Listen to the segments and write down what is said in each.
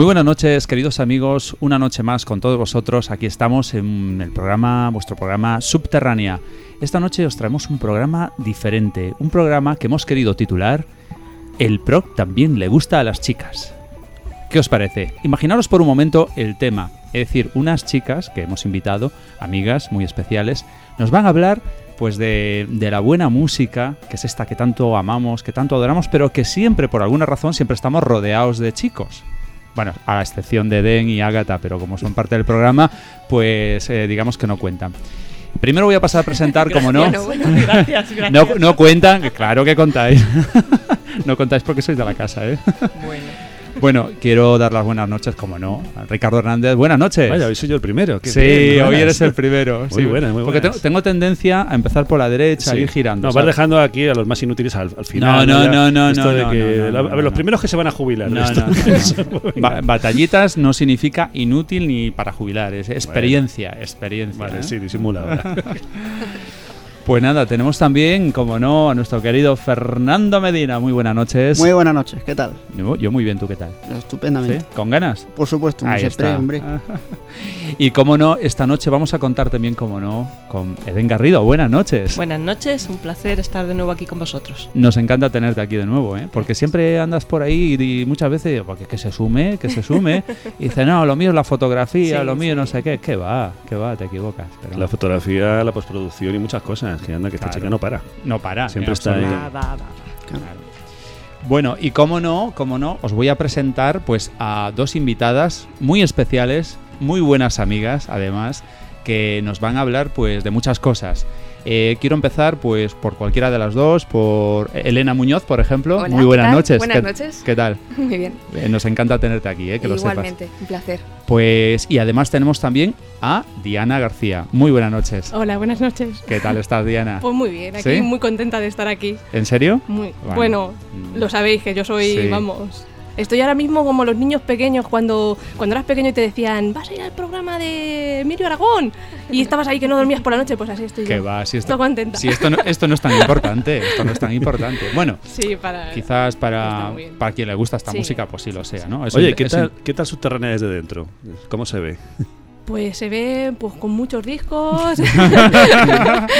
Muy buenas noches, queridos amigos. Una noche más con todos vosotros. Aquí estamos en el programa, vuestro programa Subterránea. Esta noche os traemos un programa diferente, un programa que hemos querido titular El PROC también le gusta a las chicas. ¿Qué os parece? Imaginaros por un momento el tema, es decir, unas chicas que hemos invitado, amigas muy especiales, nos van a hablar pues de, de, la buena música, que es esta que tanto amamos, que tanto adoramos, pero que siempre, por alguna razón, siempre estamos rodeados de chicos bueno, a la excepción de Den y Agatha, pero como son parte del programa, pues eh, digamos que no cuentan. Primero voy a pasar a presentar, como no. gracias, gracias. No, no cuentan, claro que contáis. no contáis porque sois de la casa, ¿eh? Bueno. Bueno, quiero dar las buenas noches, como no, a Ricardo Hernández. Buenas noches. Vaya, hoy soy yo el primero. Qué Sí, bien, hoy eres el primero. Muy sí. buenas, muy Porque buenas. tengo, tengo tendencia a empezar por la derecha, a Sí. ir girando. No, vas dejando aquí a los más inútiles al, al final. No, no, no, no, esto no, de no, que- no, no, a ver, los primeros que se van a jubilar. No, esto. Ba- batallitas no significa inútil ni para jubilar, es experiencia, experiencia. Vale, ¿eh? sí, disimula ahora. Pues nada, tenemos también, como no, a nuestro querido Fernando Medina. Muy buenas noches. Muy buenas noches, ¿qué tal? Yo, yo muy bien, ¿tú qué tal? Estupendamente. ¿Sí? ¿Con ganas? Por supuesto, Ahí siempre, está. hombre. Y como no, esta noche vamos a contar también, como no, con Eden Garrido. Buenas noches. Buenas noches, un placer estar de nuevo aquí con vosotros. Nos encanta tenerte aquí de nuevo, ¿eh? Porque siempre andas por ahí y, muchas veces digo, porque que se sume, que se sume. y dice, no, lo mío es la fotografía, Sí, lo mío sí. no sé qué. Que va, que va, te equivocas. Pero La fotografía, la postproducción y muchas cosas. Que anda, que esta chica no para. no para. Siempre está ahí. Claro. Bueno, y cómo no, cómo no, os voy a presentar pues a dos invitadas muy especiales, muy buenas amigas, además, que nos van a hablar pues de muchas cosas. Eh, quiero empezar pues por cualquiera de las dos, por Elena Muñoz, por ejemplo. Hola, muy ¿qué buenas noches. Buenas ¿Qué, noches. ¿Qué tal? Muy bien. Eh, nos encanta tenerte aquí, eh, que lo sepas. Igualmente, un placer. Pues y además tenemos también a Diana García. Muy buenas noches. Hola, buenas noches. ¿Qué tal estás, Diana? Pues muy bien, aquí ¿Sí? muy contenta de estar aquí. ¿En serio? Muy Bueno. bueno, Mm. lo sabéis que yo soy, Sí. vamos. Estoy ahora mismo como los niños pequeños cuando, cuando eras pequeño y te decían, vas a ir al programa de Emilio Aragón. Y estabas ahí que no dormías por la noche, pues así estoy Que va, si esto, Estoy contenta. si esto, no, esto no es tan importante, esto no es tan importante. Bueno, Sí, para. quizás para, para quien le gusta esta Sí. música, pues sí lo sea, ¿no? Es Oye, un- ¿qué es tal, un- ¿qué tal subterránea desde dentro? ¿Cómo se ve? Pues se ve pues con muchos discos.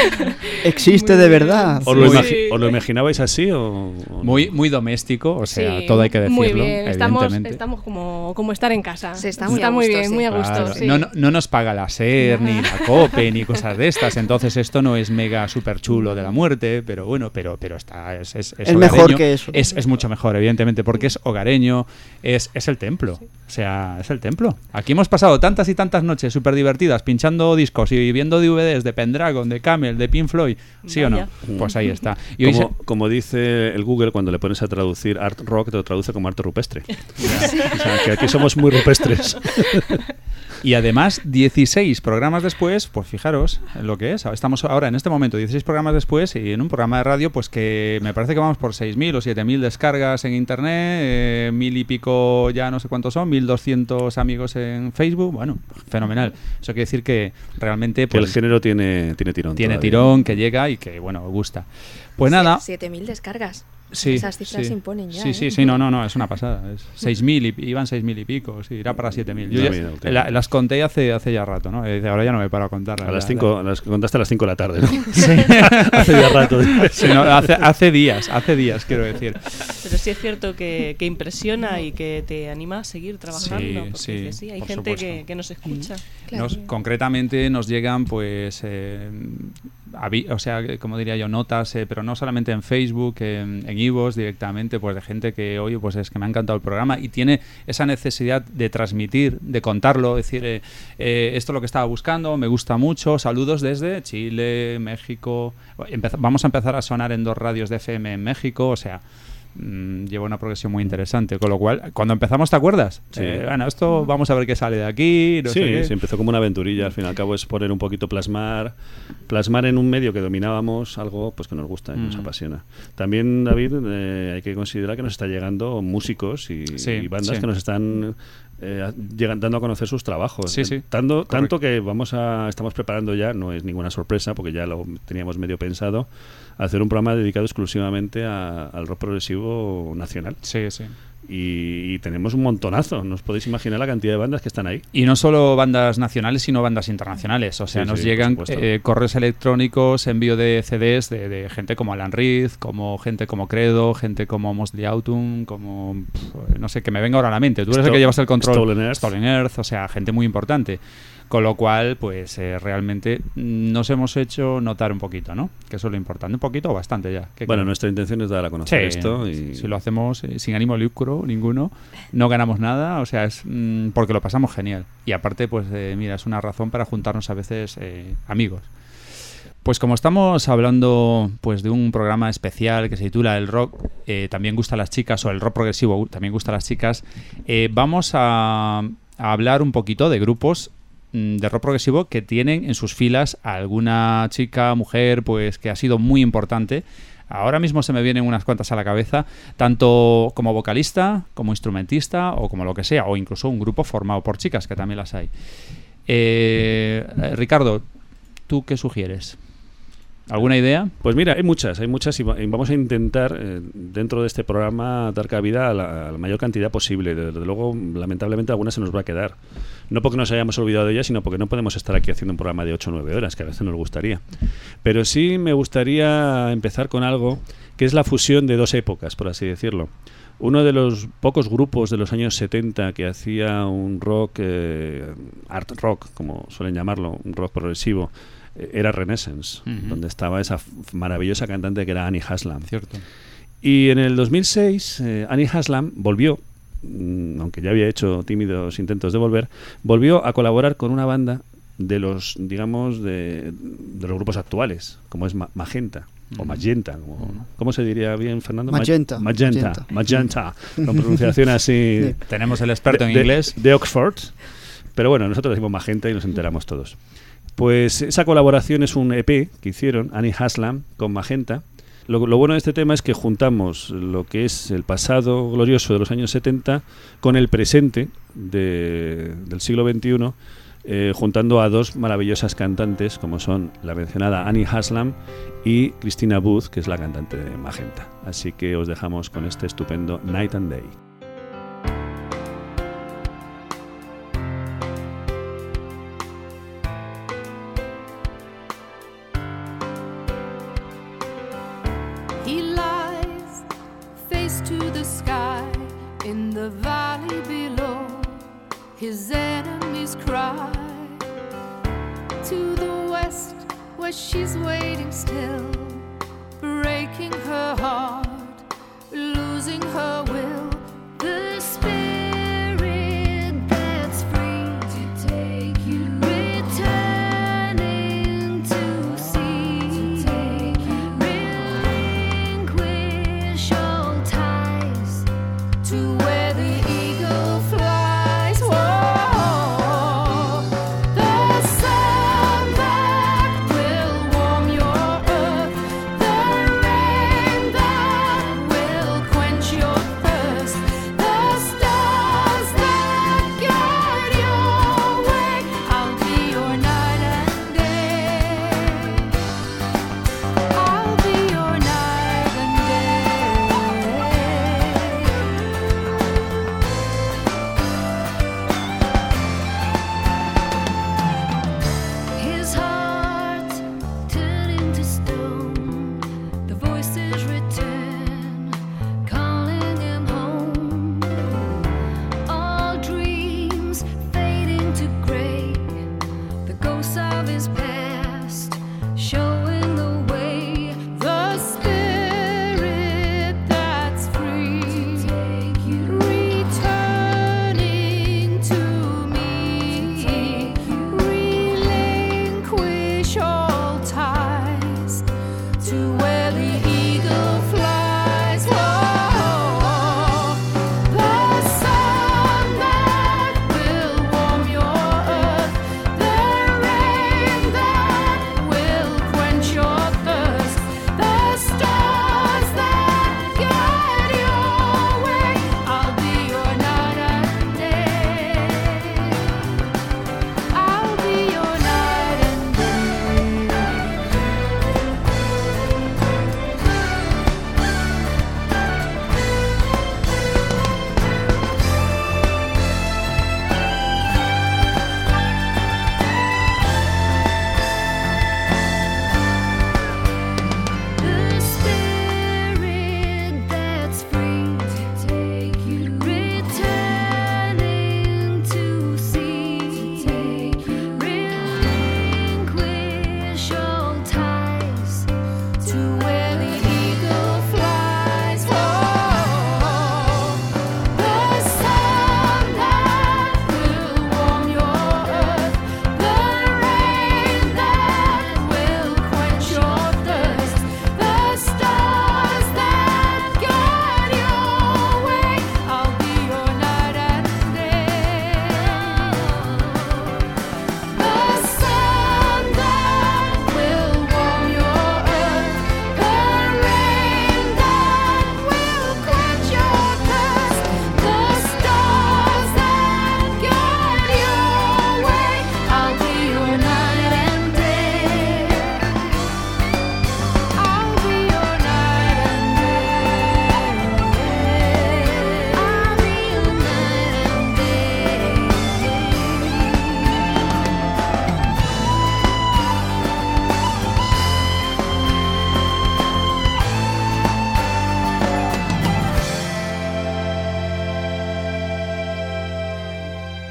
¿Existe Muy de verdad? ¿Os lo, Sí. imagi- os lo imaginabais así o...? o- muy, muy doméstico, o sea, Sí, todo hay que decirlo, Muy bien, estamos, evidentemente. estamos como, como estar en casa. Se está muy a muy gusto, bien, sí. muy a gusto. Claro, sí. no, no, no nos paga la SER, ni la COPE, ni cosas de estas. Entonces esto no es mega super chulo de la muerte, pero bueno, pero, pero está, es, es, Es mejor hogareño. que eso. Es, es mucho mejor, evidentemente, porque es hogareño, es, es el templo. O sea, es el templo. Aquí hemos pasado tantas y tantas noches súper divertidas pinchando discos y viendo DVDs de Pendragon, de Camel, de Pink Floyd. ¿Sí o no? Pues ahí está. Y hoy Como, se- como dice el Google cuando le pones a traducir art rock, te lo traduce como arte rupestre. o sea, que aquí somos muy rupestres. Y además, 16 programas después, pues fijaros en lo que es. Estamos ahora en este momento, 16 programas después, y en un programa de radio, pues que me parece que vamos por 6.000 o 7.000 descargas en internet, eh, mil y pico, ya no sé cuántos son, 1.200 amigos en Facebook. Bueno, fenomenal. Eso quiere decir que realmente Que el pues, género tiene, tiene tirón. tiene todavía. tirón, que llega y que, bueno, gusta. Pues nada, Sie- 7.000 descargas. Sí, Esas cifras sí. se imponen ya, Sí, ¿eh? sí, sí, no, no, no, es una pasada. Es 6.000, y, iban 6.000 y pico, sí, era para 7.000. Yo No, ya- mira, tío. la- las conté hace, hace ya rato, ¿no? Eh, Ahora ya no me paro a contarlas. A las ya- 5, a las contaste a las 5 de la tarde, ¿no? Sí. Hace ya rato. Sí, no, hace, hace días, hace días, quiero decir. Pero sí es cierto que, que impresiona y que te anima a seguir trabajando. Sí, porque sí, dices, sí, hay por gente que, que nos escucha. Claro. Nos- concretamente nos llegan, pues, eh, o sea, como diría yo, notas, eh, pero no solamente en Facebook, en Ivos directamente, pues de gente que, oye, pues es que me ha encantado el programa y tiene esa necesidad de transmitir, de contarlo, decir, eh, eh, esto es lo que estaba buscando, me gusta mucho, saludos desde Chile, México, vamos a empezar a sonar en dos radios de FM en México, o sea... mm, lleva una progresión muy interesante, con lo cual, cuando empezamos, ¿te acuerdas? Sí. Eh, bueno, esto vamos a ver qué sale de aquí. No sé sí, qué. se empezó como una aventurilla, al fin y al cabo es poner un poquito plasmar, plasmar en un medio que dominábamos algo pues que nos gusta y nos Mm. apasiona. También, David, eh, hay que considerar que nos está llegando músicos y, Sí, y bandas sí. que nos están eh, llegan, dando a conocer sus trabajos. Sí, sí. Tanto, tanto que vamos a, estamos preparando ya, no es ninguna sorpresa porque ya lo teníamos medio pensado, hacer un programa dedicado exclusivamente a- al rock progresivo nacional. Sí, sí. Y, y tenemos un montonazo, ¿nos podéis imaginar la cantidad de bandas que están ahí? Y no solo bandas nacionales, sino bandas internacionales. O sea, Sí, nos sí, llegan eh, correos electrónicos, envío de CDs de, de gente como Alan Reed, como gente como Credo, gente como Mosley Autumn, como. no sé, que me venga ahora a la mente. Tú eres el que llevas el control. Stolen Earth. Stolen Earth, o sea, gente muy importante. Con lo cual, pues eh, realmente nos hemos hecho notar un poquito, ¿no? Que eso es lo importante. Un poquito o bastante ya. ¿Qué Bueno, nuestra intención es dar a conocer Sí, esto y si lo hacemos eh, sin ánimo de lucro ninguno, no ganamos nada, o sea, es mm, porque lo pasamos genial. Y aparte, pues eh, mira, es una razón para juntarnos a veces amigos. Pues como estamos hablando pues de un programa especial que se titula El rock eh, también gusta a las chicas o el rock progresivo también gusta a las chicas, eh, vamos a, a hablar un poquito de grupos de rock progresivo que tienen en sus filas a alguna chica, mujer, pues que ha sido muy importante. Ahora mismo se me vienen unas cuantas a la cabeza, tanto como vocalista, como instrumentista o como lo que sea, o incluso un grupo formado por chicas, que también las hay. Eh, Ricardo, ¿tú qué sugieres? ¿Alguna idea? Pues mira, hay muchas, hay muchas y va- y vamos a intentar eh, dentro de este programa dar cabida a la, mayor cantidad posible. Desde luego, lamentablemente algunas se nos va a quedar. No porque nos hayamos olvidado de ellas, sino porque no podemos estar aquí haciendo un programa de 8 o 9 horas, que a veces nos gustaría. Pero sí me gustaría empezar con algo que es la fusión de dos épocas, por así decirlo. Uno de los pocos grupos de los años 70 que hacía un rock, eh, art rock, como suelen llamarlo, un rock progresivo, era Renaissance, donde estaba esa maravillosa cantante que era Annie Haslam. Cierto. Y en el 2006, eh, Annie Haslam volvió, mm, aunque ya había hecho tímidos intentos de volver, volvió a colaborar con una banda de los, digamos, de, de los grupos actuales, como es Ma- Magenta. O. Magenta, como- ¿cómo se diría bien, Fernando? Ma- Magenta. Magenta. Magenta. Con pronunciación así. Sí. Tenemos el experto en de- inglés. De Oxford. Pero bueno, nosotros decimos Magenta y nos enteramos todos. Pues esa colaboración es un EP que hicieron Annie Haslam con Magenta. Lo, bueno de este tema es que juntamos lo que es el pasado glorioso de los años 70 con el presente de- del siglo XXI, eh, juntando a dos maravillosas cantantes como son la mencionada Annie Haslam y Christina Booth, que es la cantante de Magenta. Así que os dejamos con este estupendo Night and Day. To the sky in the valley below. His enemies cry to the west where she's waiting still, breaking her heart, losing her will.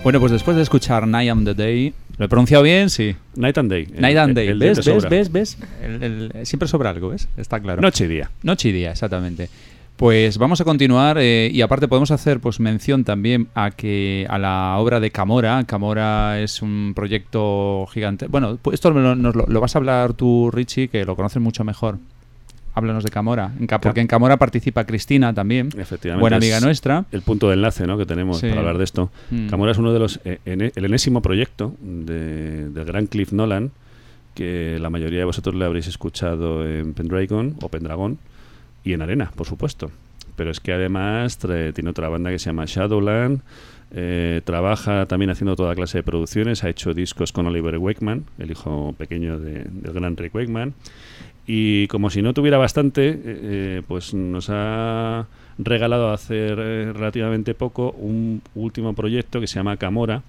Bueno, pues después de escuchar Night and the Day, ¿lo he pronunciado bien? Sí. Night and Day. Night and Day. el ¿Ves? ¿Ves? ¿Ves? ¿Ves? El- siempre sobra algo, ¿ves? Está claro. Noche y día. Noche y día, exactamente. Pues vamos a continuar eh, y aparte podemos hacer pues mención también a que a la obra de Camora. Camora es un proyecto gigante. Bueno, pues esto lo- nos lo, lo vas a hablar tú, Richie, que lo conoces mucho mejor. Háblanos de Camora, En Ca- porque en Camora participa Cristina también, Efectivamente. buena amiga nuestra. El punto de enlace ¿no? que tenemos Sí. para hablar de esto. Mm. Camora es uno de los. eh, ene- el enésimo proyecto de, del gran Cliff Nolan, que la mayoría de vosotros le habréis escuchado en Pendragon o Pendragon y en Arena, por supuesto. Pero es que además trae- tiene otra banda que se llama Shadowland. eh, trabaja también haciendo toda clase de producciones. Ha hecho discos con Oliver Wakeman, el hijo pequeño de- del gran Rick Wakeman. Y como si no tuviera bastante, eh, eh, pues nos ha regalado hace eh, relativamente poco un último proyecto que se llama Camora,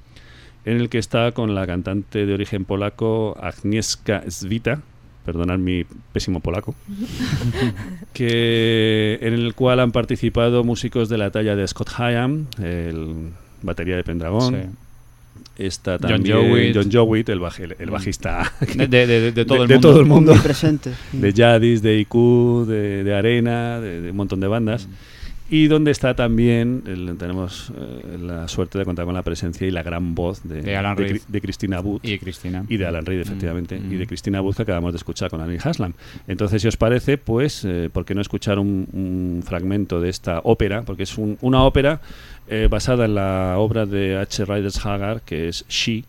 en el que está con la cantante de origen polaco Agnieszka Svita, perdonad mi pésimo polaco, que en el cual han participado músicos de la talla de Scott Hyam, el batería de Pendragon. Sí. Está John también Jowitt. John Jowitt, el, baj- el- el bajista De, de- de- de todo de- el de mundo. todo el mundo. presente. de Yadis, de IQ, de, de Arena, de, de un montón de bandas. Y donde está también, el- tenemos eh, la suerte de contar con la presencia y la gran voz de, De Alan de Cristina Wood. Y Cristina. Y de Alan Reed, efectivamente, Mm, y de mm. Cristina Wood que acabamos de escuchar con Annie Haslam. Entonces, si os parece, pues, eh, ¿por qué no escuchar un, un fragmento de esta ópera? Porque es un- una ópera eh, basada en la obra de H. Riders Haggard, que es She.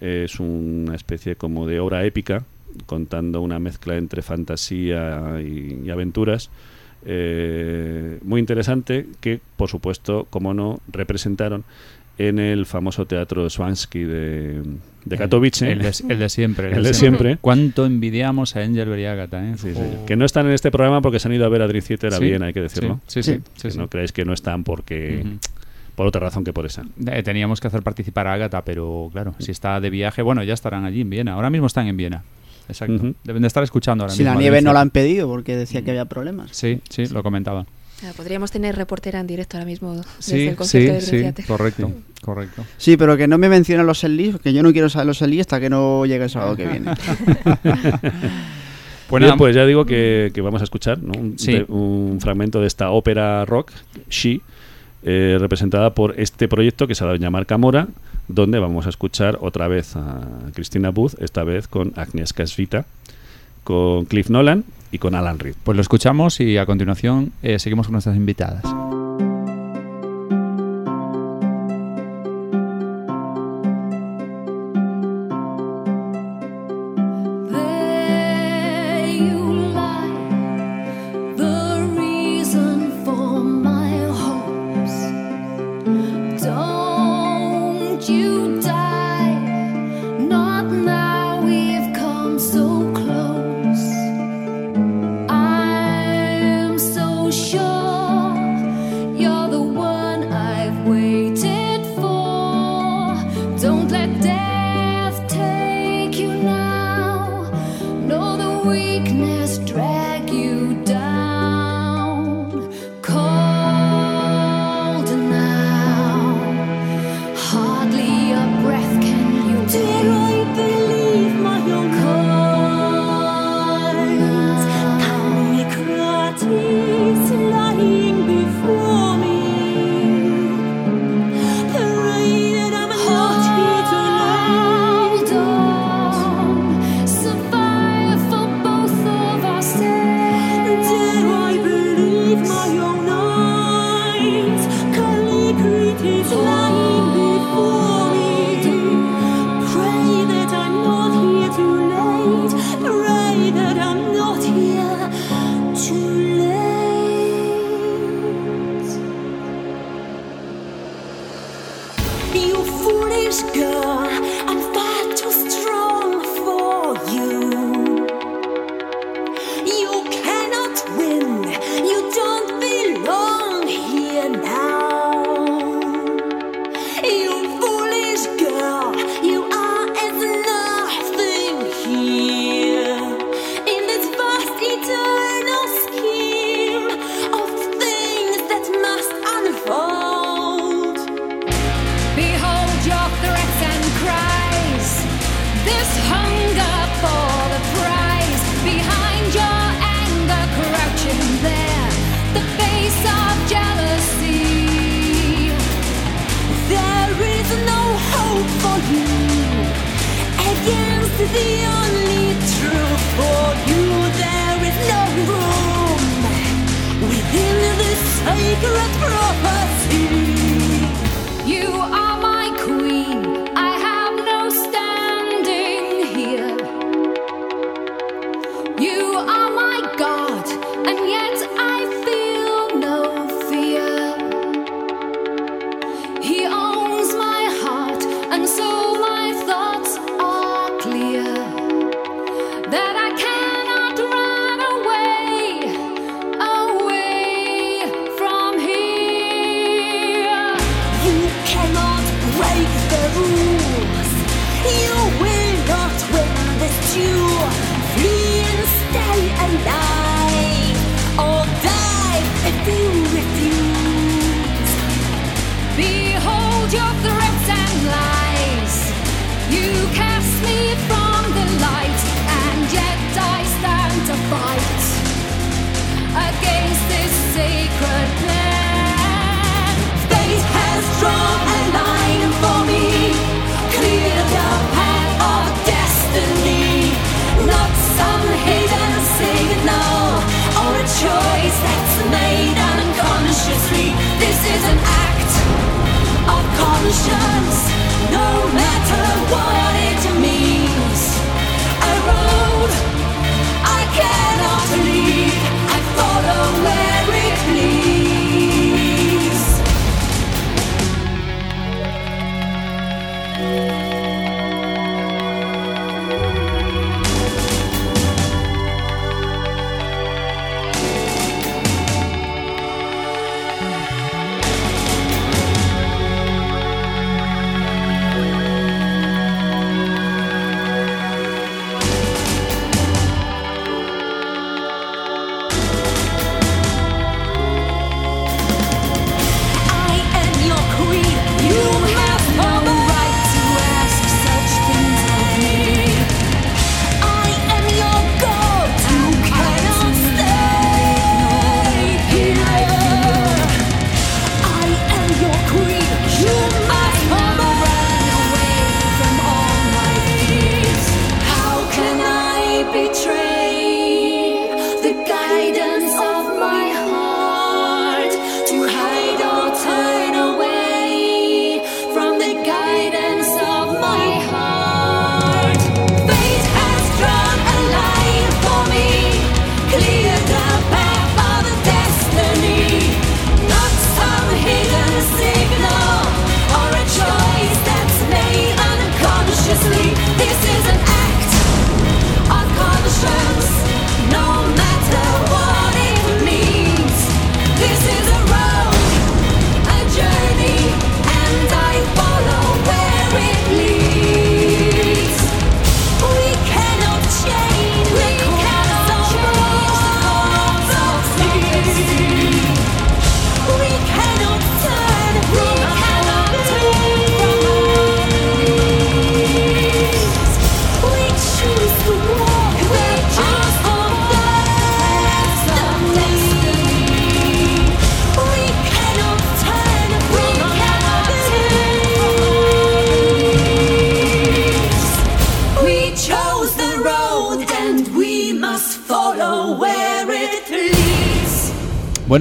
Es una especie como de obra épica, contando una mezcla entre fantasía y, y aventuras. Eh, muy interesante que, por supuesto, como no, representaron en el famoso teatro Swansky de, de Katowice. El, de, el de siempre. El de siempre. ¿Cuánto envidiamos a Angel Beriagata, eh? Sí, sí. Oh. Que no están en este programa porque se han ido a ver a Dream Theater a Sí, Viena, hay que decirlo. Sí, sí, Que no creáis que no están porque por otra razón que por esa. Eh, Teníamos que hacer participar a Agatha, pero claro, si está de viaje, bueno, ya estarán allí en Viena. Ahora mismo están en Viena. Exacto. Ujú. Deben de estar escuchando ahora Si mismo. la nieve no la han pedido porque decía que había problemas. Sí, sí, lo comentaba. Podríamos tener reportera en directo ahora mismo desde Sí, el concierto sí, de sí, Dream Theater. correcto, correcto. Sí, pero que no me mencionen los Ellis, que yo no quiero saber los Ellis hasta que no llegue el sábado que viene. Bueno, Bien, pues ya digo que, que vamos a escuchar ¿no? un, Sí. de- un fragmento de esta ópera rock, She, eh, representada por este proyecto que se ha dado a llamar Camora, donde vamos a escuchar otra vez a Cristina Booth, esta vez con Agnieszka Svita, con Cliff Nolan y con Alan Reed. pues lo escuchamos y a continuación eh, seguimos con nuestras invitadas.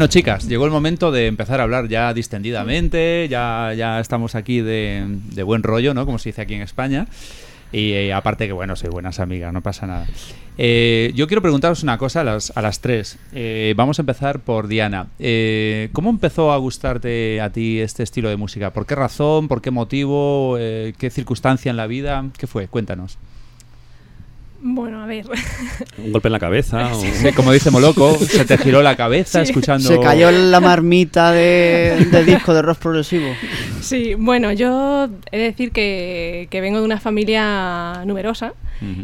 Bueno, chicas, llegó el momento de empezar a hablar ya distendidamente, ya, ya estamos aquí de, buen rollo, ¿no? Como se dice aquí en España. Y eh, aparte que, bueno, soy buenas amigas, no pasa nada. Eh, yo quiero preguntaros una cosa a las, a las tres. Eh, vamos a empezar por Diana. ¿Cómo empezó a gustarte a ti este estilo de música? ¿Por qué razón? ¿Por qué motivo? ¿Qué circunstancia en la vida? ¿Qué fue? Cuéntanos. Bueno, a ver. Un golpe en la cabeza. o- Sí, como dice Moloco, se te giró la cabeza escuchando... Se cayó la marmita de, de disco de rock progresivo. Sí, bueno, yo he de decir que, que vengo de una familia numerosa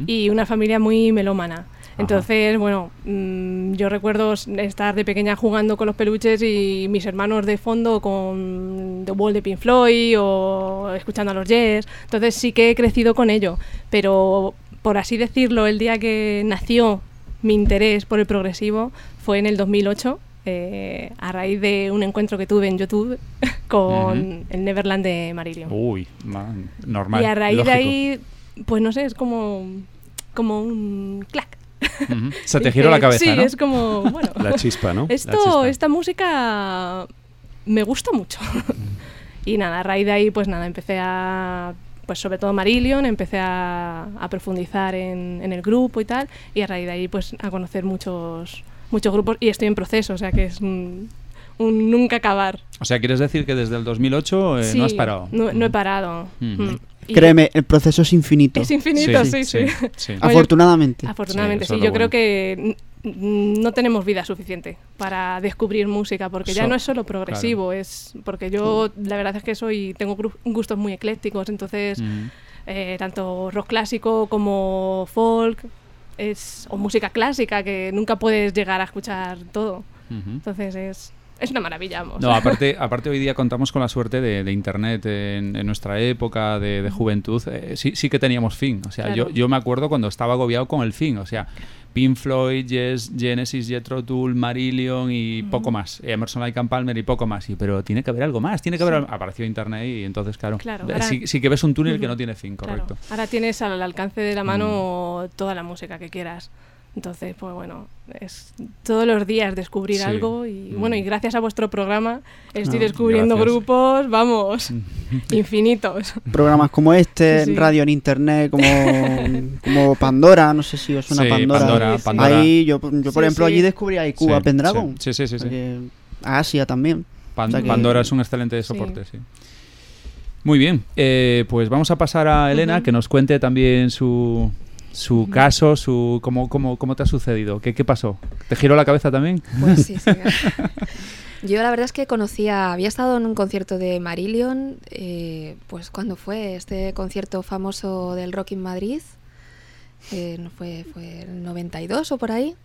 y una familia muy melómana. Entonces, bueno, mm, yo recuerdo s- estar de pequeña jugando con los peluches y mis hermanos de fondo con The Wall de Pink Floyd o escuchando a los Yes. Entonces sí que he crecido con ello. Pero, por así decirlo, el día que nació mi interés por el progresivo fue en el 2008. eh, a raíz de un encuentro que tuve en YouTube con el Neverland de Marillion. Uy, man, normal. y a raíz lógico. de ahí, pues no sé, es como, como un clac. Ujú. Se te giró la cabeza, Sí, ¿no? es como, bueno, La chispa, ¿no? Esto, chispa. esta música me gusta mucho. y nada, a raíz de ahí, pues nada, empecé a, pues sobre todo Marillion, empecé a, a profundizar en, en el grupo y tal, y a raíz de ahí, pues a conocer muchos, muchos grupos, y estoy en proceso, o sea que es un, un nunca acabar. O sea, ¿quieres decir que desde el 2008 eh, no has parado? No, no he parado. Ujú. Mm. Y Créeme, el proceso es infinito. Es infinito, Sí, sí, sí, sí. sí. Oye, Afortunadamente. Afortunadamente, Sí, Yo creo que mm, no tenemos vida suficiente para descubrir música, porque ya no es solo progresivo, es porque yo la verdad es que soy tengo gustos muy eclécticos, entonces eh, tanto rock clásico como folk es o música clásica que nunca puedes llegar a escuchar todo. Entonces es es una maravilla, vamos. No, aparte, aparte hoy día contamos con la suerte de, de Internet en, en nuestra época de, de juventud. eh, sí, sí que teníamos fin. O sea, Claro. yo, yo me acuerdo cuando estaba agobiado con el fin. O sea, Pink Floyd, Yes, Genesis, Jethro Tull, Marillion y poco más. Emerson, Lake and Palmer y poco más. Y, pero tiene que haber algo más. Tiene que haber... Apareció Internet y entonces, claro, Claro, eh, ahora- sí, sí que ves un túnel que no tiene fin, Claro. correcto. Ahora tienes al alcance de la mano toda la música que quieras. Entonces, pues bueno, es todos los días descubrir Sí. algo y Mm. bueno, y gracias a vuestro programa estoy Ah, descubriendo gracias. grupos, vamos, infinitos. Programas como este, Sí, radio en internet, como, como Pandora, no sé si os suena Sí, Pandora. Pandora, Sí, sí. Pandora. Ahí yo, yo por Sí, ejemplo, sí. allí descubrí a Cuba Sí, Pendragon. sí, sí, sí, Asia también. Pan- O sea que- Pandora es un excelente soporte, sí. Muy bien, eh, pues vamos a pasar a Elena que nos cuente también su, su caso, su cómo, cómo, cómo te ha sucedido, qué, qué pasó. ¿Te giró la cabeza también? Pues sí, sí. Yo la verdad es que conocía, había estado en un concierto de Marillion, eh, pues cuando fue este concierto famoso del Rock in Madrid, eh, no fue, fue el 92 o por ahí,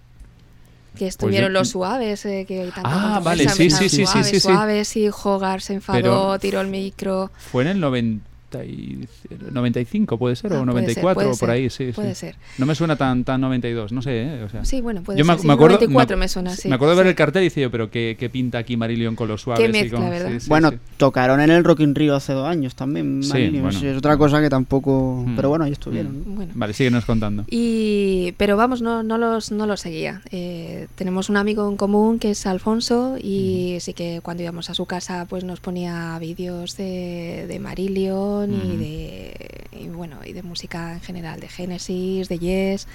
que estuvieron yo- los suaves, eh, que Ah, vale, sí, sí, sí, sí, suaves, sí, sí. suaves y Hogar se enfadó, Pero- tiró el micro. Fue en el 90 y- 95, puede ser, Ah, o puede ser, 94 puede o por ser, ahí, sí. Puede sí. ser. No me suena tan, tan 92, no sé, ¿eh? O sea, Sí, bueno, puede yo ser. me, sí, me acuerdo, 94 me, me suena, sí. me acuerdo de ver el cartel y decía yo, pero ¿qué, qué pinta aquí Marillion con los suaves? y mezcla, con- ¿verdad? sí, sí, bueno, sí. tocaron en el Rock in Rio hace dos años también. Sí, Marillion, bueno. Es otra cosa que tampoco. Mm. Pero bueno, ahí estuvieron. ¿no? Bueno. Vale, síguenos contando. Y, pero vamos, no, no, los, no los seguía. Eh, tenemos un amigo en común que es Alfonso y sí que cuando íbamos a su casa pues nos ponía vídeos de, de Marillion Y de y bueno y de música en general, de Genesis, de Yes.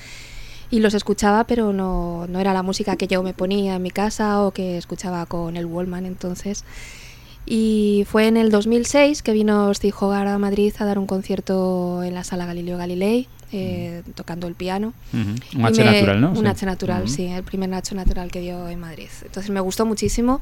Y los escuchaba, pero no, no era la música que yo me ponía en mi casa o que escuchaba con el Wallman entonces. Y fue en el 2006 que vino Steve Hogarth a Madrid a dar un concierto en la sala Galileo Galilei, eh, tocando el piano. Ujú. Un Y H me- natural, ¿no? Un Sí. H natural, Ujú. sí, el primer Nacho natural que dio en Madrid. Entonces me gustó muchísimo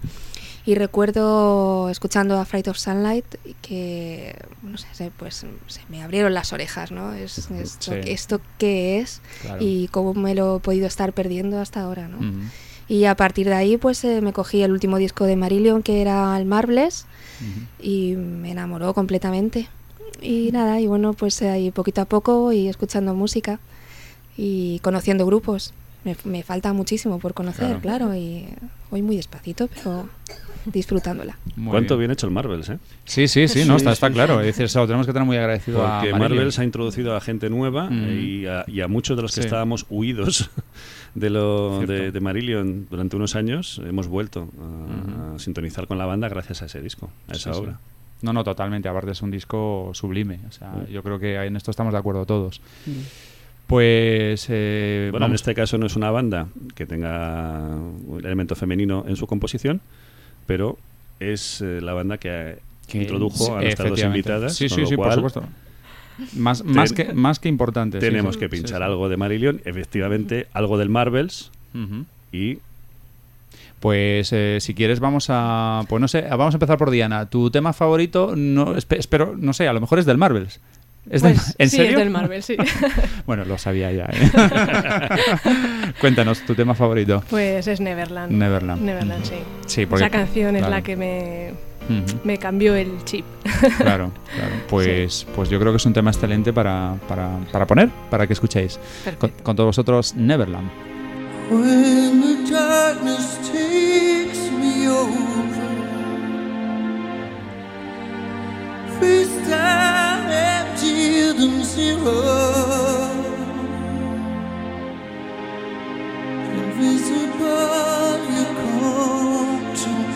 y recuerdo escuchando a Fright of Sunlight que, no sé, se- pues se me abrieron las orejas, ¿no? Es, esto, Sí. ¿Esto qué es? Claro. Y cómo me lo he podido estar perdiendo hasta ahora, ¿no? Y a partir de ahí, pues eh, me cogí el último disco de Marillion, que era el Marvelous, Ujú. y me enamoró completamente. Y nada, y bueno, pues eh, ahí poquito a poco y escuchando música y conociendo grupos. Me, me falta muchísimo por conocer, Claro. claro, y voy muy despacito, pero disfrutándola. Muy ¿Cuánto bien. bien hecho el Marvels, eh? Sí, sí, sí, no, Sí, está, está sí, claro. sí. Es decir, lo tenemos que tener muy agradecido a Porque Marillion. Marvels ha introducido a gente nueva Mm. y, a, y a muchos de los que Sí. estábamos huidos de, lo, de, de Marillion durante unos años, hemos vuelto a, a sintonizar con la banda gracias a ese disco, a esa Sí, sí. obra. No, no, totalmente. Aparte es un disco sublime. O sea, Mm. yo creo que en esto estamos de acuerdo todos. Pues eh, Bueno, en este caso no es una banda que tenga un elemento femenino en su composición, pero es eh, la banda que, que- introdujo a nuestras dos invitadas. Sí, sí, sí, por supuesto. Más, más, que, más que importante. Tenemos sí. que pinchar sí. algo de Marillion, efectivamente, algo del Marvels y Pues eh, si quieres vamos a, pues no sé, vamos a empezar por Diana. Tu tema favorito, no, espe- espero, no sé, a lo mejor es del Marvels. ¿Es del- Pues, ¿En sí, serio? es del Marvel, sí. bueno, lo sabía ya. ¿eh? Cuéntanos tu tema favorito. pues es Neverland. Neverland. Neverland, sí. Sí, porque Esa canción es la que me, me cambió el chip. Claro, claro. Pues, pues yo creo que es un tema excelente para, para, para poner, para que escuchéis. Con todos vosotros, Neverland. When the darkness takes me over, freestyle emptied um zero, invisible you come to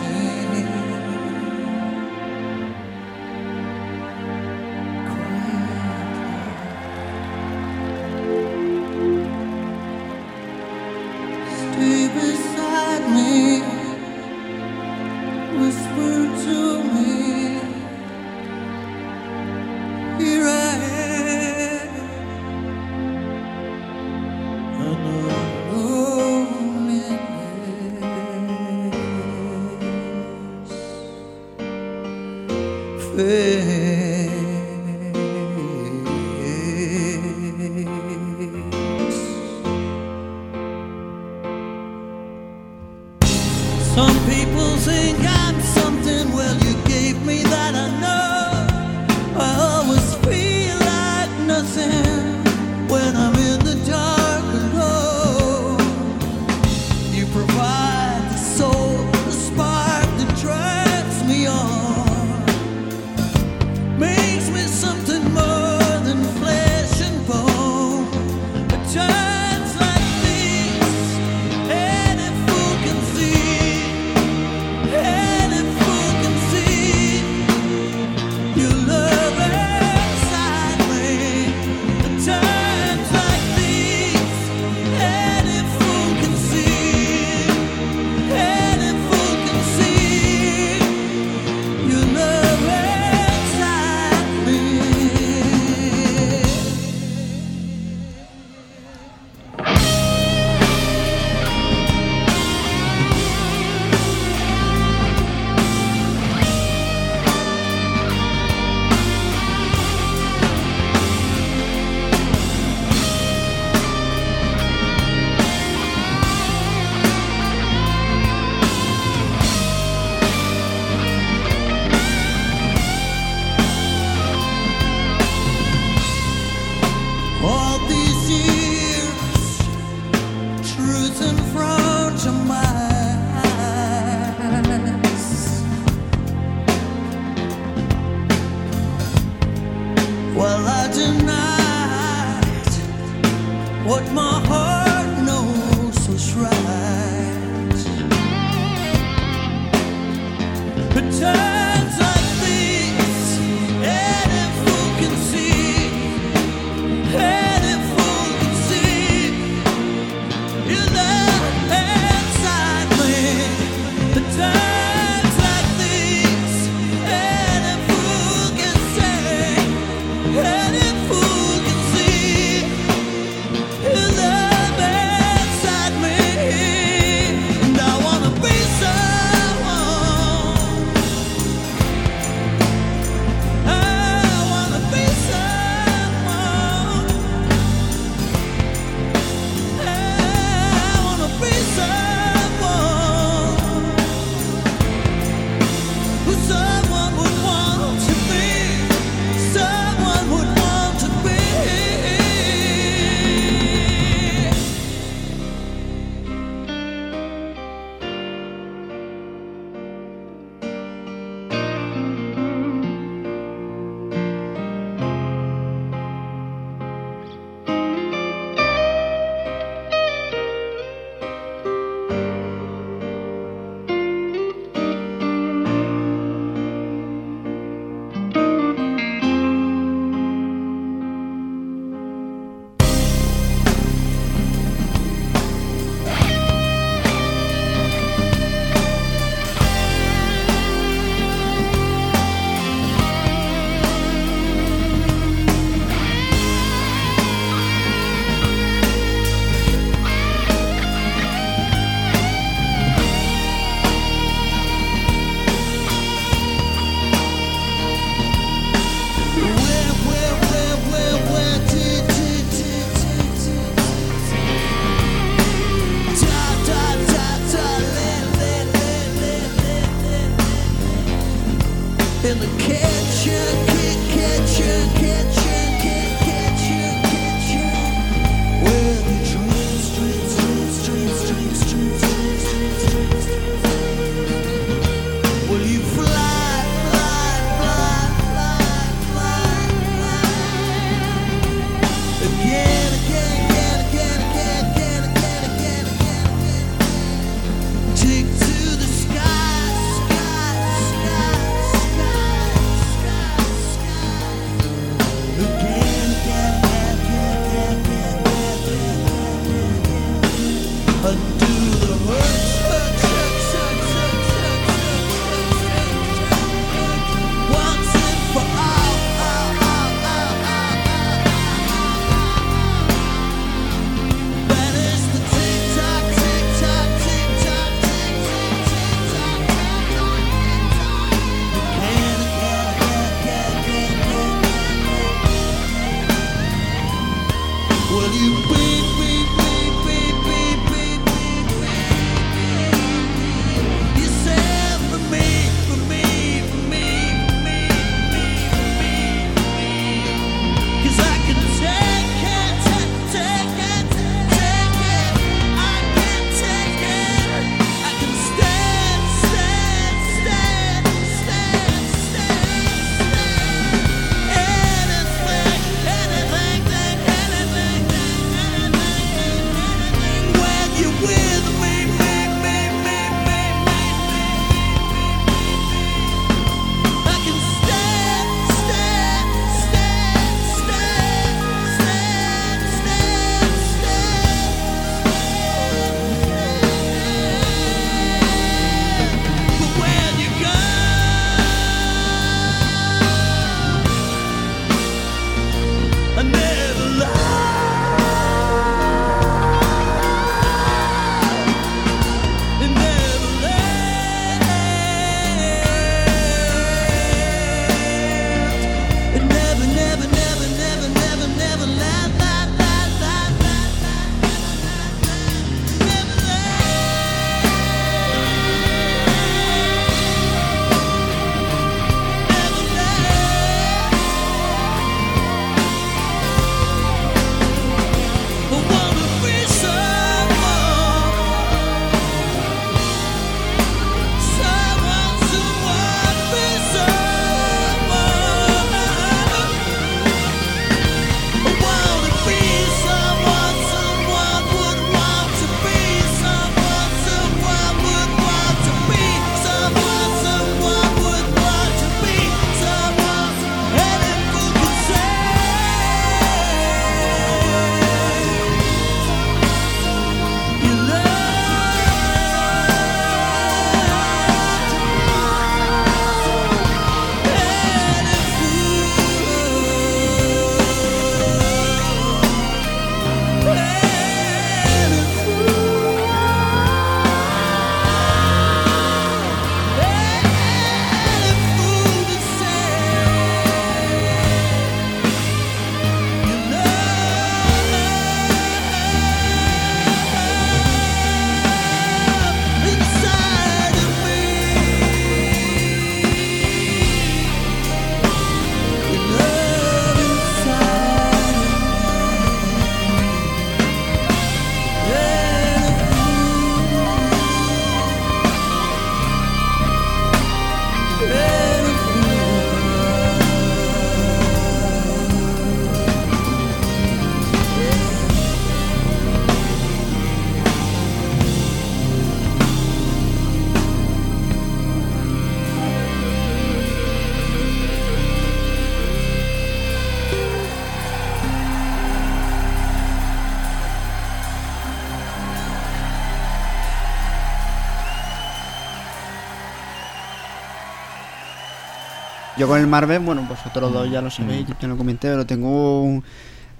Yo con el Marvel, bueno, vosotros dos ya lo sabéis, ya lo comenté, pero tengo un-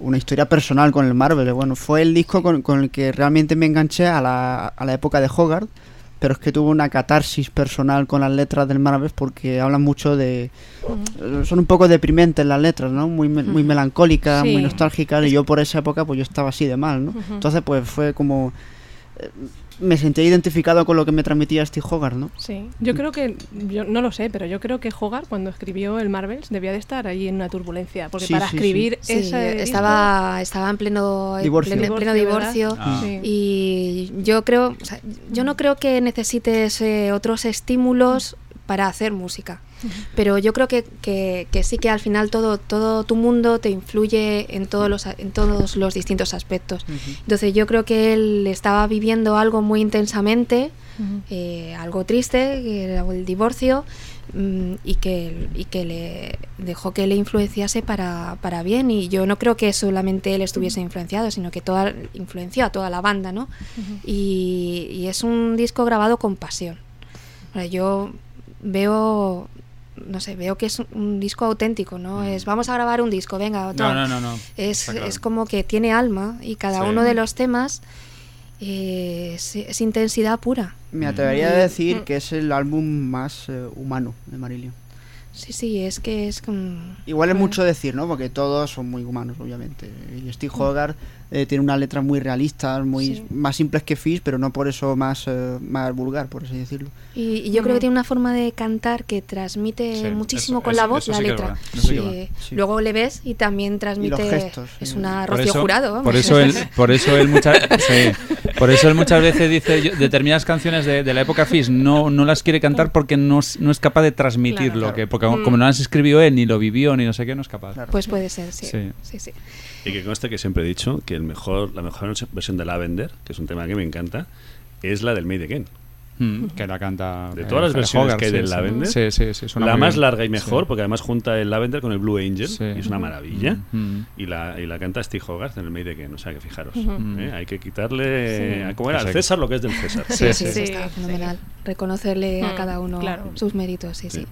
una historia personal con el Marvel. Bueno, fue el disco con, con el que realmente me enganché a la, a la época de Hogarth, pero es que tuve una catarsis personal con las letras del Marvel porque hablan mucho de... eh, Son un poco deprimentes las letras, ¿no? Muy, me- muy melancólicas, Sí. muy nostálgicas, y yo por esa época pues yo estaba así de mal, ¿no? Entonces pues fue como... me sentí identificado con lo que me transmitía Steve Hogarth, ¿no? Sí, yo creo que, yo no lo sé, pero yo creo que Hogarth cuando escribió el Marvels debía de estar ahí en una turbulencia, porque Sí, para sí, escribir Sí, ese estaba, estaba en pleno en Divorcio. pleno, pleno divorcio. Ah. Y yo creo, o sea, yo no creo que necesites eh, otros estímulos para hacer música. Pero yo creo que, que- que sí que al final todo, todo tu mundo te influye en todos los, en todos los distintos aspectos. Entonces yo creo que él estaba viviendo algo muy intensamente, eh, algo triste, que era el divorcio, mm, y, que, y que le dejó que le influenciase para, para bien. Y yo no creo que solamente él estuviese influenciado, sino que toda, influenció a toda la banda, ¿no? y, y es un disco grabado con pasión. Yo veo, no sé, veo que es un disco auténtico, ¿no? Es vamos a grabar un disco, venga, No, toma". no, no, no. Es, claro. es como que tiene alma y cada Sí. uno de los temas eh, es, es intensidad pura. Me atrevería a decir Mm. que es el álbum más eh, humano de Marillion. Sí, sí, es que es como... Igual es Bueno. mucho decir, ¿no? Porque todos son muy humanos, obviamente. Y Steve Hogarth eh, tiene unas letras muy realistas, muy Sí. más simples que Fish, pero no por eso más, eh, más vulgar, por así decirlo. Y, y yo creo que tiene una forma de cantar que transmite Sí, muchísimo eso- con eso- la voz la sí letra. Luego le ves y también transmite... gestos, es sí. una Por Rocío eso, Jurado. vamos. por eso él, por eso él muchas, sí, por eso él muchas veces dice yo- determinadas canciones de, de la época Fish no, no las quiere cantar porque no, es- no es capaz de transmitir Claro. lo que porque Mm. como no las escribió él ni lo vivió ni no sé qué no es capaz. Claro. Pues puede ser, sí. Sí. sí, sí. Y que conste que siempre he dicho que el mejor, la mejor versión de Lavender, que es un tema que me encanta, es la del Made Again. Mm, que la canta De eh, todas las versiones que hay sí, del sí. Lavender, sí, sí, sí, suena la más bien. larga y mejor, Sí. porque además junta el Lavender con el Blue Angel, Sí. y es una maravilla. Mm. Y la, y la canta Steve Hogarth en el Made Again, o sea que fijaros. ¿eh? Hay que quitarle, Sí. ¿cómo era? Al. César lo que es del César. Sí, Sí, sí, sí. sí, está Sí, fenomenal. Reconocerle a Mm, cada uno claro. sus méritos, sí, sí.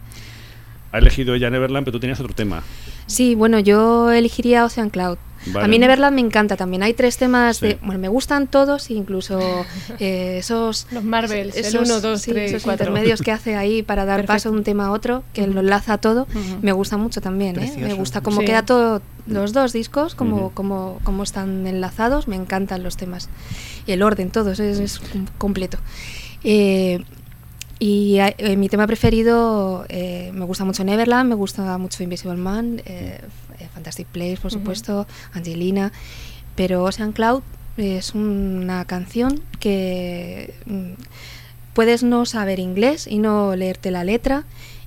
Ha elegido ella Neverland, pero tú tenías otro tema. Sí, bueno, yo elegiría Ocean Cloud. Vale. A mí Neverland me encanta también. Hay tres temas Sí. de... Bueno, me gustan todos, incluso eh, esos... Los Marvels, el esos- 1, 2, sí, 3, esos 4. intermedios que hace ahí para dar Perfecto. paso de un tema a otro, que lo enlaza todo, Ujú. me gusta mucho también. ¿eh? Me gusta cómo Sí. queda todo, los dos discos, como, como, como están enlazados, me encantan los temas. Y el orden, todos, es, es completo. Eh, y eh, mi tema preferido, eh, me gusta mucho Neverland, me gusta mucho Invisible Man, eh, eh, Fantastic Place, por supuesto, Angelina, pero Ocean Cloud es una canción que mm, puedes no saber inglés y no leerte la letra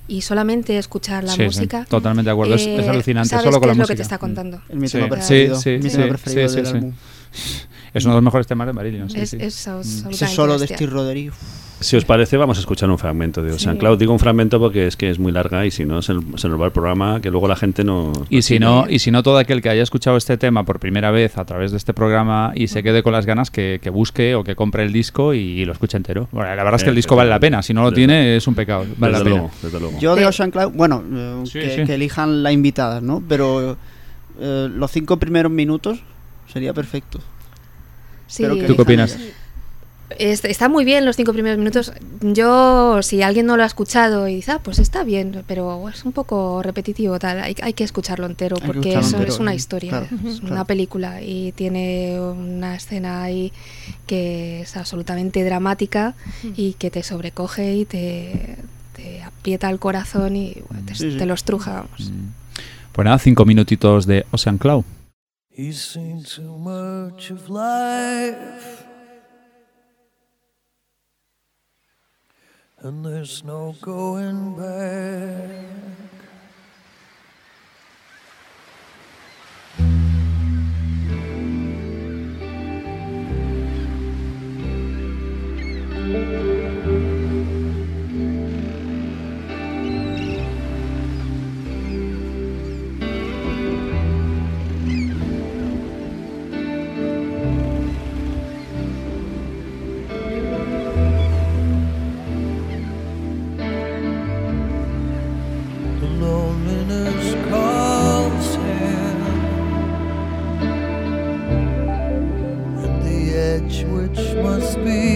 y solamente escuchar la Sí, sí, música. totalmente de acuerdo, es- es eh, alucinante, sabes solo qué con la es lo que música. te está Mm. contando. Es mi tema sí, preferido. sí, mi sí, tema sí, preferido sí, del sí. álbum. Es uno de los mejores temas de Marillion. sí, es, sí. es Mm. Ese solo de. Steve Roderick. Si os parece, vamos a escuchar un fragmento de Ocean Sí. Cloud. Digo un fragmento porque es que es muy larga y si no, se, se nos va el programa, que luego la gente no... Y si no, y si no todo aquel que haya escuchado este tema por primera vez a través de este programa y se quede con las ganas que, que busque o que compre el disco y, lo escuche entero. Bueno, la verdad es que el Eh, disco vale la pena. Si no lo desde- tiene es un pecado. Vale la desde pena. luego, desde luego. Yo de. Ocean Cloud, bueno, eh, Sí, que, sí. que elijan las invitadas, ¿no? Pero eh, los cinco primeros minutos sería perfecto. Sí, Pero que ¿Tú qué opinas? Es- está muy bien los cinco primeros minutos. Yo, si alguien no lo ha escuchado y dice, ah, pues está bien, pero es un poco repetitivo, tal, hay, hay que escucharlo entero Hay porque escucharlo eso entero, es una sí, historia, claro, es claro. una película y tiene una escena ahí que es absolutamente dramática y que te sobrecoge y te, te aprieta el corazón y bueno, te, Sí, sí. te lo estruja. vamos. Mm. Pues nada, cinco minutitos de Ocean Cloud. He's seen too much of life. And there's no going back. Be.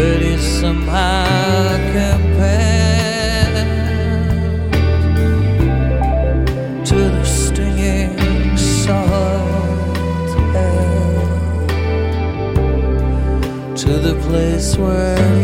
but it's somehow compared to the stinging salt air, to the place where.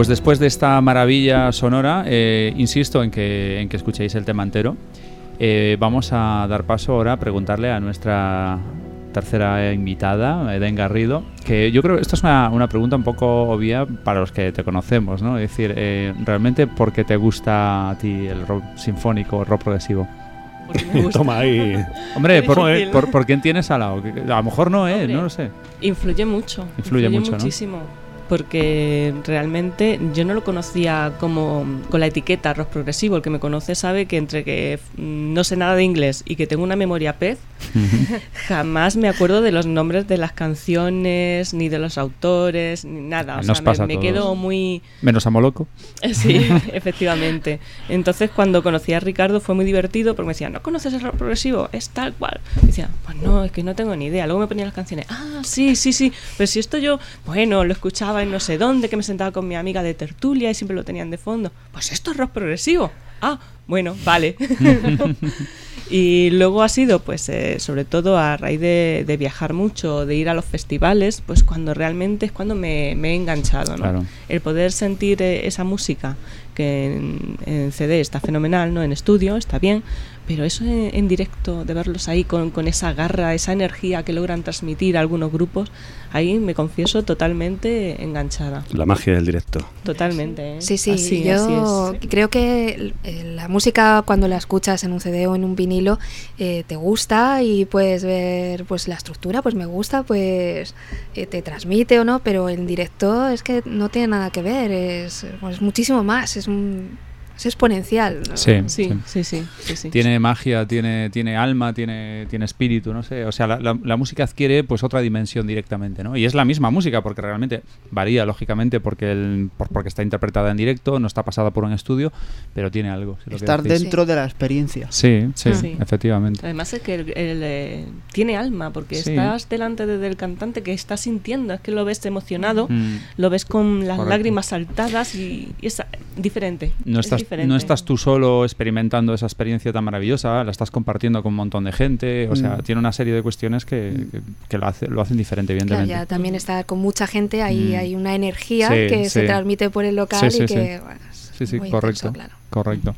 Pues después de esta maravilla sonora, eh, insisto en que, en que escuchéis el tema entero. Eh, vamos a dar paso ahora a preguntarle a nuestra tercera invitada, Eden Garrido, que yo creo que esto es una, una pregunta un poco obvia para los que te conocemos, ¿no? Es decir, eh, realmente, ¿por qué te gusta a ti el rock sinfónico, el rock progresivo? Porque me gusta. Toma ahí. Hombre, Qué por, difícil. por- por quién tienes al lado? A lo mejor no, ¿eh? Hombre. No lo sé. Influye mucho. Influye mucho, ¿no? Porque realmente yo no lo conocía como con la etiqueta rock progresivo. El que me conoce sabe que entre que no sé nada de inglés y que tengo una memoria pez, jamás me acuerdo de los nombres de las canciones, ni de los autores, ni nada. O Nos sea, pasa me, me quedo muy, Menos a Moloco. Sí, efectivamente. Entonces, cuando conocí a Ricardo fue muy divertido porque me decía, ¿no conoces el rock progresivo? Es tal cual. Y decía, pues no, es que no tengo ni idea. Luego me ponía las canciones, ah, sí, sí, sí. Pero si esto yo, bueno, lo escuchaba en no sé dónde, que me sentaba con mi amiga de tertulia y siempre lo tenían de fondo. Pues esto es rock progresivo. Ah, bueno, vale. Y luego ha sido, pues, eh, sobre todo a raíz de, de viajar mucho, de ir a los festivales, pues cuando realmente es cuando me, me he enganchado, ¿no? Claro. El poder sentir eh, esa música que en, en CD está fenomenal, ¿no? En estudio está bien, pero eso en, en directo, de verlos ahí con, con esa garra, esa energía que logran transmitir algunos grupos, ahí me confieso totalmente enganchada. La magia del directo. Totalmente. ¿eh? Sí, sí, Así- yo así es. creo que la música cuando la escuchas en un CD o en un vinilo eh, te gusta y puedes ver pues la estructura, pues me gusta, pues eh, te transmite o no, pero en directo es que no tiene nada que ver, es, pues, es muchísimo más, es, un, es exponencial. ¿no? Sí, Sí, sí, sí, sí, sí. Tiene magia, tiene, tiene alma, tiene, tiene espíritu, no sé. O sea, la, la- la música adquiere pues otra dimensión directamente, ¿no? Y es la misma música, porque realmente varía, lógicamente, porque, el, por- porque está interpretada en directo, no está pasada por un estudio, pero tiene algo. si Estar dentro de la experiencia. Sí, sí, Sí. efectivamente. Además es que el- el, eh, tiene alma, porque Sí. estás delante de- del cantante que está sintiendo, es que lo ves emocionado, Mm. lo ves con las Correcto. lágrimas saltadas y, y es diferente. No es estás, diferente. no estás tú solo experimentando esa experiencia tan maravillosa, la estás compartiendo con un montón de gente, o sea, Mm. tiene una serie de cuestiones que, que- que lo, hace- lo hacen diferente, Claro, evidentemente. ya también estar con mucha gente, ahí Mm. hay una energía Sí, que se transmite por el local y que bueno, es Sí, sí, muy correcto. intenso, claro. Correcto.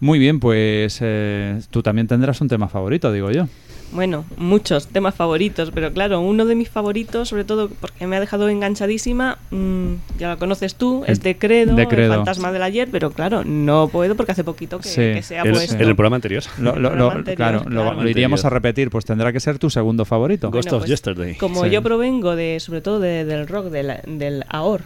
Muy bien, pues eh, tú también tendrás un tema favorito, digo yo. Bueno, muchos temas favoritos, pero claro, uno de mis favoritos, sobre todo porque me ha dejado enganchadísima, mm, ya lo conoces tú, es de Credo, de el fantasma del ayer, pero claro, no puedo porque hace poquito que, Sí. que se ha El- puesto. en el programa anterior. Lo, lo- programa lo- anterior, claro, lo- claro. lo iríamos a repetir, pues tendrá que ser tu segundo favorito. Ghost Bueno, of pues, Yesterday. Como Sí. yo provengo de, sobre todo de- del rock, del, del AOR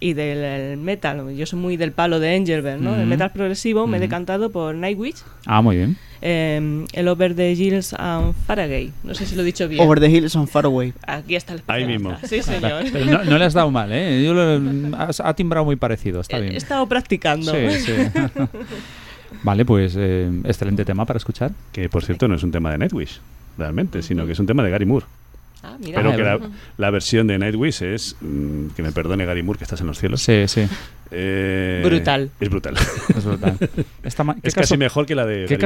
y del metal, yo soy muy del palo de Angelberg, ¿no? Del metal progresivo, me he decantado por Nightwish, Ah, muy bien. eh, el Over the Hills and Faragay, no sé si lo he dicho bien. Over the Hills and Far Away. Aquí está el Ahí mismo. Sí, señor. Pero no, no le has dado mal, ¿eh? Yo lo- has- ha timbrado muy parecido, está He bien. estado practicando. Sí, sí. vale, pues eh, excelente tema para escuchar. Que por cierto no es un tema de Nightwish, realmente, sino que es un tema de Gary Moore. Ah, mira. Pero que la, versión de Nightwish es, mm, que me perdone Gary Moore, que estás en los cielos. Sí, sí, eh, Brutal. Es brutal. es brutal. Esta ma- ¿qué es casi mejor que la de Qué,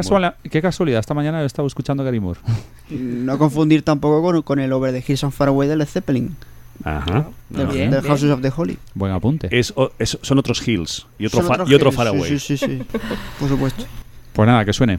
casualidad, esta mañana he estado escuchando a Gary Moore. No confundir tampoco con, con el Over the Hills and Far Away de Led Zeppelin. Ajá. No, Bien, bien. Houses of the Holy. Buen apunte. Es, o- es- son otros hills y otro, otros y otro Hills, far sí, away. Sí, sí, sí. Por supuesto. Pues nada, que suene.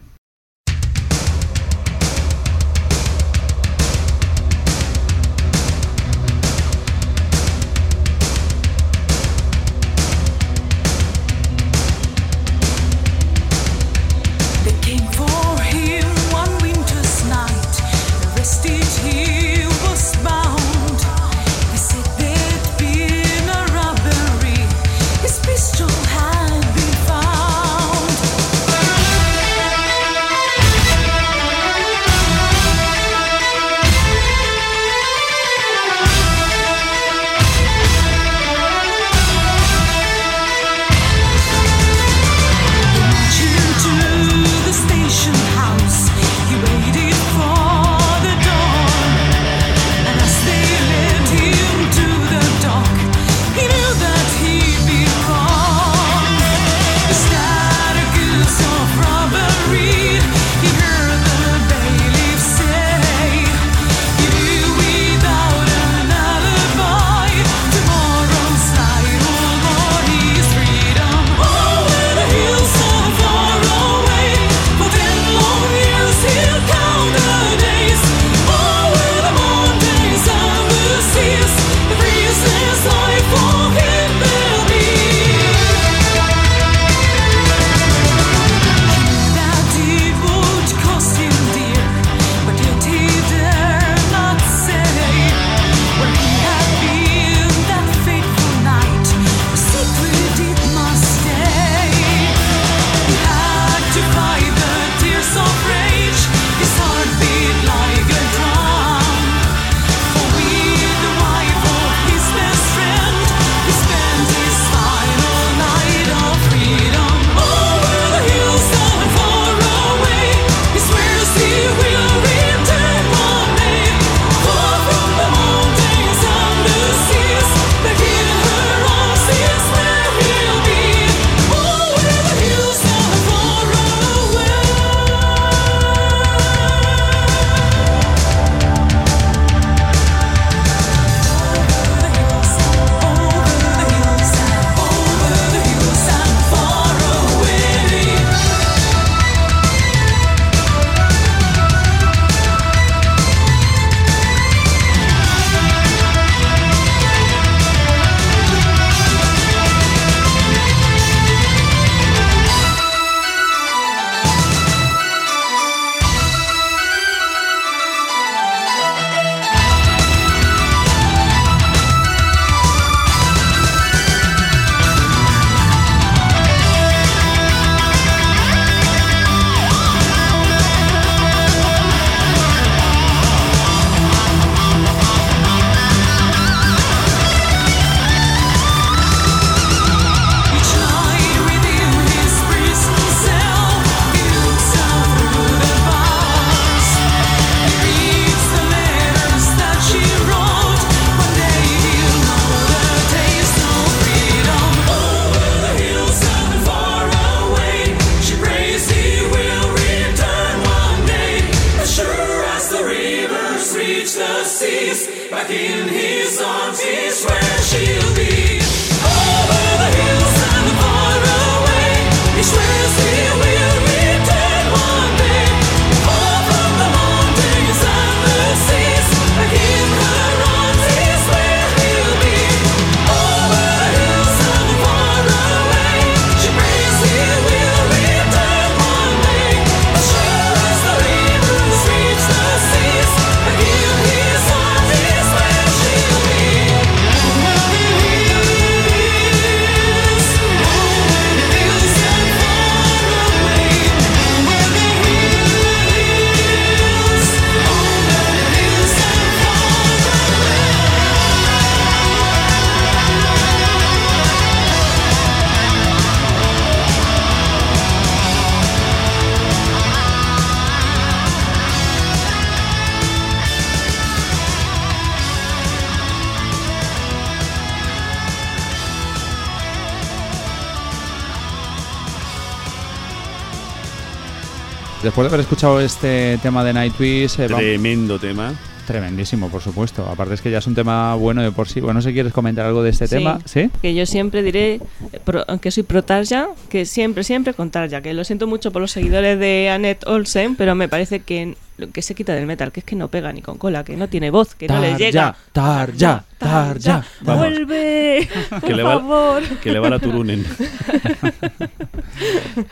Después de haber escuchado este tema de Nightwish, eh, Tremendo tema. tremendísimo, por supuesto. Aparte es que ya es un tema bueno de por sí. Bueno, no sé si quieres comentar algo de este Sí. tema, ¿sí? Que yo siempre diré, pro- aunque soy pro Tarja, que siempre, siempre con Tarja. Que lo siento mucho por los seguidores de Annette Olsen, pero me parece que lo que se quita del metal, que es que no pega ni con cola, que no tiene voz, que no le llega. Tarja, Tarja. Vamos. ¡Vuelve! Que por le va- favor. Que le va la Turunen.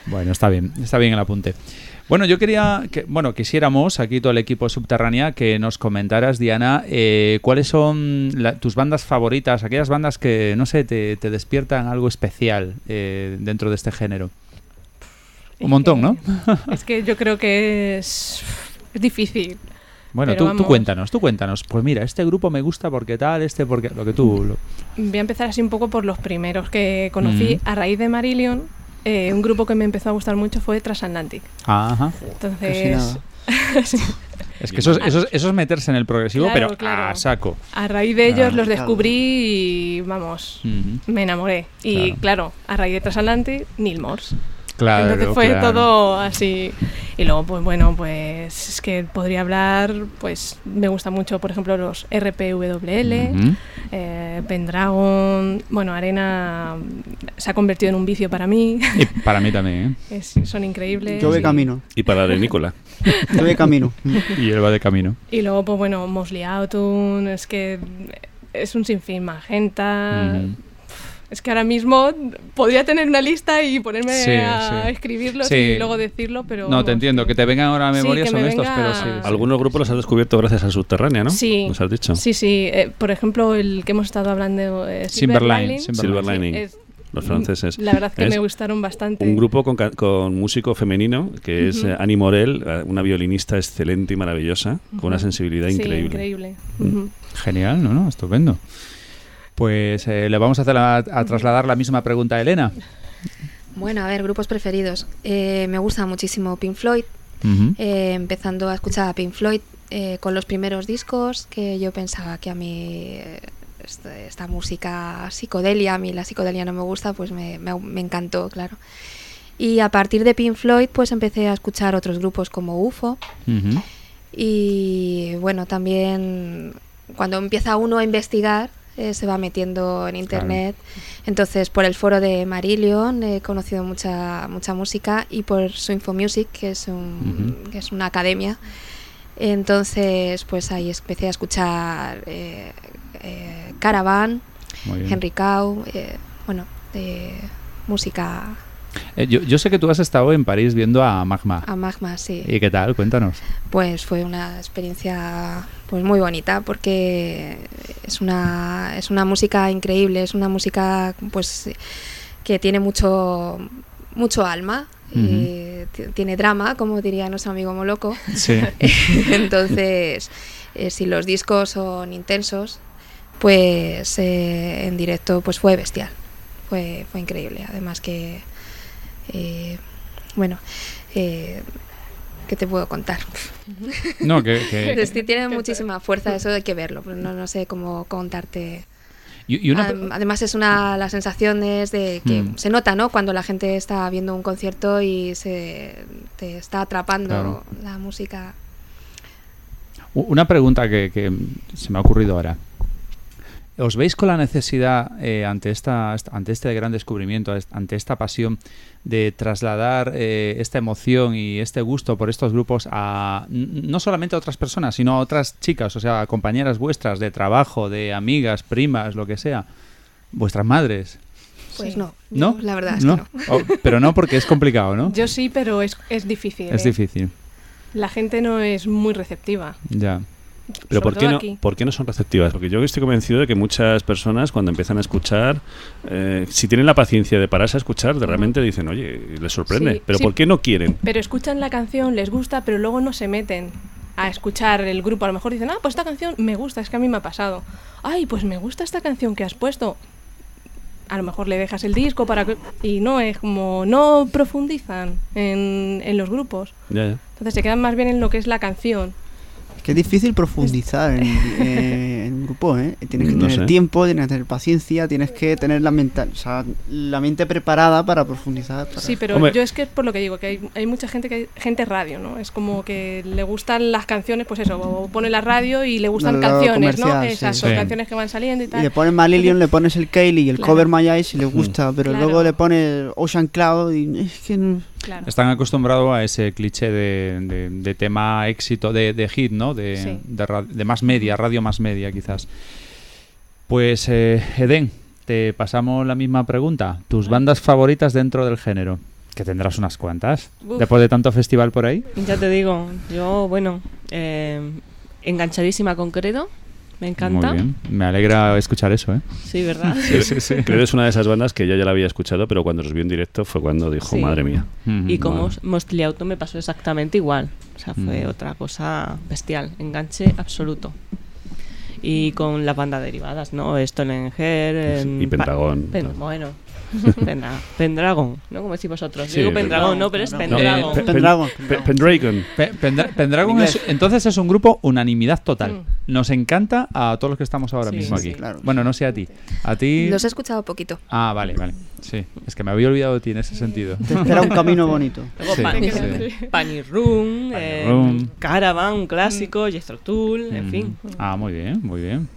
Bueno, está bien, está bien el apunte. Bueno, yo quería que, bueno, quisiéramos aquí todo el equipo subterránea que nos comentaras, Diana, eh, cuáles son la- tus bandas favoritas, aquellas bandas que, no sé, te, te despiertan algo especial eh, dentro de este género. Un montón, ¿no? Es que yo creo que es, es difícil. Bueno, tú, tú cuéntanos, tú cuéntanos. Pues mira, este grupo me gusta porque tal, este porque lo que tú... lo- Voy a empezar así un poco por los primeros que conocí Ujú. a raíz de Marillion. Eh, un grupo que me empezó a gustar mucho fue Transatlantic. Ajá. Entonces, sí, Es que eso es, eso es- eso es meterse en el progresivo, Claro, pero claro. a saco. a raíz de ellos Ah, los descubrí y vamos, me enamoré. Y Claro. claro, a raíz de Transatlantic, Neil Morse. Claro, Entonces fue claro. todo así. Y luego, pues bueno, pues es que podría hablar, pues me gusta mucho, por ejemplo, los RPWL, eh, Pendragon, bueno, Arena se ha convertido en un vicio para mí, Y para mí también, Es- son increíbles. Yo y- camino. Y para la Nicola. Yo voy camino. ¿eh? Y él va de camino. Y luego, pues bueno, Mosley Autumn, es que es un sinfín, Magenta. Es que ahora mismo podría tener una lista y ponerme Sí, a sí. escribirlos Sí. y luego decirlo, pero... No, te entiendo. Que te vengan ahora a memoria son me estos, venga- pero sí. sí. Algunos grupos los has descubierto gracias a Subterránea, ¿no? Sí. Nos has dicho. Sí, sí. eh, por ejemplo, el que hemos estado hablando, eh, Silver Silver Line, Lining, Silver Silver sí, Lining. es- Los franceses. La verdad que Es me gustaron bastante. Un grupo con, con músico femenino, que es eh, Annie Morel, eh, una violinista excelente y maravillosa, con una sensibilidad Sí, increíble. increíble. Mm. Genial, ¿no? no Estupendo. Pues eh, le vamos a, hacer a trasladar la misma pregunta a Elena. Bueno, a ver, grupos preferidos. Eh, me gusta muchísimo Pink Floyd. Eh, empezando a escuchar a Pink Floyd eh, con los primeros discos, que yo pensaba que a mí eh, esta, esta música psicodelia, a mí la psicodelia no me gusta, pues me, me- me encantó, claro. Y a partir de Pink Floyd, pues empecé a escuchar otros grupos como UFO. Y bueno, también cuando empieza uno a investigar, eh, se va metiendo en internet. Entonces, por el foro de Marillion he conocido mucha, mucha música y por su Infomusic, que es, un, que es una academia. Entonces, pues ahí empecé a escuchar eh, eh, Caravan. Henry Cow, eh, bueno, de música Eh, yo, yo sé que tú has estado en París viendo a Magma. a Magma, sí. ¿Y qué tal? Cuéntanos. Pues fue una experiencia pues muy bonita porque es una es una música increíble, es una música pues que tiene mucho mucho alma y ti- tiene drama, como diría nuestro amigo Moloco. Sí. Entonces, eh, si los discos son intensos, pues eh, en directo pues fue bestial. Fue, fue increíble. Además que, eh, bueno, eh, ¿qué te puedo contar? No, que... que- Es que tiene muchísima fuerza, eso hay que verlo. pero No, no sé cómo contarte. y, una... Además es una las sensaciones de que Mm. se nota, ¿no? Cuando la gente está viendo un concierto y se te está atrapando Claro. la música. Una pregunta que, que se me ha ocurrido ahora. ¿Os veis con la necesidad, eh, ante, esta, ante este gran descubrimiento, ante esta pasión, de trasladar eh, esta emoción y este gusto por estos grupos a no solamente a otras personas, sino a otras chicas, o sea, a compañeras vuestras de trabajo, de amigas, primas, lo que sea, vuestras madres? Pues Sí. no, ¿No? la verdad es ¿No? que no. Oh, pero no porque es complicado, ¿no? Yo sí, pero es, es difícil. es ¿eh? difícil, La gente no es muy receptiva. ya. Pero ¿por qué, no. ¿por qué no son receptivas? Porque yo estoy convencido de que muchas personas cuando empiezan a escuchar, eh, si tienen la paciencia de pararse a escuchar, de realmente dicen, oye, les sorprende. Sí, pero sí. ¿por qué no quieren? Pero escuchan la canción, les gusta, pero luego no se meten a escuchar el grupo. A lo mejor dicen, ah, pues esta canción me gusta, es que a mí me ha pasado. Ay, pues me gusta esta canción que has puesto. A lo mejor le dejas el disco para que... Y no, es como... No profundizan en, en los grupos. Ya, ya. Entonces se quedan más bien en lo que es la canción. Es difícil profundizar en, eh, en un grupo, ¿eh? Tienes que No tener sé. tiempo, tienes que tener paciencia, tienes que tener la, mental, o sea, la mente preparada para profundizar. para- Sí, pero Hombre. yo es que es por lo que digo, que hay, hay mucha gente que hay gente radio, ¿no? Es como que le gustan las canciones, pues eso, o pone la radio y le gustan canciones, ¿no? sí, Exacto, sí. canciones que van saliendo y Y tal. le pones Marillion, le pones el Kaylee y el Claro. cover My Eyes y le gusta, pero Claro. luego le pones Ocean Cloud y es que no- Claro. Están acostumbrados a ese cliché de, de- de tema éxito, de, de hit, ¿no? De, Sí. más media, radio más media, quizás. Pues, eh, Eden, te pasamos la misma pregunta. ¿Tus bandas favoritas dentro del género? Que tendrás unas cuantas. Uf. Después de tanto festival por ahí. Ya te digo, yo, bueno, eh, enganchadísima con Credo, me encanta. Muy bien. Me alegra escuchar eso, ¿eh? Sí, ¿verdad? Sí, sí, sí. Credo es una de esas bandas que yo ya la había escuchado, pero cuando los vi en directo fue cuando dijo, Sí. madre mía. Y como Vale. Mostly Auto me pasó exactamente igual. O sea, fue Mm. otra cosa bestial, enganche absoluto. Y con las bandas derivadas, ¿no? Sí, em, y Pendragón, pa- bueno, Pendragon, ¿no? Como decís vosotros. Sí, Digo Pendragon, no, pero es Pendragon. Eh, Pe- Pendragon. Pe- Pendragon. Pe- Pendra- Pendragon En es- entonces es un grupo unanimidad total. Mm. Nos encanta a todos los que estamos ahora Sí, mismo sí, aquí. claro. Bueno, no sé a ti. A ti. Los he escuchado poquito. Ah, vale, vale. Sí, es que me había olvidado de ti en ese sentido. espera un camino bonito. Luego Sí, Pan- sí. Pani Room, Pani eh, Room. Caravan, un clásico, Jethro Tull, en Mm. fin. Ah, muy bien, muy bien.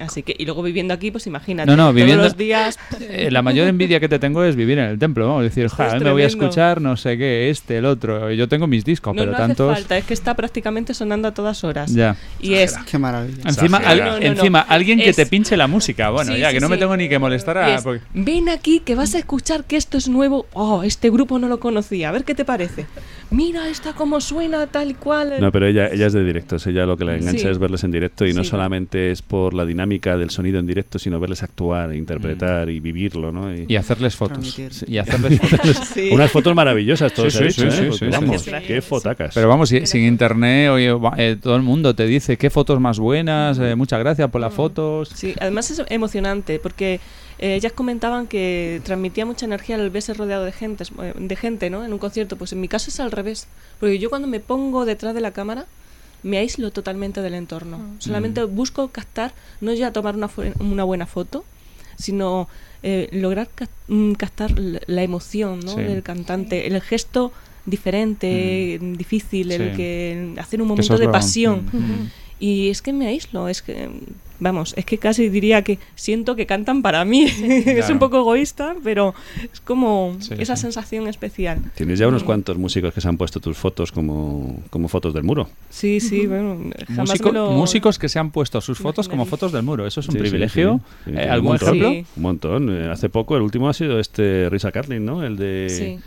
Así que, y luego viviendo aquí, pues imagínate. No, no, todos viviendo- los días. Eh, la mayor envidia que te tengo es vivir en el templo. Vamos a decir, "Ja, me voy a escuchar no sé qué, este, el otro. Yo tengo mis discos, No, pero no hace tantos. falta, es que está prácticamente sonando a todas horas. Ya. Y es. Qué maravilla. Encima, al- No, no, no. encima alguien que Es- te pinche la música. Bueno, Sí, ya, sí, que no me sí. tengo ni que molestar a. es, porque- Ven aquí que vas a escuchar que esto es nuevo. Oh, este grupo no lo conocía. A ver qué te parece. Mira esta cómo suena, tal y cual. No, pero ella, ella es de directos. Ella lo que le engancha Sí. es verles en directo y no Sí. solamente es por la dinámica del sonido en directo, sino verles actuar, interpretar y vivirlo, ¿no? Y- Y hacerles fotos. Transmitir. Y hacerles fotos. Sí. Unas fotos maravillosas, todo Sí, sí, sí, ¿eh? sí, sí, sí. vamos, Sí. qué fotacas. Pero vamos, si- sin internet, oye, eh, todo el mundo te dice qué fotos más buenas, eh, muchas gracias por las fotos. Sí, además es emocionante porque eh, ellas comentaban que transmitía mucha energía al verse rodeado de gente, eh, de gente, ¿no? En un concierto. Pues en mi caso es al revés, porque yo cuando me pongo detrás de la cámara me aíslo totalmente del entorno. Solamente busco captar, no ya tomar una, una buena foto, sino eh, lograr mm, captar la emoción ¿no? Sí. del cantante, el gesto diferente, difícil, el que hacer un momento es de lo- pasión. Mm, mm. Y es que me aíslo, es que, vamos, es que casi diría que siento que cantan para mí. es Claro. un poco egoísta, pero es como Sí, esa sí. sensación especial. Tienes ya unos cuantos músicos que se han puesto tus fotos como, como fotos del muro. Sí, sí, bueno, jamás Músico- me lo... músicos que se han puesto sus fotos como fotos del muro. Eso es un privilegio. sí, sí. Eh, ¿Algún un ejemplo? Sí. Un montón. Eh, Hace poco, el último ha sido este Risa Carlin, ¿no? El de, Sí.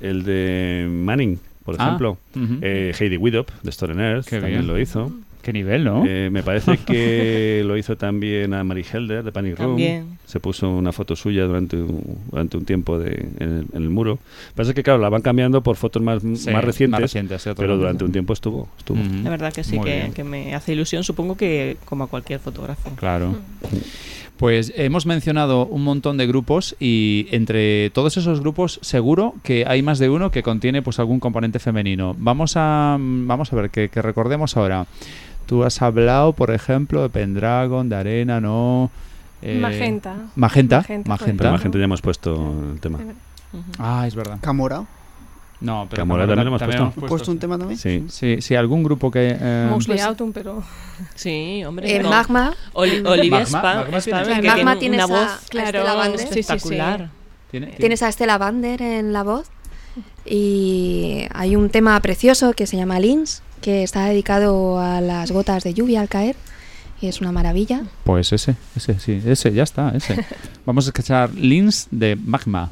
el de Manning, por Ah, ejemplo. ujú. Eh, Heidi Widop, de Stolen Earth, Qué también bien. lo hizo. Qué nivel, ¿no? Eh, me parece que lo hizo también a Mary Helder de Panic Room. También. Se puso una foto suya durante un, durante un tiempo de, en, el, en el muro. Pasa que, claro, la van cambiando por fotos más, Sí, más recientes. más recientes, sí, pero durante un tiempo estuvo. estuvo. La verdad que sí, que, me hace ilusión, supongo que como a cualquier fotógrafo. Claro. Pues hemos mencionado un montón de grupos y entre todos esos grupos seguro que hay más de uno que contiene pues algún componente femenino. Vamos a vamos a ver que, que recordemos ahora. Tú has hablado, por ejemplo, de Pendragon, de Arena, no. eh, Magenta. Magenta. Magenta, Magenta. Pero gente ya hemos puesto el tema. Ah, es verdad. Camora. No, pero Camora también lo hemos puesto. hemos ¿He puesto un tema también? Sí. Sí, sí, algún grupo que. eh, Mostly pues- Autumn, pero... Sí, hombre. En no. Magma. Oli- Olivia Magma- Spa- Magma tiene- Magma una a- voz a Estela Bander. sí, sí, sí. espectacular. ¿tiene- Tienes a Estela Bander en la voz y hay un tema precioso que se llama Lins, que está dedicado a las gotas de lluvia al caer y es una maravilla. Pues ese, ese, sí, ese, ya está, ese. Vamos a escuchar Lins de Magma.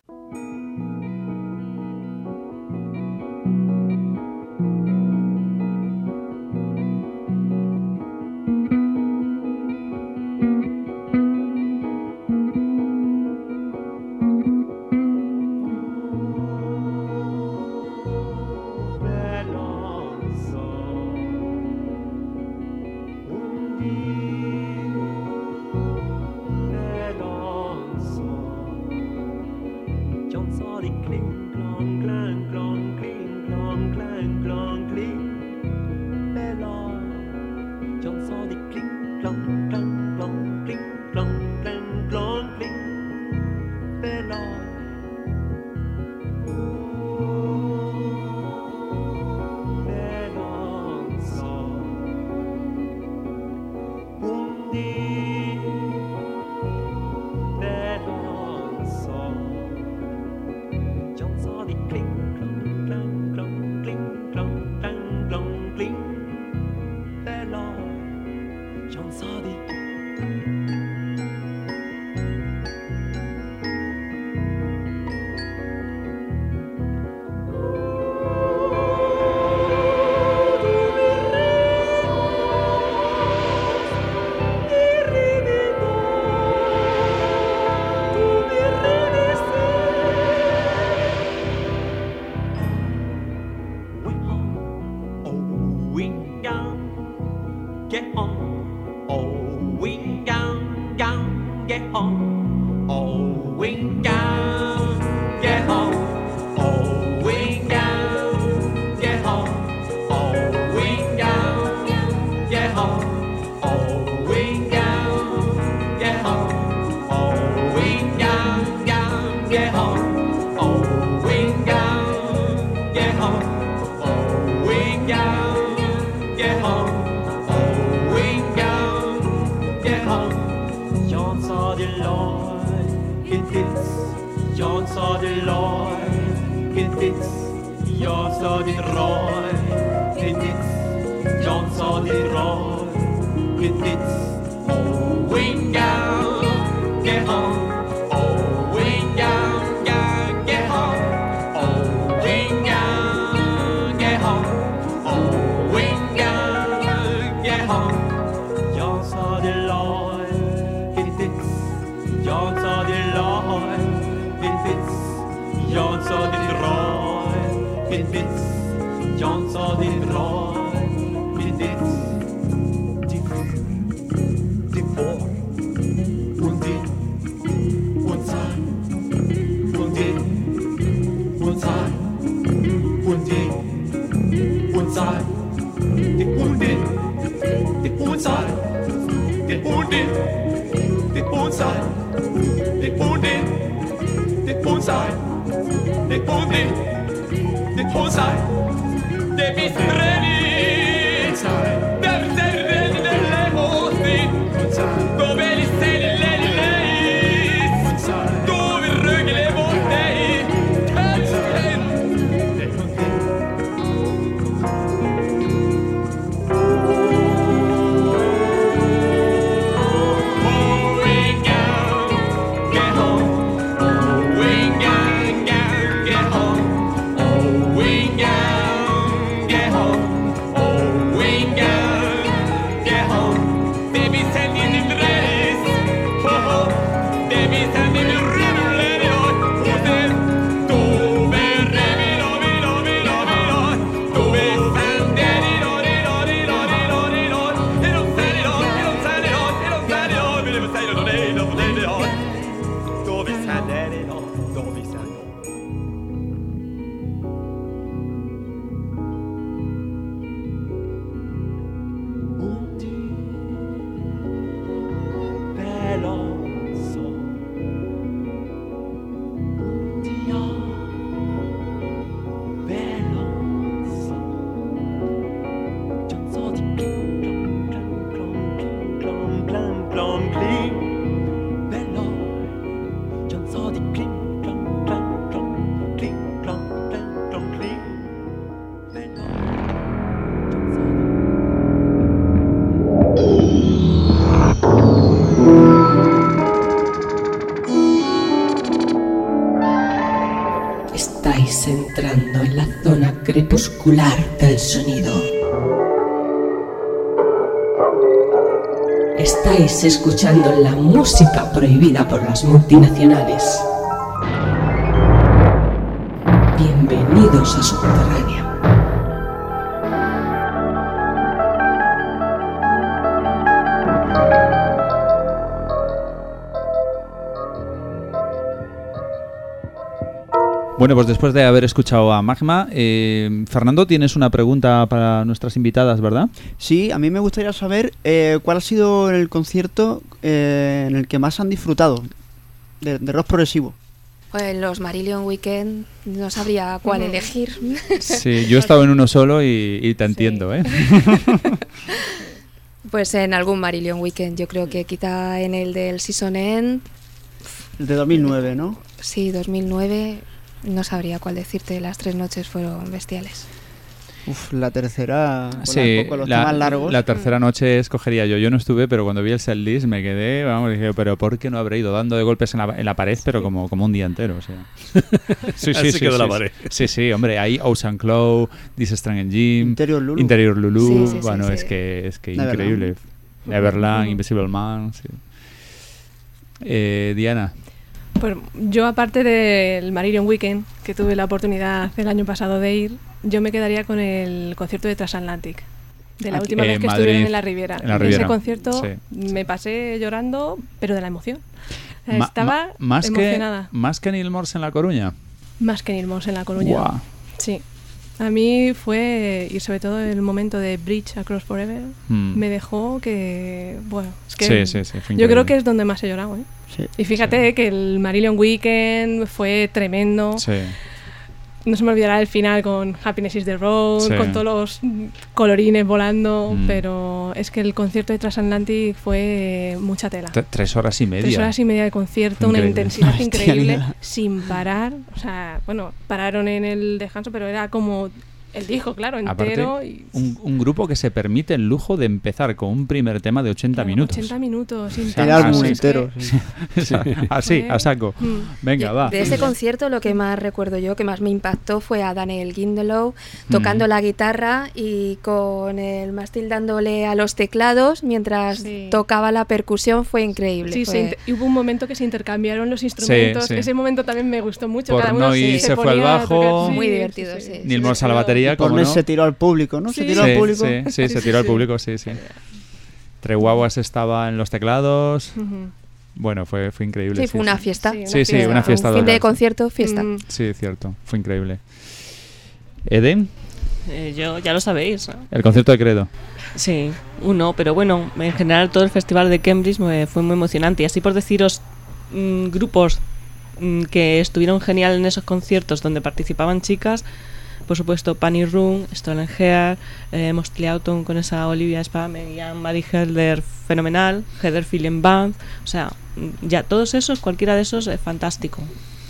Sonido. Estáis escuchando la música prohibida por las multinacionales. Bienvenidos a Subterránea. Bueno, pues después de haber escuchado a Magma, eh, Fernando, tienes una pregunta para nuestras invitadas, ¿verdad? Sí, a mí me gustaría saber eh, cuál ha sido el concierto eh, en el que más han disfrutado de, de rock progresivo. Pues los Marillion Weekend no sabría cuál elegir. Sí, yo he estado en uno solo y, y te entiendo, ¿eh? Pues en algún Marillion Weekend, yo creo que quizá en el del Season End, El de 2009, ¿no? sí, 2009, no sabría cuál decirte, las tres noches fueron bestiales. Uf, la tercera, con Sí, un poco los la, temas largos. la tercera noche escogería yo. Yo no estuve, pero cuando vi el setlist me quedé, vamos, dije, pero ¿por qué no habré ido dando de golpes en la, en la pared, pero como, como un día entero? O sea. sí, Así quedó la pared. Sí, sí, hombre, ahí Ocean Claw, This Strange Gym, Interior Lulu. Interior Lulu, Sí, sí, sí, bueno, sí. es que, es que Neverland. increíble. Neverland, Invisible Man, sí. Eh, Diana, Pues yo, aparte del Marillion Weekend, que tuve la oportunidad el año pasado de ir, yo me quedaría con el concierto de Transatlantic. De la Aquí, última vez que Madrid, estuvieron en la Riviera. en la En Riviera, ese concierto sí. me pasé llorando, pero de la emoción. Ma- Estaba ma- más emocionada. Que, más que Neil Morse en La Coruña. Más que Nilmos en La Coruña. Guau. Sí. A mí fue, y sobre todo el momento de Bridge Across Forever, Mm. me dejó que, bueno, es que Sí, sí, sí, fue yo increíble. creo que es donde más he llorado, ¿eh? Sí. Y fíjate eh, que el Marillion Weekend fue tremendo. No se me olvidará el final con Happiness is the Road, Sí. con todos los colorines volando, Mm. pero es que el concierto de Transatlantic fue mucha tela. T- Tres horas y media. Tres horas y media de concierto, una intensidad increíble, sin parar. O sea, bueno, pararon en el descanso, pero era como el disco, claro, Aparte, entero. y, un, un grupo que se permite el lujo de empezar con un primer tema de 80 claro, minutos. 80 minutos. intensos, El álbum entero. sí. Así, a saco. Mm. Venga, Yo- va. De ese concierto lo que más recuerdo yo, que más me impactó, fue a Daniel Gindelow tocando Mm. la guitarra y con el mástil dándole a los teclados mientras Sí. tocaba la percusión, fue increíble. Sí, fue- se y hubo un momento que se intercambiaron los instrumentos. sí. Ese momento también me gustó mucho. Por Cada uno no ir, se fue al bajo. tocar. Muy divertido, sí. Neil Morse a la batería, como Tormes no. se tiró al público, ¿no? Se Sí. tiró sí, al público. sí, sí, se Sí, tiró al público, sí, sí. Treguaguas estaba en los teclados. Ujú. Bueno, fue, fue increíble. Sí, fue una fiesta. Sí, una Sí, sí, una fiesta Un fin de concierto, fiesta. Mm. Sí, es cierto. Fue increíble. Eden, Eh, yo ya lo sabéis. ¿no? el concierto de Credo. Sí, uno, pero bueno, en general todo el festival de Cambridge me fue muy emocionante. Y así por deciros mm, grupos mm, que estuvieron genial en esos conciertos donde participaban chicas, por supuesto Panny Room, Stolen Hair, eh, Mostly Autumn con esa Olivia Spame y Marie Helder fenomenal, Heather Feeling Band, o sea, mm, ya todos esos, cualquiera de esos, es fantástico,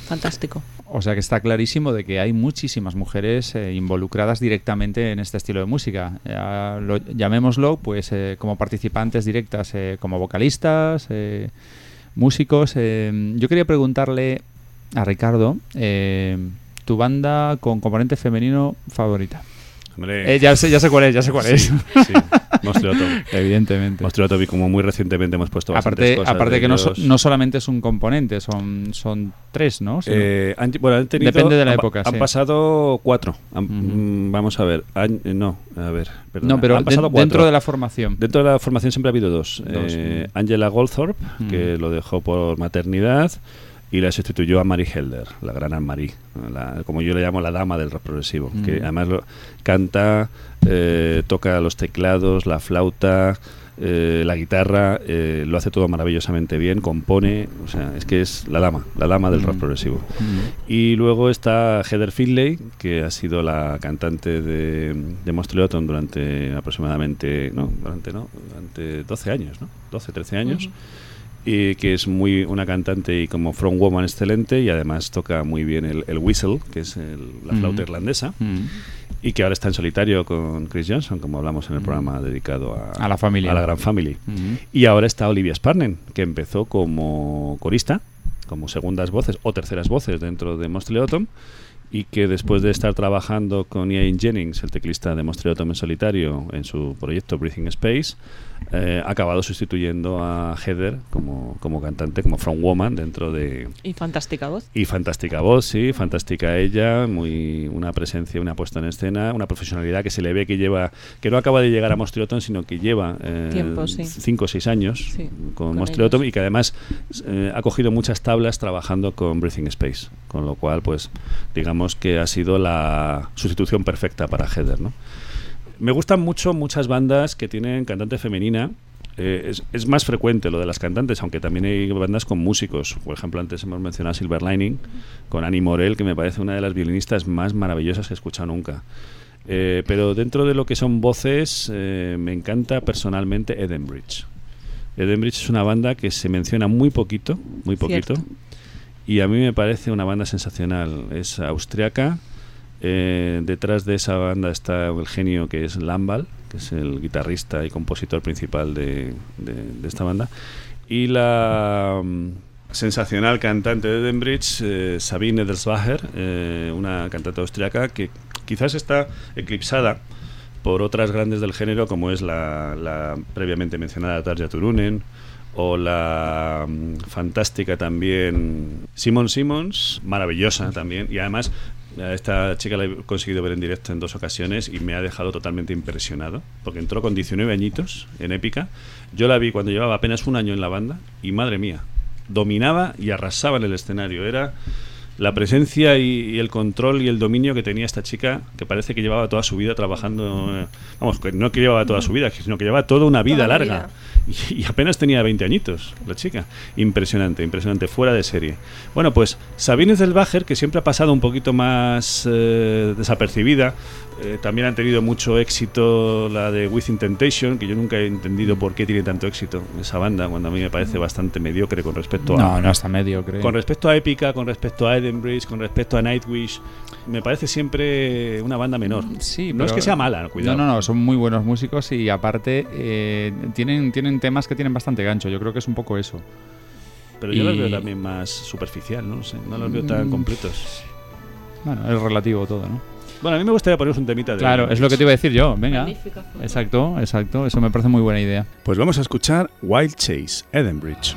fantástico. O sea que está clarísimo de que hay muchísimas mujeres eh, involucradas directamente en este estilo de música. Lo- llamémoslo, pues, eh, como participantes directas, eh, como vocalistas, eh, músicos. eh. yo quería preguntarle a Ricardo, eh, tu banda con componente femenino favorita. Hombre, Eh, ya, sé, ya sé cuál es, ya sé cuál es. sí, sí, Monstruo Atomic. Evidentemente. Monstruo Atomic, como muy recientemente hemos puesto bastantes Aparte, cosas aparte de que no, so- no solamente es un componente, son, son tres, ¿no? Eh, han, bueno, han tenido- Depende de la han época, Han sí. pasado cuatro. Han- mm, Vamos a ver. eh, no, a ver. perdona. no, pero han pasado cuatro. dentro de la formación. Dentro de la formación siempre ha habido dos. Dos, Eh. Angela Goldthorpe, que lo dejó por maternidad, y la sustituyó a Mary Helder, la gran Anne-Marie, la- como yo le llamo la dama del rock progresivo, Mm. que además lo- canta, eh, toca los teclados, la flauta, eh, la guitarra, eh, lo hace todo maravillosamente bien, compone, o sea, es que es la dama, la dama del rock Mm. progresivo. Mm. Y luego está Heather Finlay, que ha sido la cantante de, de Autumn durante aproximadamente, no, durante, no, durante 12 años, ¿no? 12, 13 años. Y que es muy una cantante y como frontwoman excelente y además toca muy bien el, el whistle, que es el- la flauta irlandesa, y que ahora está en solitario con Chris Johnson, como hablamos en el programa dedicado a, A la familia. a la gran family. Y ahora está Olivia Sparnen, que empezó como corista, como segundas voces o terceras voces dentro de Monster Autumn, y que después de estar trabajando con Ian Jennings, el teclista de Monster Autumn en solitario, en su proyecto Breathing Space, eh, ha acabado sustituyendo a Heather como, como cantante, como frontwoman dentro de, Y fantástica voz. y fantástica voz, sí, fantástica ella, muy una presencia, una puesta en escena, una profesionalidad que se le ve que lleva, que no acaba de llegar a Mostrioton, sino que lleva eh, Tiempo, sí. cinco o seis años Sí, con, con Mostrioton y que además eh, ha cogido muchas tablas trabajando con Breathing Space, con lo cual, pues, digamos que ha sido la sustitución perfecta para Heather, ¿no? Me gustan mucho muchas bandas que tienen cantante femenina. Eh, es, es más frecuente lo de las cantantes, aunque también hay bandas con músicos. Por ejemplo, antes hemos mencionado Silver Lining con Annie Morel, que me parece una de las violinistas más maravillosas que he escuchado nunca. Eh, pero dentro de lo que son voces, eh, me encanta personalmente Edenbridge. Edenbridge es una banda que se menciona muy poquito, muy poquito. Cierto. Y a mí me parece una banda sensacional. Es austriaca. Eh, detrás de esa banda está el genio que es Lambal, que es el guitarrista y compositor principal de, de- esta banda. Y la mm, sensacional cantante de Edenbridge, eh, Sabine Edersbacher, eh, una cantante austriaca que quizás está eclipsada por otras grandes del género como es la, previamente mencionada Tarja Turunen o la mm, fantástica también Simon Simons, maravillosa también y además A esta chica la he conseguido ver en directo en dos ocasiones y me ha dejado totalmente impresionado, porque entró con 19 añitos en épica. Yo la vi cuando llevaba apenas un año en la banda y madre mía, dominaba y arrasaba en el escenario. Era la presencia y, y el control y el dominio que tenía esta chica, que parece que llevaba toda su vida trabajando. eh, vamos, que no que llevaba toda su vida, sino que llevaba toda una vida Toda larga. y apenas tenía 20 añitos, la chica. Impresionante, impresionante, fuera de serie. Bueno, pues Sabine Zelbacher, que siempre ha pasado un poquito más eh, desapercibida, eh, también han tenido mucho éxito la de Within Temptation, que yo nunca he entendido por qué tiene tanto éxito esa banda, cuando a mí me parece bastante mediocre con respecto a. No, no está medio, creo. Con respecto a Epica, con respecto a Edenbridge, con respecto a Nightwish, me parece siempre una banda menor. Sí, no es que sea mala, cuidado. No, no, no, son muy buenos músicos y aparte eh, tienen, tienen temas que tienen bastante gancho. Yo creo que es un poco eso. Pero yo los veo también más superficial, no, sé, no los veo tan Mm. completos. Bueno, es relativo todo, ¿no? Bueno, a mí me gustaría poneros un temita de. Claro, es lo que te iba a decir yo. Venga. Magnífica. Exacto, exacto. Eso me parece muy buena idea. Pues vamos a escuchar Wild Chase, Edenbridge.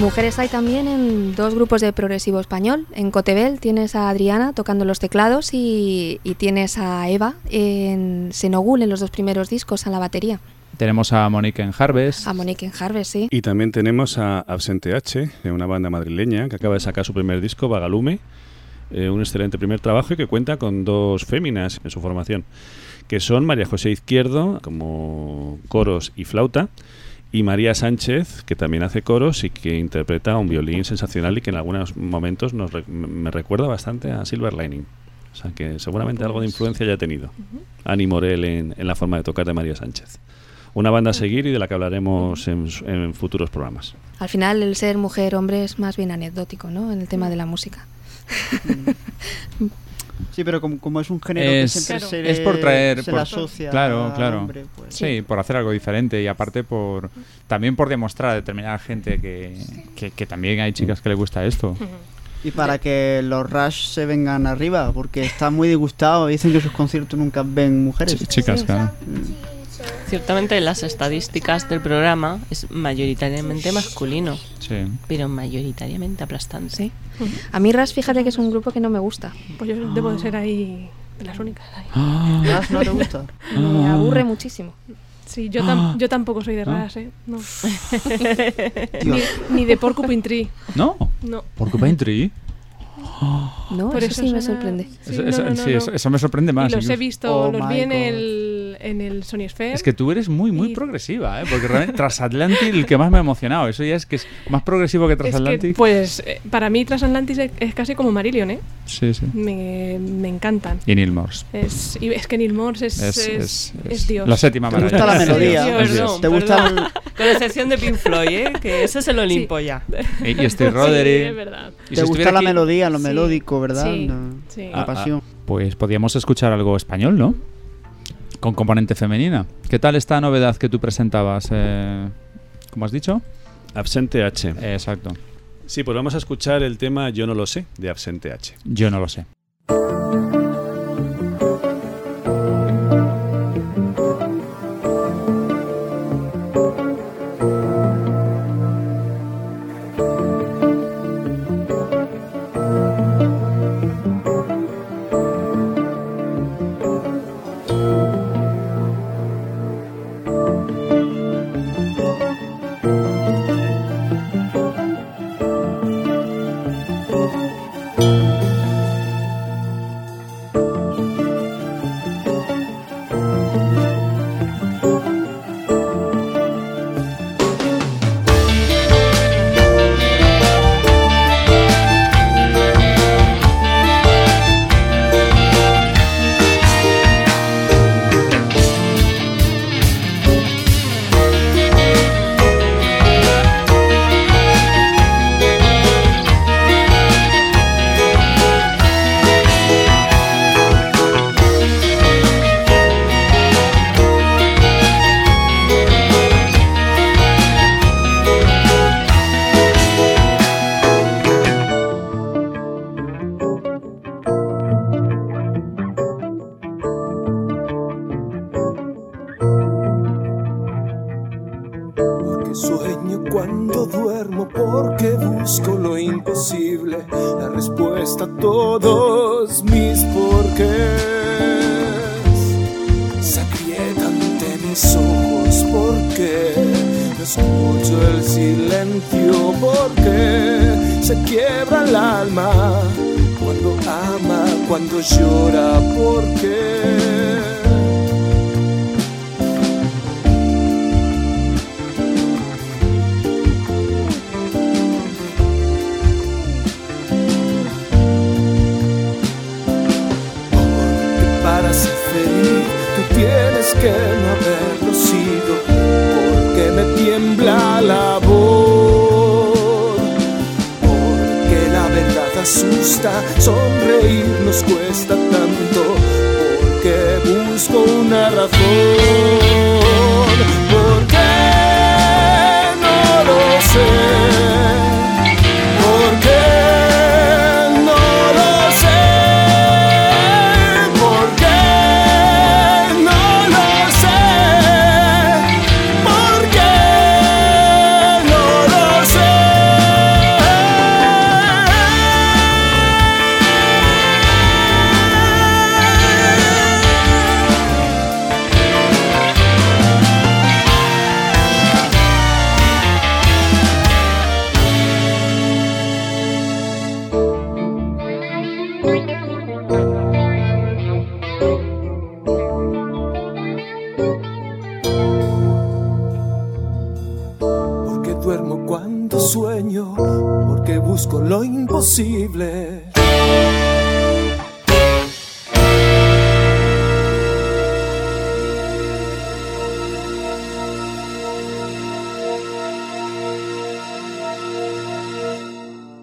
Mujeres hay también en dos grupos de progresivo español. En Cotebel tienes a Adriana tocando los teclados y, y tienes a Eva en Senogul en los dos primeros discos a la batería. Tenemos a Monique en Harvest. A Monique en Harvest, sí. Y también tenemos a Absente H, de una banda madrileña que acaba de sacar su primer disco, Vagalume. eh, un excelente primer trabajo y que cuenta con dos féminas en su formación, que son María José Izquierdo, como coros y flauta, y María Sánchez, que también hace coros y que interpreta un violín sensacional y que en algunos momentos nos re- me recuerda bastante a Silver Lining. O sea que seguramente algo de influencia ya ha tenido. Ani Morel en, en la forma de tocar de María Sánchez. Una banda a seguir y de la que hablaremos en, en futuros programas. Al final el ser mujer-hombre es más bien anecdótico, ¿no? En el tema de la música. Sí, pero como, como es un género Es, que siempre se, es le- por traer se por- le asocia claro al claro hombre, pues. sí por hacer algo diferente y aparte por también por demostrar a determinada gente que, que, que también hay chicas que les gusta esto Y para que los Rush se vengan arriba, porque están muy disgustados y dicen que sus conciertos nunca ven mujeres. Ch- chicas, claro. Ciertamente las estadísticas del programa es mayoritariamente masculino, sí pero mayoritariamente aplastante. A mí Ras, fíjate que es un grupo que no me gusta. Pues yo debo de ser ahí de las únicas. ahí. ¿Rush no te gusta? Me aburre muchísimo. Sí, yo, tam- yo tampoco soy de Ah. Ras, ¿eh? No. ni, ni de Porcupine Tree. no No. Porcupine Tree No, Por eso, eso sí me sorprende. Sí, Eso- no, eso- no, no, sí, no. eso- eso me sorprende más Y los he visto, Oh los vi en el, en el Sony Sphere. es que tú eres muy muy Y- progresiva ¿eh? porque realmente Transatlantic el que más me ha emocionado eso ya es que es más progresivo que Es que, Transatlantic pues, eh, para mí Transatlantis es, es casi como Marillion, ¿eh? sí sí Me, me encantan. y Neil Morse Es, y es que Neil Morse es, Es- es, es- es es Dios. la séptima ¿Te gusta la melodía? Es Dios. ¿Te gusta el- Con excepción de Pink Floyd, ¿eh? que ese es el Olimpo ya. y, y Steve Sí, Roderick es verdad. Y ¿Te gusta la aquí- lo Sí. melódico, verdad? Sí. La Ah, pasión. Pues podríamos escuchar algo español, ¿no? Con componente femenina. ¿Qué tal esta novedad que tú presentabas? Eh, ¿Cómo has dicho? Absente H. Eh, exacto. Sí, pues vamos a escuchar el tema Yo no lo sé, de Absente H. Yo no lo sé.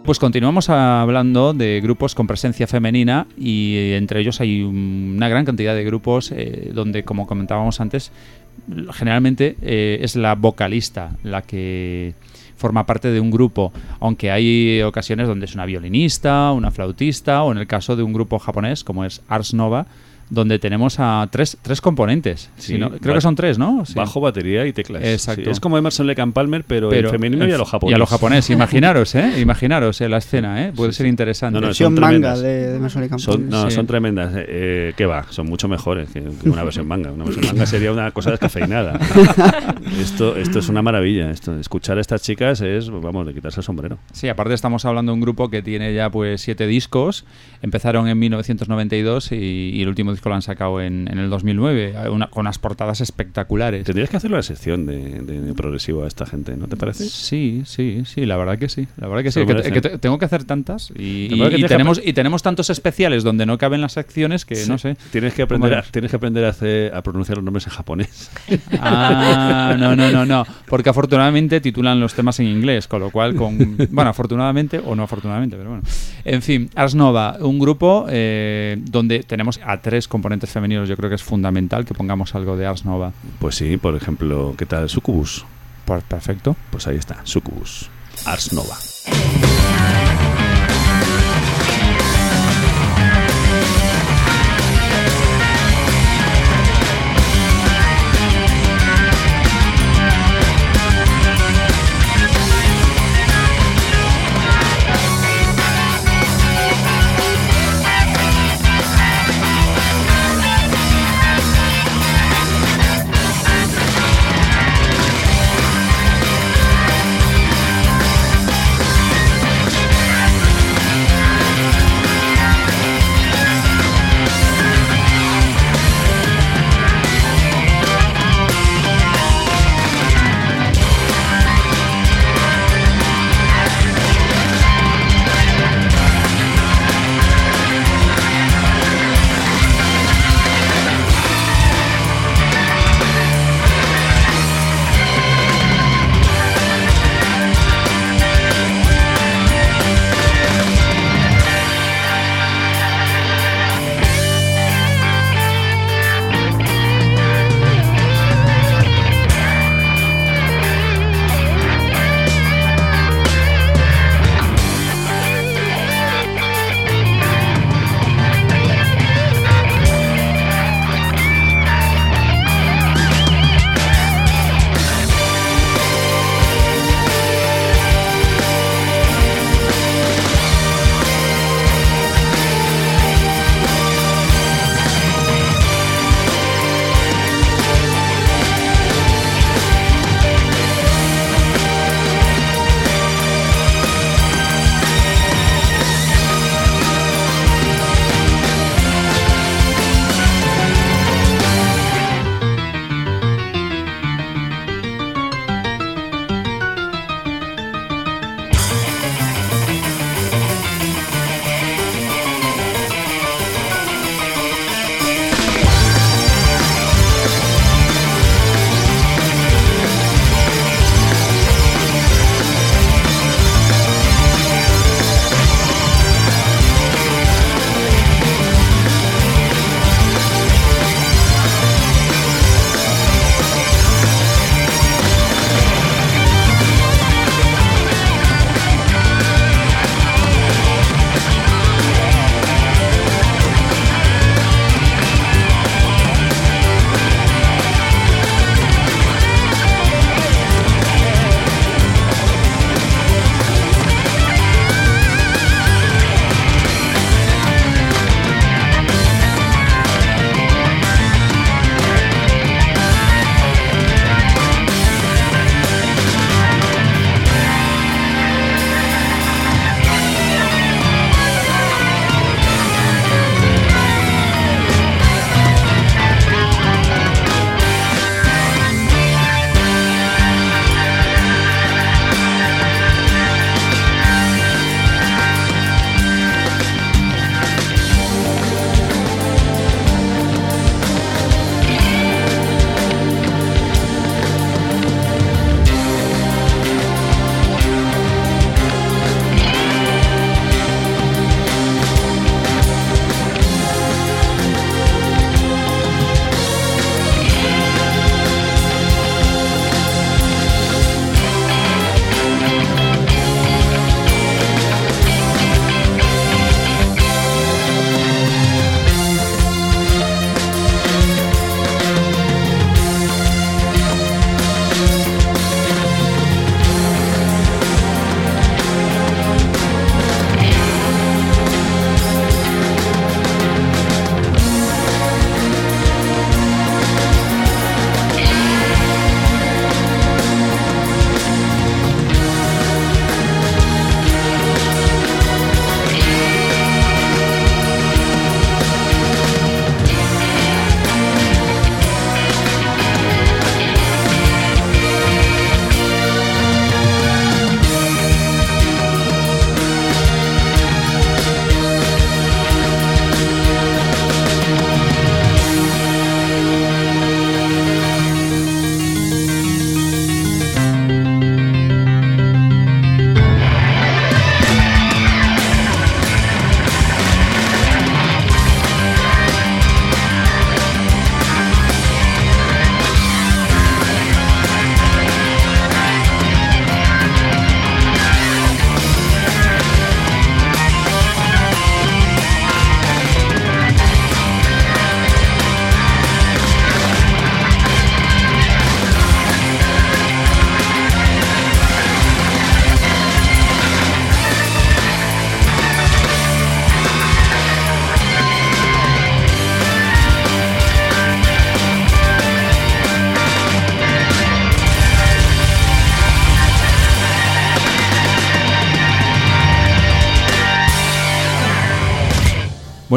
Pues continuamos hablando de grupos con presencia femenina y eh, entre ellos hay una gran cantidad de grupos eh, donde, como comentábamos antes, generalmente eh, es la vocalista la que forma parte de un grupo, aunque hay ocasiones donde es una violinista, una flautista o en el caso de un grupo japonés como es Ars Nova, donde tenemos a tres, tres componentes. Sí, Si no- creo que son tres, ¿no? Sí. Bajo, batería y teclas. Exacto. Sí, es como Emerson Lake and Palmer, pero, en femenino y a lo japonés. Y a lo japonés, imaginaros, ¿eh? Imaginaros eh, la escena, ¿eh? Puede ser interesante. No, no, Versión son manga tremendas. de, de Masonic Camp. Son, no, Sí. son tremendas. Eh, eh, ¿Qué va? Son mucho mejores que, que una versión manga. Una versión manga sería una cosa descafeinada. esto, esto es una maravilla. Esto, escuchar a estas chicas es, vamos, de quitarse el sombrero. Sí, aparte estamos hablando de un grupo que tiene ya pues siete discos. Empezaron en 1992 y, y el último disco lo han sacado en, en el 2009, una- con unas portadas espectaculares. Tendrías que hacer una sección de, de- de progresivo a esta gente, ¿no te parece? Sí, sí, sí, la verdad que sí. La verdad que sí. lo Que, merecen. que te- tengo que hacer tantas y, tenemos, y tenemos tantos especiales donde no caben las secciones que Sí. no sé. Tienes que aprender, a, tienes que aprender a, hacer- a pronunciar los nombres en japonés. Ah, no, no, no, no. Porque afortunadamente titulan los temas en inglés, con lo cual, con. Bueno, afortunadamente o no afortunadamente, pero bueno. En fin, Ars Nova, un grupo eh, donde tenemos a tres componentes femeninos. Yo creo que es fundamental que pongamos algo de Ars Nova. Pues sí, por ejemplo, ¿qué tal Sucubus? Pues perfecto. Pues ahí está, Sucubus. Ars Nova.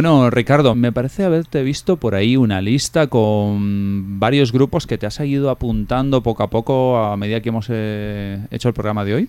Bueno, Ricardo, me parece haberte visto por ahí una lista con varios grupos que te has ido apuntando poco a poco a medida que hemos eh, hecho el programa de hoy.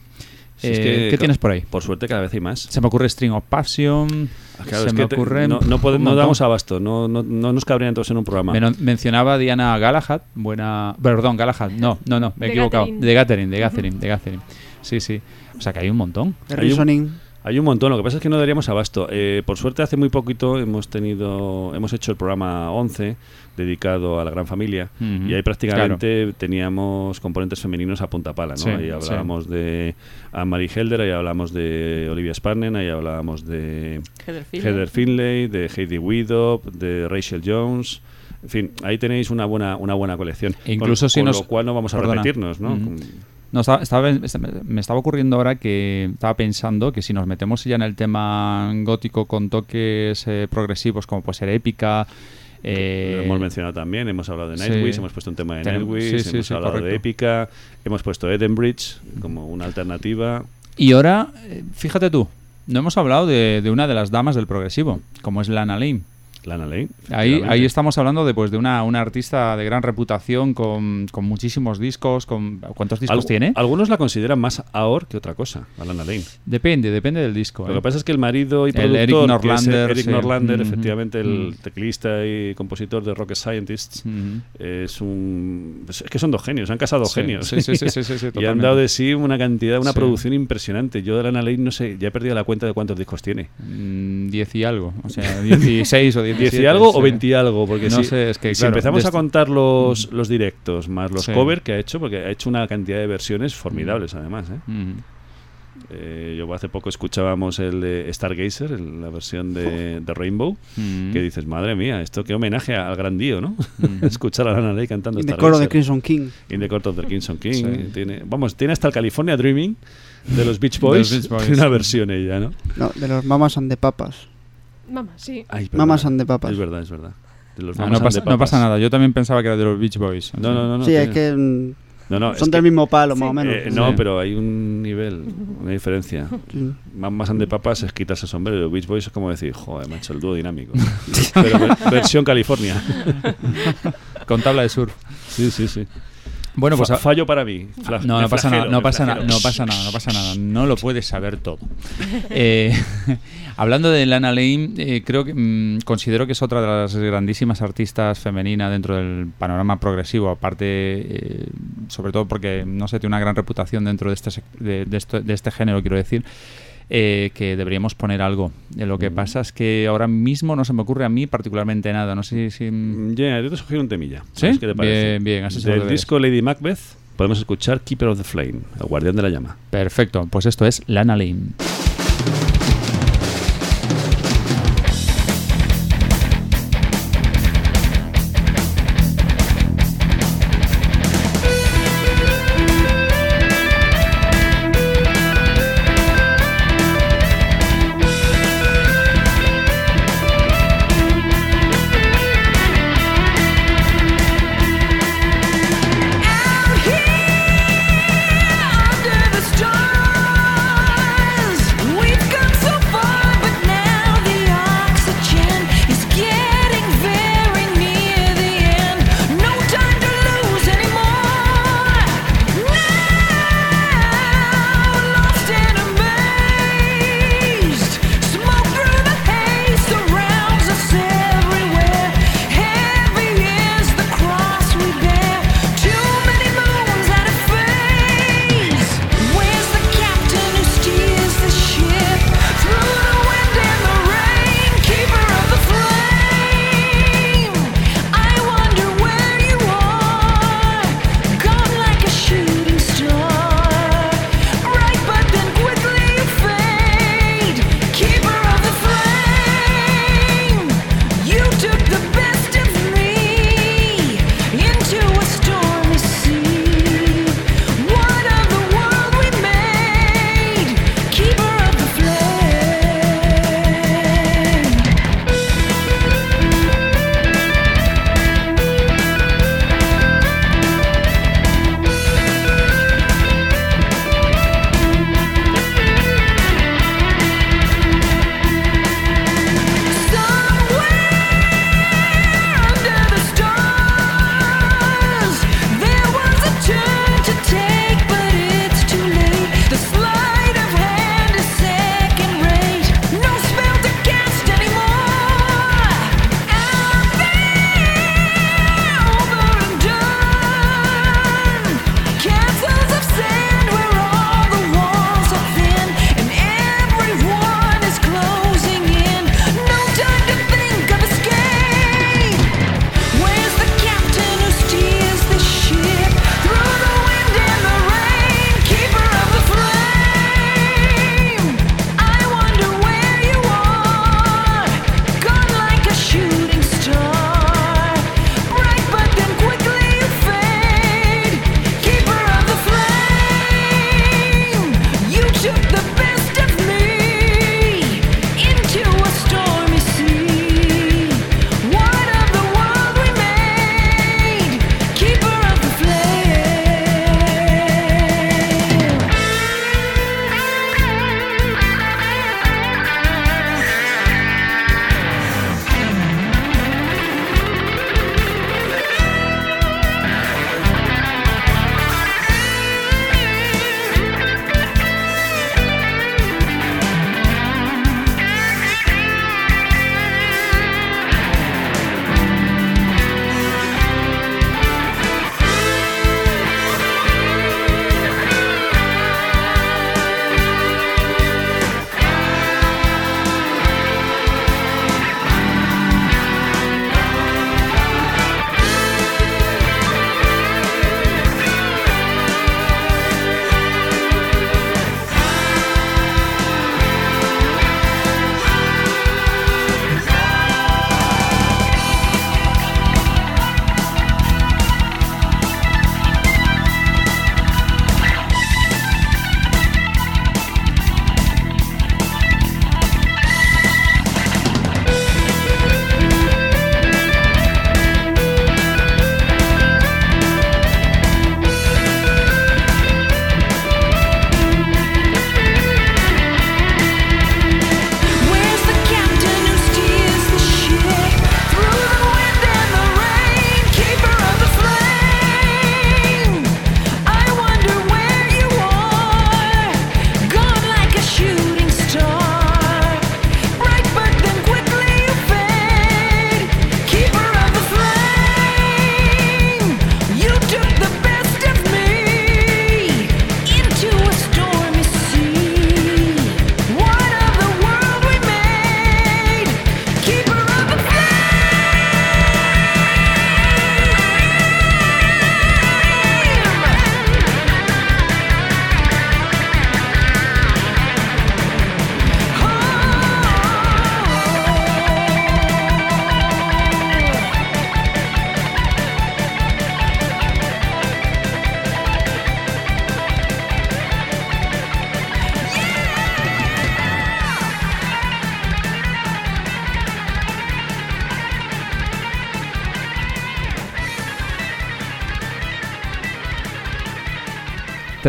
Es Eh, que, ¿Qué tienes por ahí? Por suerte cada vez hay más. Se me ocurre String of Passion. Ah, claro, se es me que te- ocurre. no, no, damos abasto, no, no, no nos cabrían todos en un programa. Men- mencionaba Diana Galahad, buena. Perdón, Galahad, no, no, no, me he equivocado. De Gathering, de Gathering, de Gathering. Sí, sí. O sea que hay un montón. Hay un-. Hay un montón, lo que pasa es que no daríamos abasto. Eh, por suerte hace muy poquito hemos tenido, hemos hecho el programa 11 dedicado a la gran familia y ahí prácticamente teníamos componentes femeninos a punta pala, ¿no? Sí, ahí hablábamos de Anne-Marie Helder, ahí hablamos de Olivia Sparnen, ahí hablábamos de Heather Finlay. Heather Finlay, de Heidi Widop, de Rachel Jones. En fin, ahí tenéis una buena una buena colección. E incluso con, si con nos- lo cual no vamos a Perdona. repetirnos, ¿no? Con- No, estaba, estaba- me estaba ocurriendo ahora que estaba pensando que si nos metemos ya en el tema gótico con toques eh, progresivos como puede ser épica. eh, Lo hemos mencionado también, hemos hablado de sí. Nightwish, hemos puesto un tema de Nightwish, sí, sí, hemos hablado de. Épica, hemos puesto Edenbridge como una alternativa. Y ahora, eh, fíjate tú, no hemos hablado de, de una de las damas del progresivo, como es Lana Lane. Lana Lane. Ahí, estamos hablando de, pues, de una, una artista de gran reputación, con, con muchísimos discos. Con, ¿Cuántos discos Algu- tiene? Algunos la consideran más AOR que otra cosa, a Lana Lane. Depende, depende del disco. Lo ¿eh? que pasa es que el marido y El productor, Eric que es Norlander, Eric sí. Norlander, efectivamente el Mm. teclista y compositor de Rocket Scientists, es un es que son dos genios, han casado Sí, genios. sí, sí, sí, sí, y han dado de sí una cantidad, una producción impresionante. Yo de Lana Lane no sé, ya he perdido la cuenta de cuántos discos tiene. Mm, 10 y algo. O sea, 16 o 17. 10 y algo o sí. 20 y algo, porque No si, sé, es que, si claro, empezamos a esto- contar los, los directos más los Sí. covers que ha hecho, porque ha hecho una cantidad de versiones formidables además. ¿eh? Ujú. Eh, yo hace poco escuchábamos el de Stargazer, el- la versión de, de Rainbow, Mm. que dices, madre mía, esto qué homenaje al gran Dio, ¿no? Mm. Escuchar a Lana Del Rey cantando In the Stargazer. coro de Crimson King. In the Court of the Crimson King. Sí. Tiene, vamos, tiene hasta el California Dreaming de los Beach los Boys. Beach Boys. Una versión ella, ¿no? No, de los Mamas and the Papas. Mamá, sí. Ay. Mamas and the Papas. Es verdad, es verdad. De los Mamas no, pasa, the no Papas. pasa nada. Yo también pensaba que era de los Beach Boys. No, no, no. no sí, es que mm, No, no, son es del que- mismo palo, más Sí. o menos. Eh, no, Sí. pero hay un nivel, una diferencia. Sí. Más and de papas es quitarse el sombrero. Los Beach Boys es como decir, joder, macho, el dúo dinámico. pero ver- versión California. Con tabla de surf. Sí, sí, sí. Bueno, pues fallo para mí. Fla- No, no pasa nada, no pasa nada, no pasa nada, no pasa nada. No lo puedes saber todo. Eh, hablando de Lana Lane, eh, creo que mm, considero que es otra de las grandísimas artistas femeninas dentro del panorama progresivo. Aparte, eh, sobre todo porque no sé, tiene una gran reputación dentro de este de, de esto- de este género, quiero decir. Eh, que deberíamos poner algo. Eh, lo que Mm. pasa es que ahora mismo no se me ocurre a mí particularmente nada. No sé si. Mm, yo te sugiero un temilla. ¿Sí? ¿Sabes ¿Qué te parece? Bien, bien, así Del disco Lady Macbeth podemos escuchar Keeper of the Flame, el guardián de la llama. Perfecto, pues esto es Lana Lane.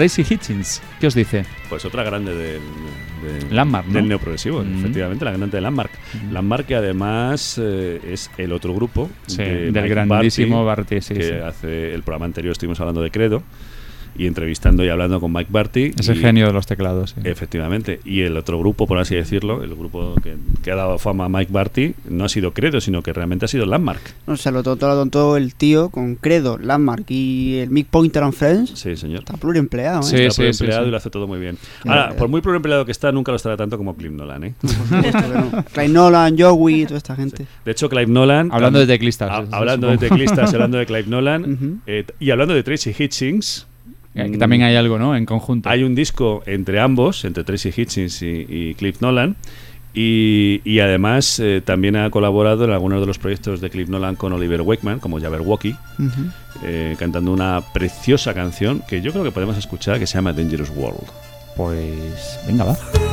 Tracy Hitchins, ¿qué os dice? Pues otra grande del, de- Landmark, ¿no? del neoprogresivo, Mm. efectivamente, la grande de Landmark. Mm. Landmark que además eh, es el otro grupo Sí, de del Mike grandísimo Barty, Barty, sí, que sí. hace el programa anterior estuvimos hablando de Credo y entrevistando y hablando con Mike Barty. Es el y- genio de los teclados. sí. Efectivamente. Y el otro grupo, por así decirlo, el grupo que, que ha dado fama a Mike Barty, no ha sido Credo, sino que realmente ha sido Landmark. No, se lo lo tontó el tío con Credo, Landmark y el Mick Pointer and Friends. Sí, señor. Está pluriempleado, ¿eh? Sí, Está sí, empleado sí. y lo hace todo muy bien. Qué Ahora, por muy empleado que está, nunca lo estará tanto como Cliff Nolan, ¿eh? No. Clive Nolan, Joey, toda esta gente. De hecho, Clive Nolan. Hablando de teclistas, ha- hablando de teclistas, hablando de Clive Nolan. Eh, y hablando de Tracy Hitchins. Eh, que también hay algo, ¿no? En conjunto. Hay un disco entre ambos, entre Tracy Hitchins y, y Cliff Nolan. Y, y además eh, también ha colaborado en algunos de los proyectos de Cliff Nolan con Oliver Wakeman, como Jabberwocky, Ujú. eh, cantando una preciosa canción que yo creo que podemos escuchar que se llama Dangerous World. Pues venga, va.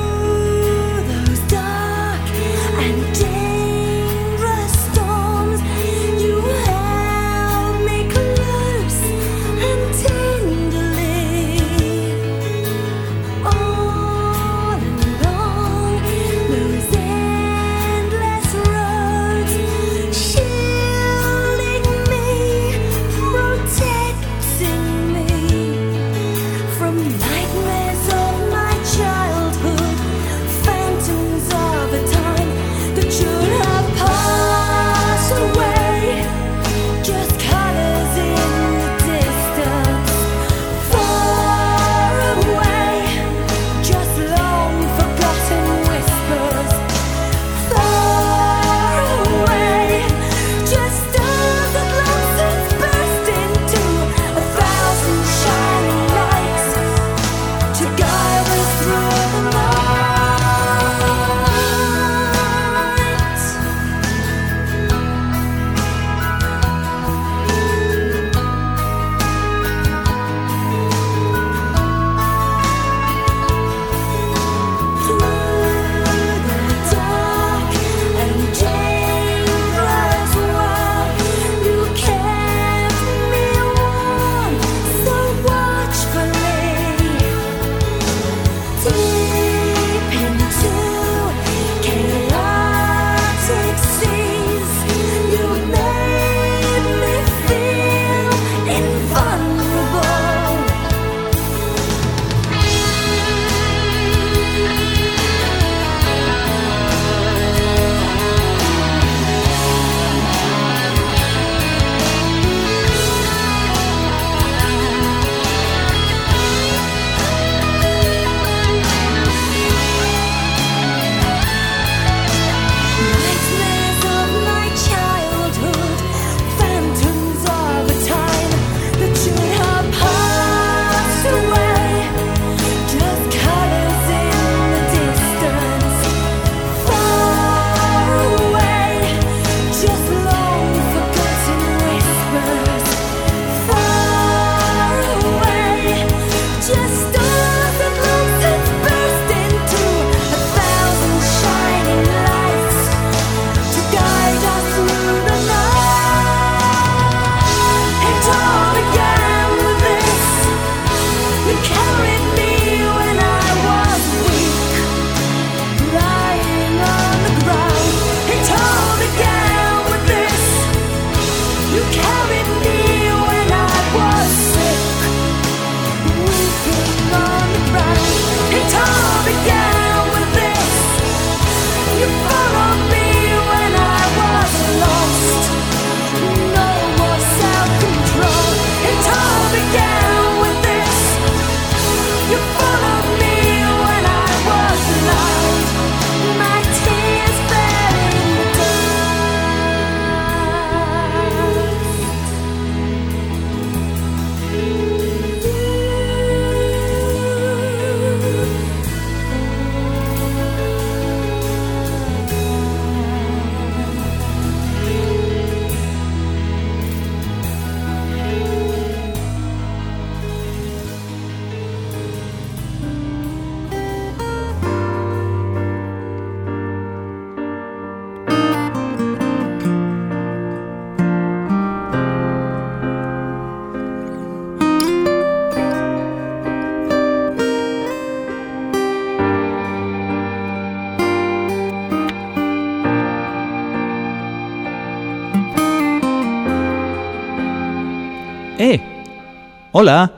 Hola.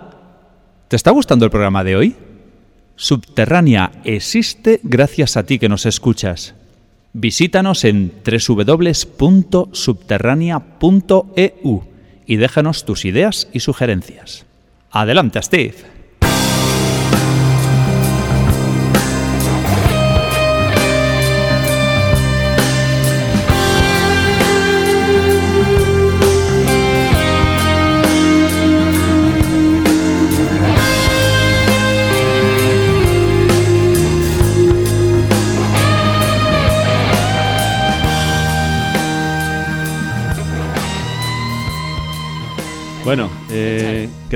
¿Te está gustando el programa de hoy? Subterránea existe gracias a ti que nos escuchas. Visítanos en www.subterránea.eu y déjanos tus ideas y sugerencias. Adelante, Steve.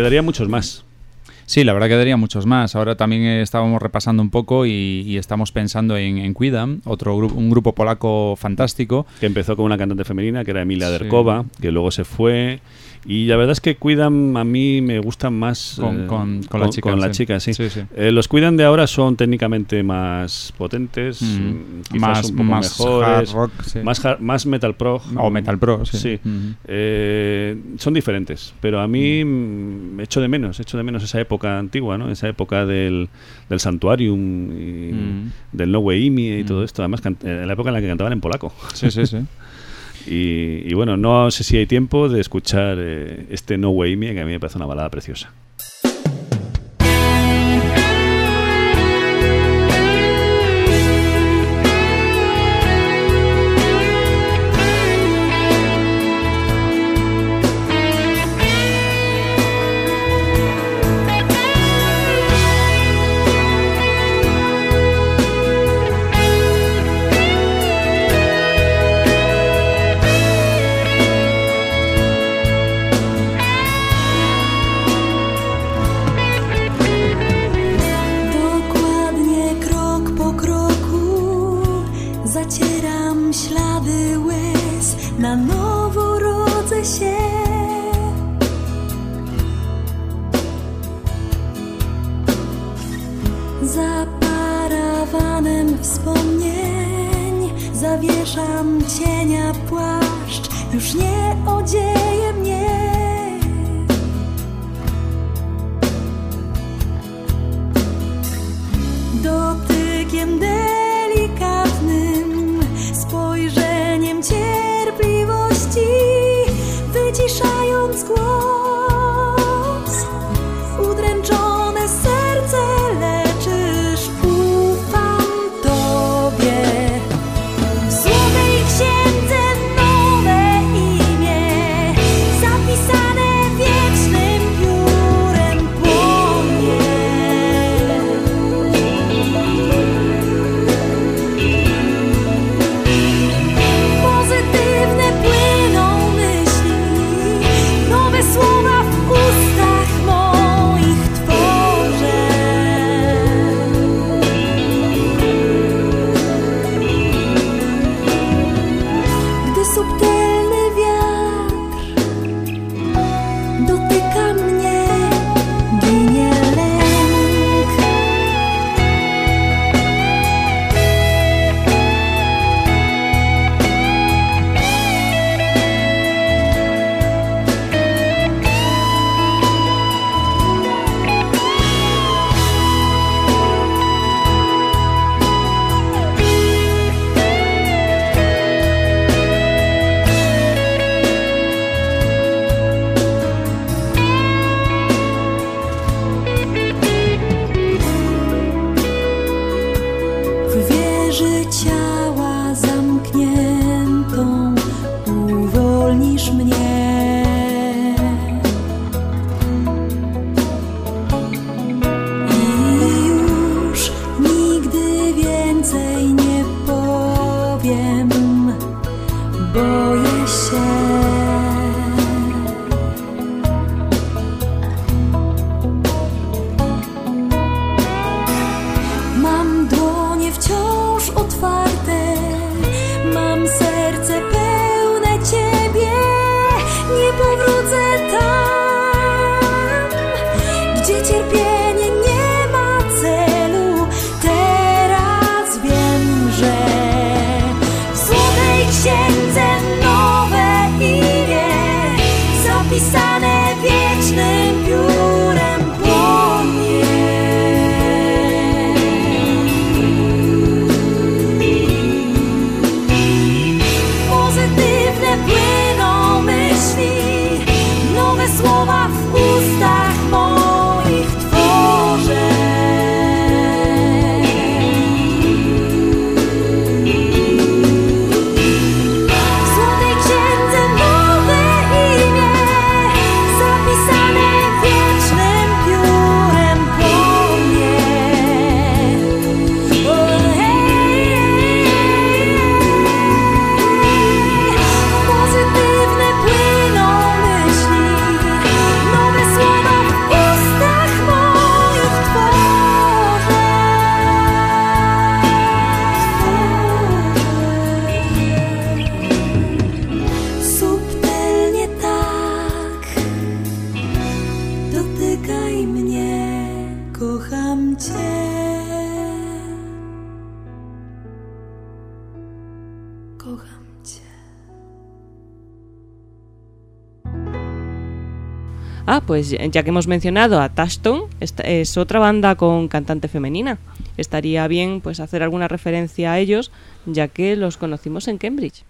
Quedaría muchos más. Sí, la verdad quedaría muchos más. Ahora también estábamos repasando un poco y, y estamos pensando en, en Quidam, otro grupo, un grupo polaco fantástico. Que empezó con una cantante femenina, que era Emilia Sí. Derkova, que luego se fue. Y la verdad es que Cuidan a mí me gustan más Con- eh, con- con la chica, con la chica, sí. Sí, sí. Eh, los Cuidan de ahora son técnicamente más potentes, Mm. mm, quizás Más- un poco más mejores, hard rock, sí. más, hard- más metal pro. O metal pro, sí. Eh, son diferentes, pero a mí mm, echo de menos, echo de menos esa época antigua, ¿no? Esa época del, del Santuarium y Mm. del No Way Imi y todo esto. Además, en la época en la que cantaban en polaco. Sí, sí, sí. y, y bueno, no sé si hay tiempo de escuchar eh, este No Way Me, que a mí me parece una balada preciosa. Zawieszam cienia płaszcz, już nie odzieje mnie. dotykiem delikatnym, spojrzeniem cierpliwości, wyciszając głos. Ah, pues ya que hemos mencionado a Tashstone, esta es otra banda con cantante femenina. Estaría bien pues hacer alguna referencia a ellos, ya que los conocimos en Cambridge.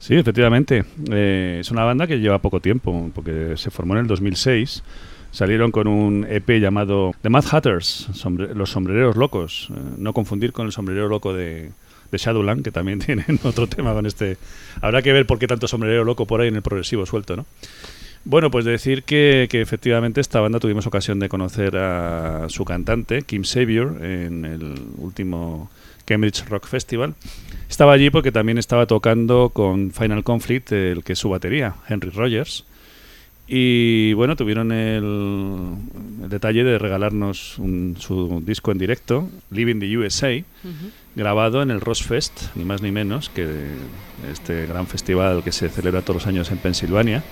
Sí, efectivamente. Eh, es una banda que lleva poco tiempo, porque se formó en el 2006. Salieron con un EP llamado The Mad Hatters, los sombrereros locos. Eh, no confundir con el sombrerero loco de, de Shadowland, que también tienen otro tema con este. Habrá que ver por qué tanto sombrerero loco por ahí en el progresivo suelto, ¿no? Bueno, pues decir que, que efectivamente esta banda tuvimos ocasión de conocer a su cantante, Kim Savior, en el último Cambridge Rock Festival. Estaba allí porque también estaba tocando con Final Conflict, el que es su batería, Henry Rogers. Y bueno, tuvieron el, el detalle de regalarnos un- su disco en directo, Living the USA, grabado en el Ross Fest, ni más ni menos que este gran festival que se celebra todos los años en Pensilvania,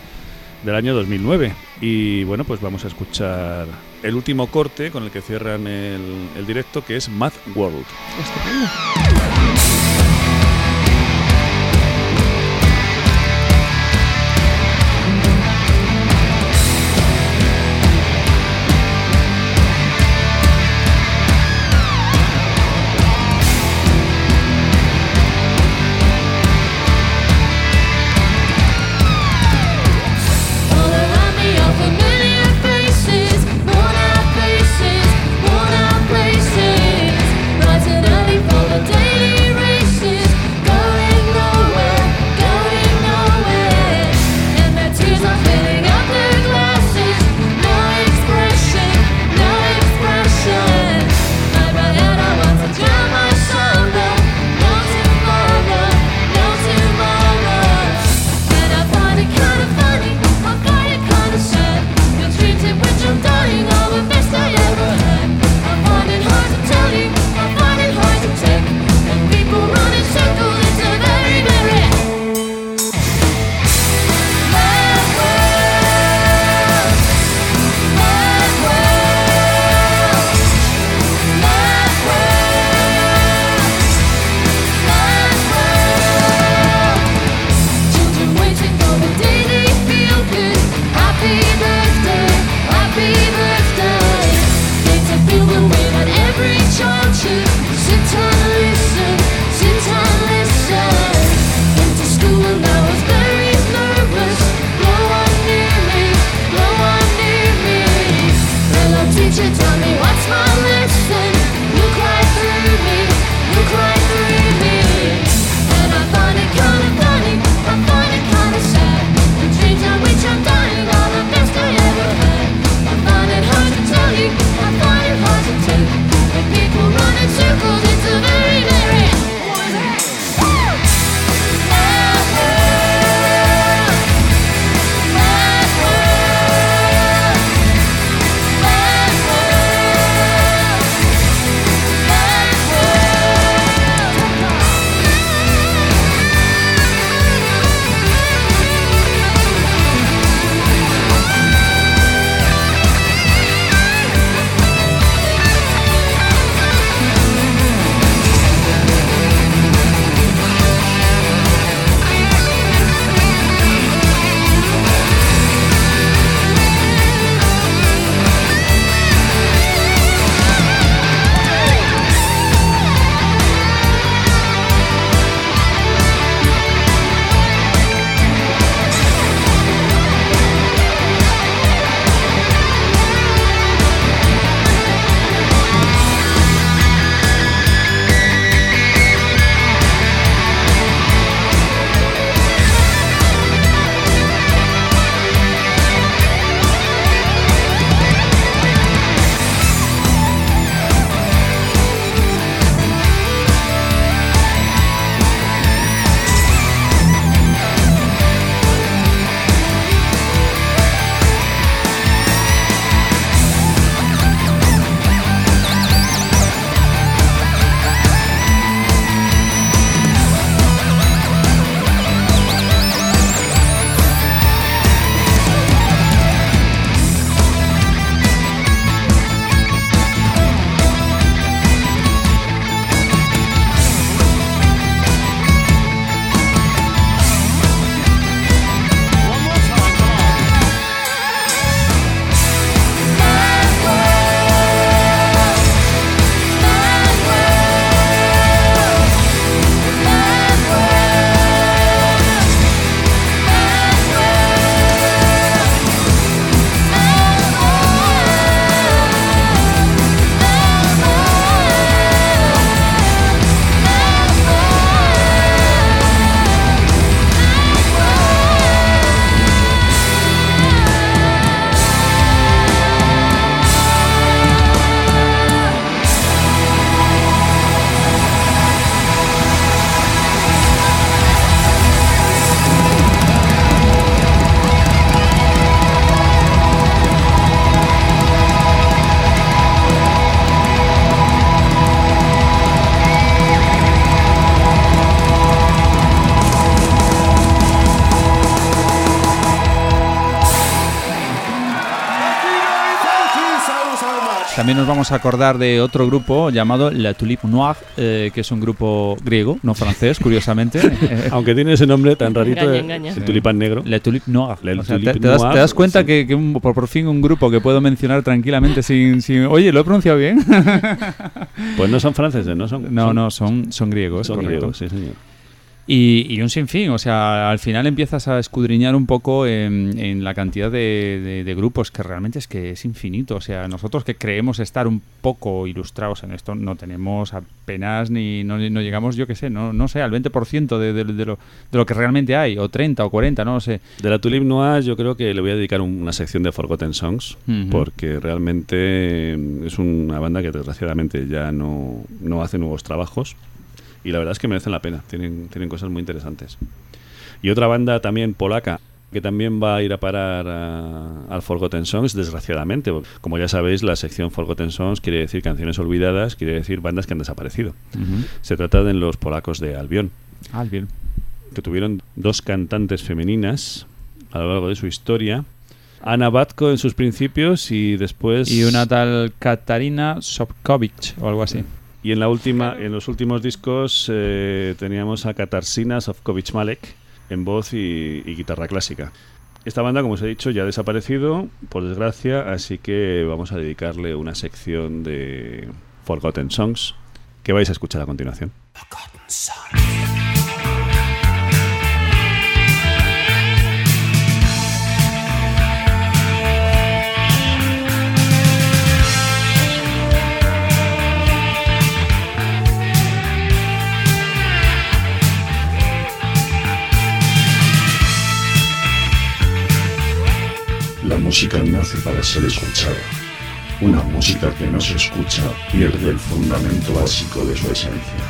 del año 2009. Y bueno, pues vamos a escuchar el último corte con el que cierran el, directo, que es Mad World. Vamos a acordar de otro grupo llamado La Tulipe Noire, eh, que es un grupo griego, no francés, curiosamente. Eh, Aunque tiene ese nombre tan rarito, Engaña, de- engaña. el tulipán negro. La Tulipe Noire. La O sea, te, Tulipe te das, Noire, te das cuenta sí. que, que un- por, por fin un grupo que puedo mencionar tranquilamente sin, sin- Oye, ¿lo he pronunciado bien? Pues no son franceses, no son. no, son- no, son, son griegos. son correcto. griegos, sí, señor. Y, y un sinfín, o sea, al final empiezas a escudriñar un poco en, en la cantidad de, de- de grupos que realmente es que es infinito. O sea, nosotros que creemos estar un poco ilustrados en esto, no tenemos apenas ni no, no llegamos, yo qué sé, no, no sé, al 20% de, de, de lo, de lo que realmente hay, o 30 o 40, no lo sé. De la Tulip Noir yo creo que le voy a dedicar un- una sección de Forgotten Songs porque realmente es una banda que desgraciadamente ya no, no hace nuevos trabajos y la verdad es que merecen la pena, tienen, tienen cosas muy interesantes. Y otra banda también polaca que también va a ir a parar al Forgotten Songs, desgraciadamente. Como ya sabéis, la sección Forgotten Songs quiere decir canciones olvidadas, quiere decir bandas que han desaparecido. Se trata de los polacos de Albion Ah, bien. que tuvieron dos cantantes femeninas a lo largo de su historia. Ana Batko en sus principios y después... Y una tal Katarina Sopkovic o algo así. Y en la última, en los últimos discos eh, teníamos a Katarsina Sofkovic Malek en voz y, y guitarra clásica. Esta banda, como os he dicho, ya ha desaparecido, por desgracia, así que vamos a dedicarle una sección de Forgotten Songs que vais a escuchar a continuación. La música nace para ser escuchada. Una música que no se escucha pierde el fundamento básico de su esencia.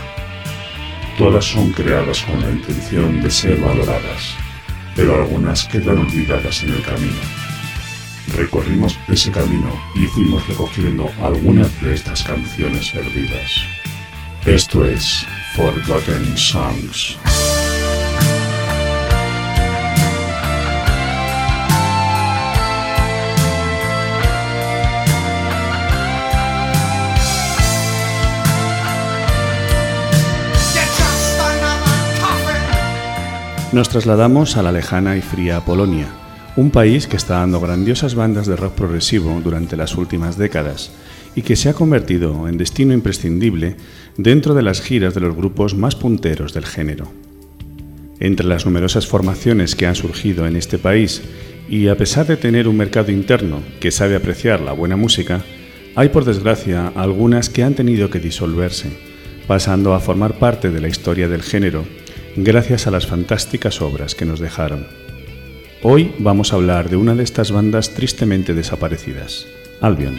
Todas son creadas con la intención de ser valoradas, pero algunas quedan olvidadas en el camino. Recorrimos ese camino y fuimos recogiendo algunas de estas canciones perdidas. Esto es Forgotten Songs. Nos trasladamos a la lejana y fría Polonia, un país que está dando grandiosas bandas de rock progresivo durante las últimas décadas y que se ha convertido en destino imprescindible dentro de las giras de los grupos más punteros del género. Entre las numerosas formaciones que han surgido en este país y a pesar de tener un mercado interno que sabe apreciar la buena música, hay por desgracia algunas que han tenido que disolverse, pasando a formar parte de la historia del género gracias a las fantásticas obras que nos dejaron. Hoy vamos a hablar de una de estas bandas tristemente desaparecidas, Albion.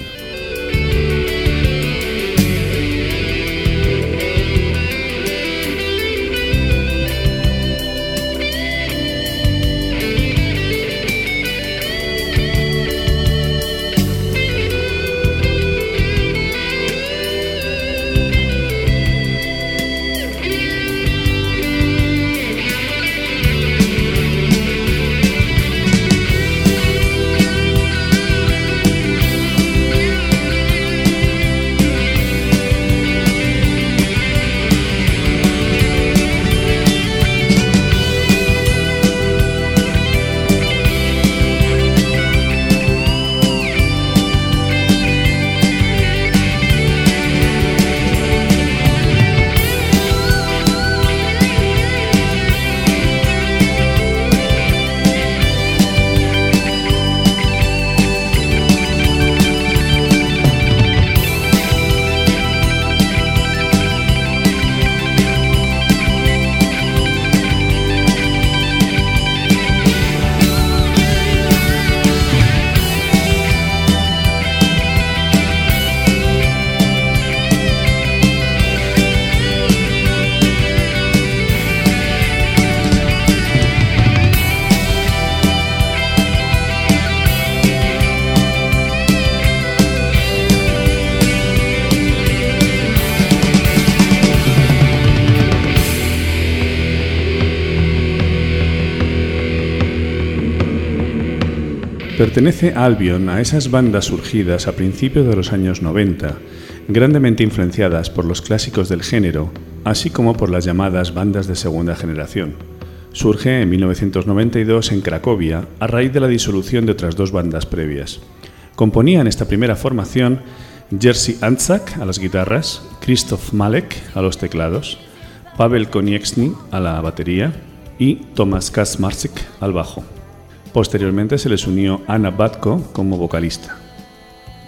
Pertenece Albion a esas bandas surgidas a principios de los años 90, grandemente influenciadas por los clásicos del género, así como por las llamadas bandas de segunda generación. Surge en 1992 en Cracovia a raíz de la disolución de otras dos bandas previas. Componían esta primera formación Jerzy Antzak a las guitarras, Krzysztof Malek a los teclados, Pavel Konieczny a la batería y Tomasz Kaczmarczyk al bajo. Posteriormente se les unió Anna Batko como vocalista.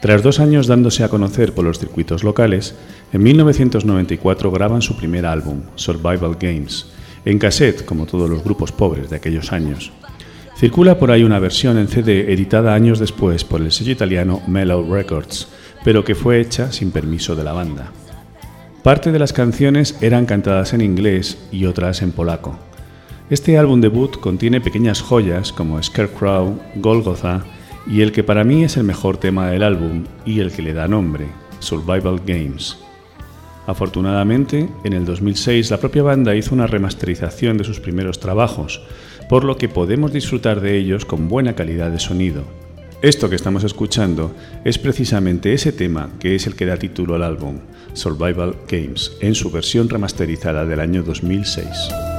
Tras dos años dándose a conocer por los circuitos locales, en 1994 graban su primer álbum, Survival Games, en cassette, como todos los grupos pobres de aquellos años. Circula por ahí una versión en CD editada años después por el sello italiano Mellow Records, pero que fue hecha sin permiso de la banda. Parte de las canciones eran cantadas en inglés y otras en polaco. Este álbum debut contiene pequeñas joyas como Scarecrow, Golgotha y el que para mí es el mejor tema del álbum y el que le da nombre, Survival Games. Afortunadamente, en el 2006 la propia banda hizo una remasterización de sus primeros trabajos, por lo que podemos disfrutar de ellos con buena calidad de sonido. Esto que estamos escuchando es precisamente ese tema que es el que da título al álbum, Survival Games, en su versión remasterizada del año 2006.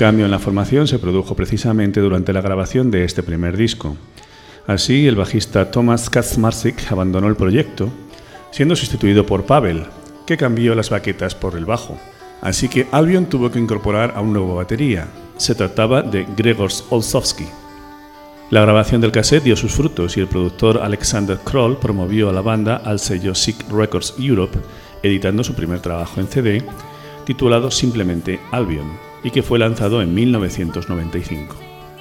Cambio en la formación se produjo precisamente durante la grabación de este primer disco. Así, el bajista Thomas Kaczmarczyk abandonó el proyecto, siendo sustituido por Pavel, que cambió las baquetas por el bajo. Así que Albion tuvo que incorporar a un nuevo batería. Se trataba de Gregors Olsowski. La grabación del cassette dio sus frutos y el productor Alexander Kroll promovió a la banda al sello Sick Records Europe, editando su primer trabajo en CD, titulado simplemente Albion, y que fue lanzado en 1995.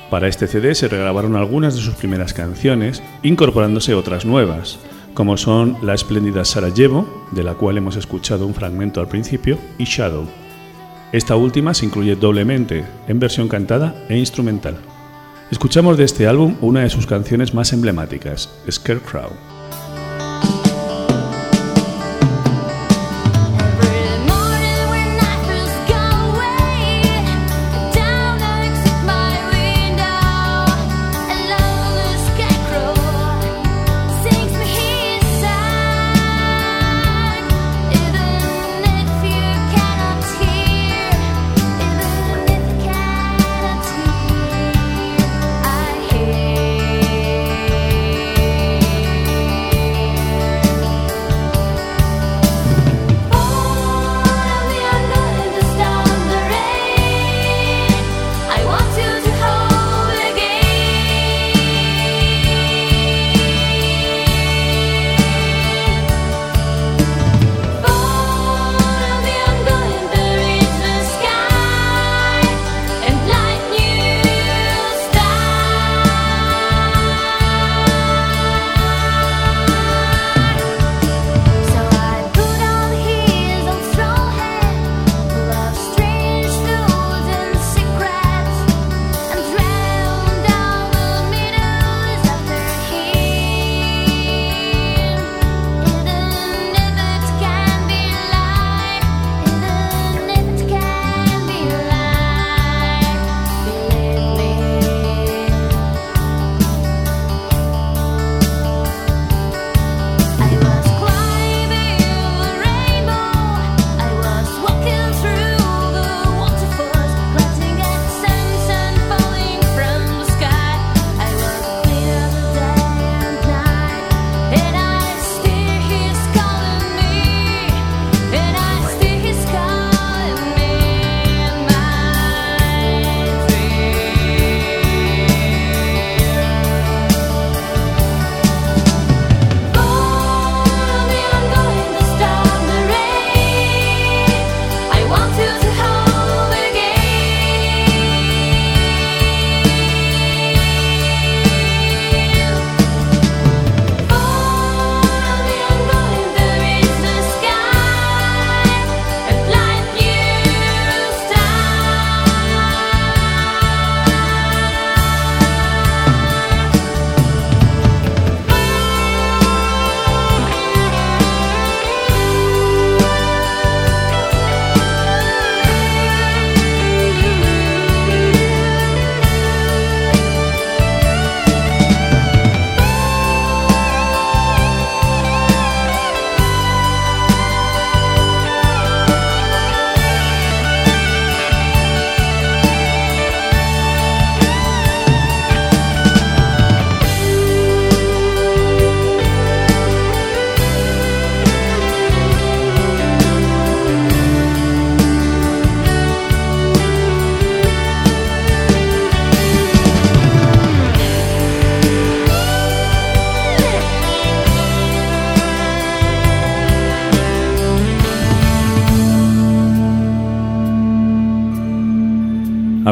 Para este CD se regrabaron algunas de sus primeras canciones, incorporándose otras nuevas, como son la espléndida Sarajevo, de la cual hemos escuchado un fragmento al principio, y Shadow. Esta última se incluye doblemente, en versión cantada e instrumental. Escuchamos de este álbum una de sus canciones más emblemáticas, Scarecrow.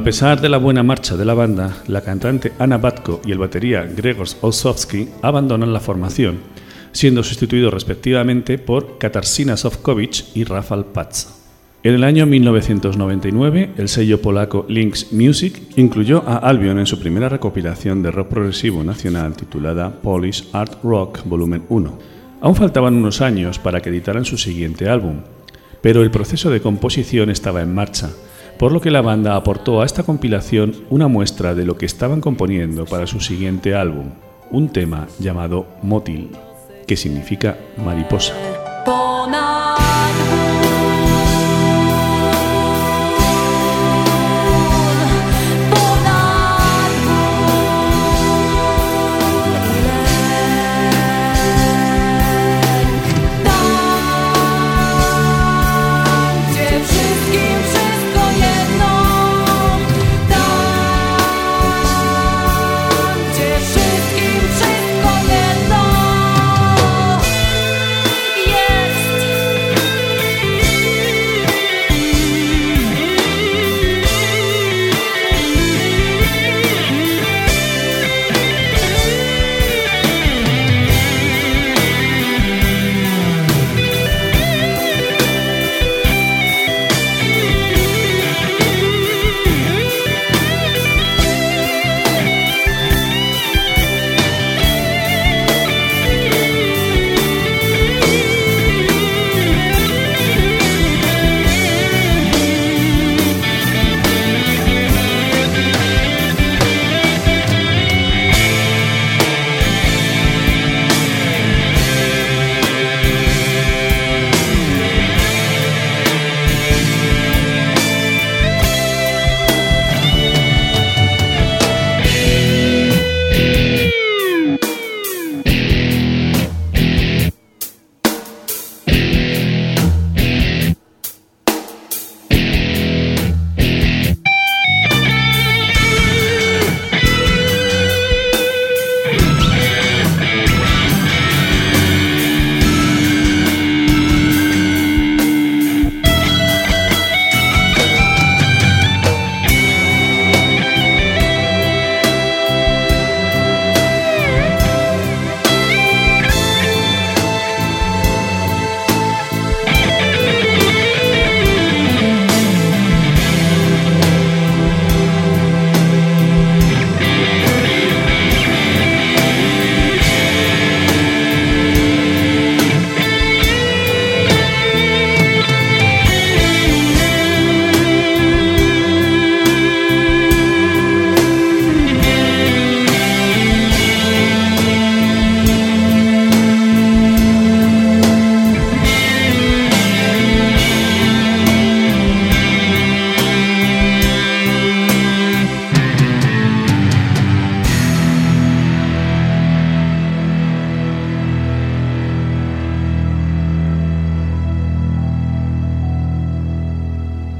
Pesar de la buena marcha de la banda, la cantante Anna Batko y el batería Gregors Osowski abandonan la formación, siendo sustituidos respectivamente por Katarzyna Sofkovic y Rafał Paz. En el año 1999, el sello polaco Lynx Music incluyó a Albion en su primera recopilación de rock progresivo nacional titulada Polish Art Rock Volumen 1. Aún faltaban unos años para que editaran su siguiente álbum, pero el proceso de composición estaba en marcha, por lo que la banda aportó a esta compilación una muestra de lo que estaban componiendo para su siguiente álbum, un tema llamado Motil, que significa mariposa.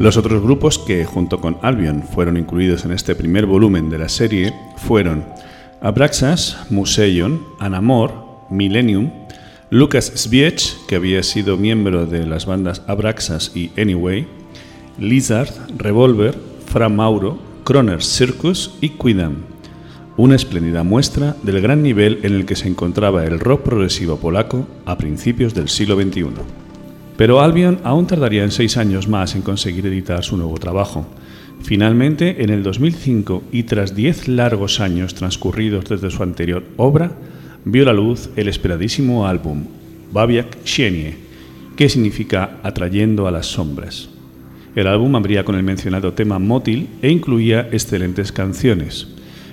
Los otros grupos que, junto con Albion, fueron incluidos en este primer volumen de la serie fueron Abraxas, Museion, Anamor, Millennium, Lucas Zwiech, que había sido miembro de las bandas Abraxas y Anyway, Lizard, Revolver, Fra Mauro, Kroner Circus y Quidam. Una espléndida muestra del gran nivel en el que se encontraba el rock progresivo polaco a principios del siglo XXI. Pero Albion aún tardaría en seis años más en conseguir editar su nuevo trabajo. Finalmente, en el 2005 y tras diez largos años transcurridos desde su anterior obra, vio la luz el esperadísimo álbum Babiak Sienie, que significa Atrayendo a las sombras. El álbum abría con el mencionado tema Motil e incluía excelentes canciones.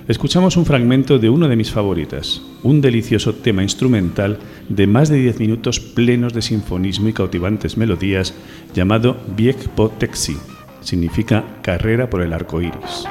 Escuchamos un fragmento de uno de mis favoritas, un delicioso tema instrumental de más de 10 minutos plenos de sinfonismo y cautivantes melodías llamado Bieg po Texi, significa carrera por el arco iris.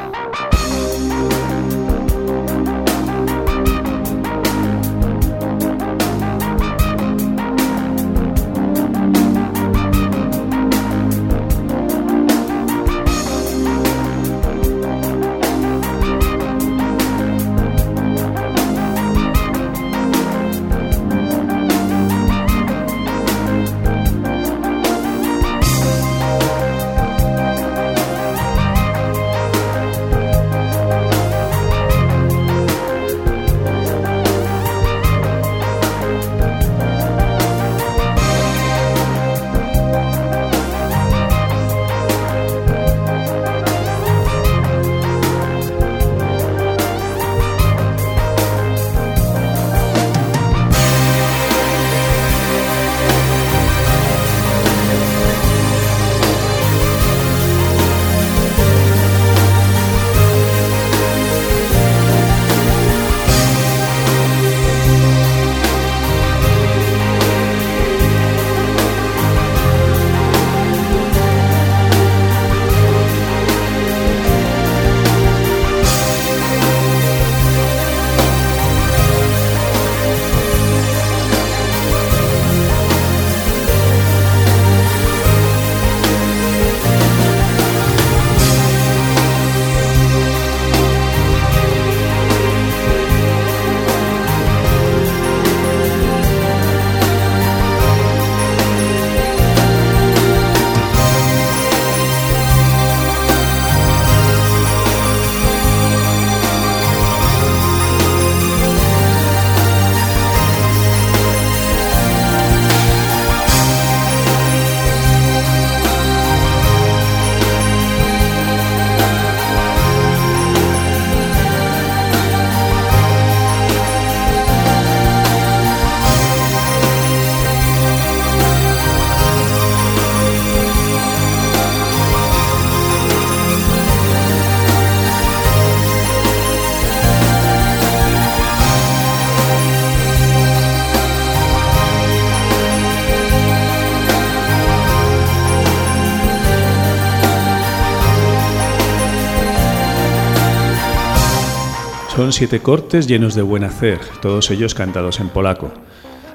Son siete cortes llenos de buen hacer, todos ellos cantados en polaco.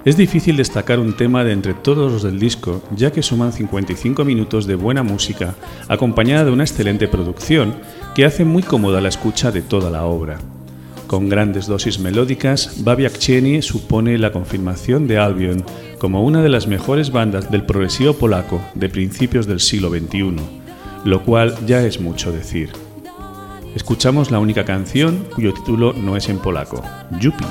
Es difícil destacar un tema de entre todos los del disco, ya que suman 55 minutos de buena música, acompañada de una excelente producción que hace muy cómoda la escucha de toda la obra. Con grandes dosis melódicas, Babiak Cieni supone la confirmación de Albion como una de las mejores bandas del progresivo polaco de principios del siglo XXI, lo cual ya es mucho decir. Escuchamos la única canción cuyo título no es en polaco, Yupi.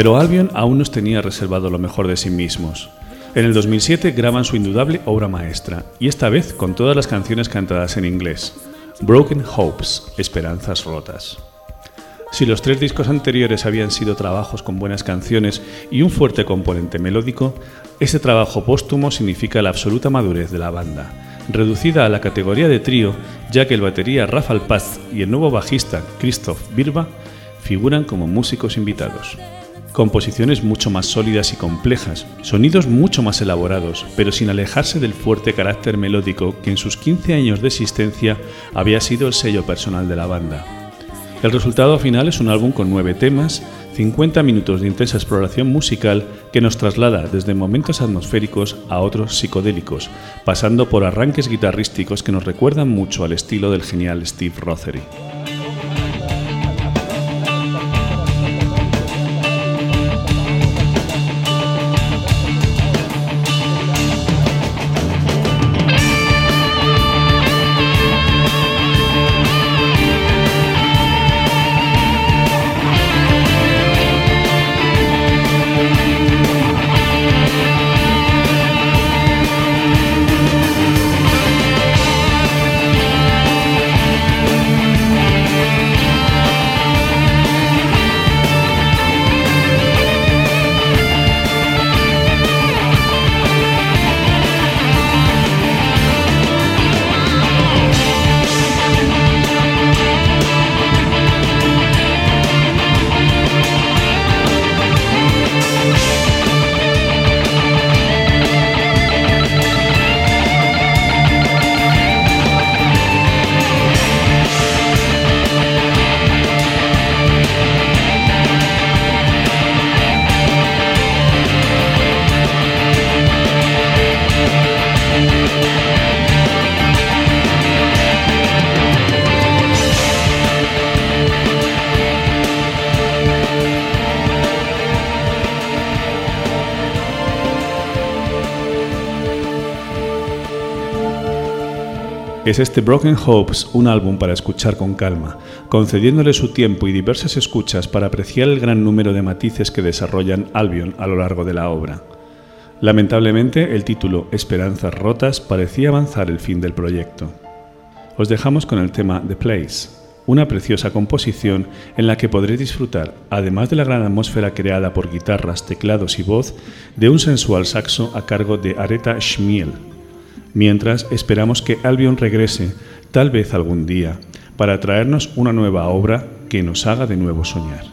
Pero Albion aún nos tenía reservado lo mejor de sí mismos. En el 2007 graban su indudable obra maestra, y esta vez con todas las canciones cantadas en inglés. Broken Hopes, Esperanzas Rotas. Si los tres discos anteriores habían sido trabajos con buenas canciones y un fuerte componente melódico, este trabajo póstumo significa la absoluta madurez de la banda, reducida a la categoría de trío, ya que el batería Rafael Paz y el nuevo bajista Christoph Birba figuran como músicos invitados. Composiciones mucho más sólidas y complejas, sonidos mucho más elaborados, pero sin alejarse del fuerte carácter melódico que en sus 15 años de existencia había sido el sello personal de la banda. El resultado final es un álbum con nueve temas, 50 minutos de intensa exploración musical que nos traslada desde momentos atmosféricos a otros psicodélicos, pasando por arranques guitarrísticos que nos recuerdan mucho al estilo del genial Steve Rothery. Es este Broken Hopes un álbum para escuchar con calma, concediéndole su tiempo y diversas escuchas para apreciar el gran número de matices que desarrollan Albion a lo largo de la obra. Lamentablemente, el título Esperanzas Rotas parecía avanzar el fin del proyecto. Os dejamos con el tema The Place, una preciosa composición en la que podréis disfrutar, además de la gran atmósfera creada por guitarras, teclados y voz, de un sensual saxo a cargo de Aretha Schmiel. Mientras esperamos que Albion regrese, tal vez algún día, para traernos una nueva obra que nos haga de nuevo soñar.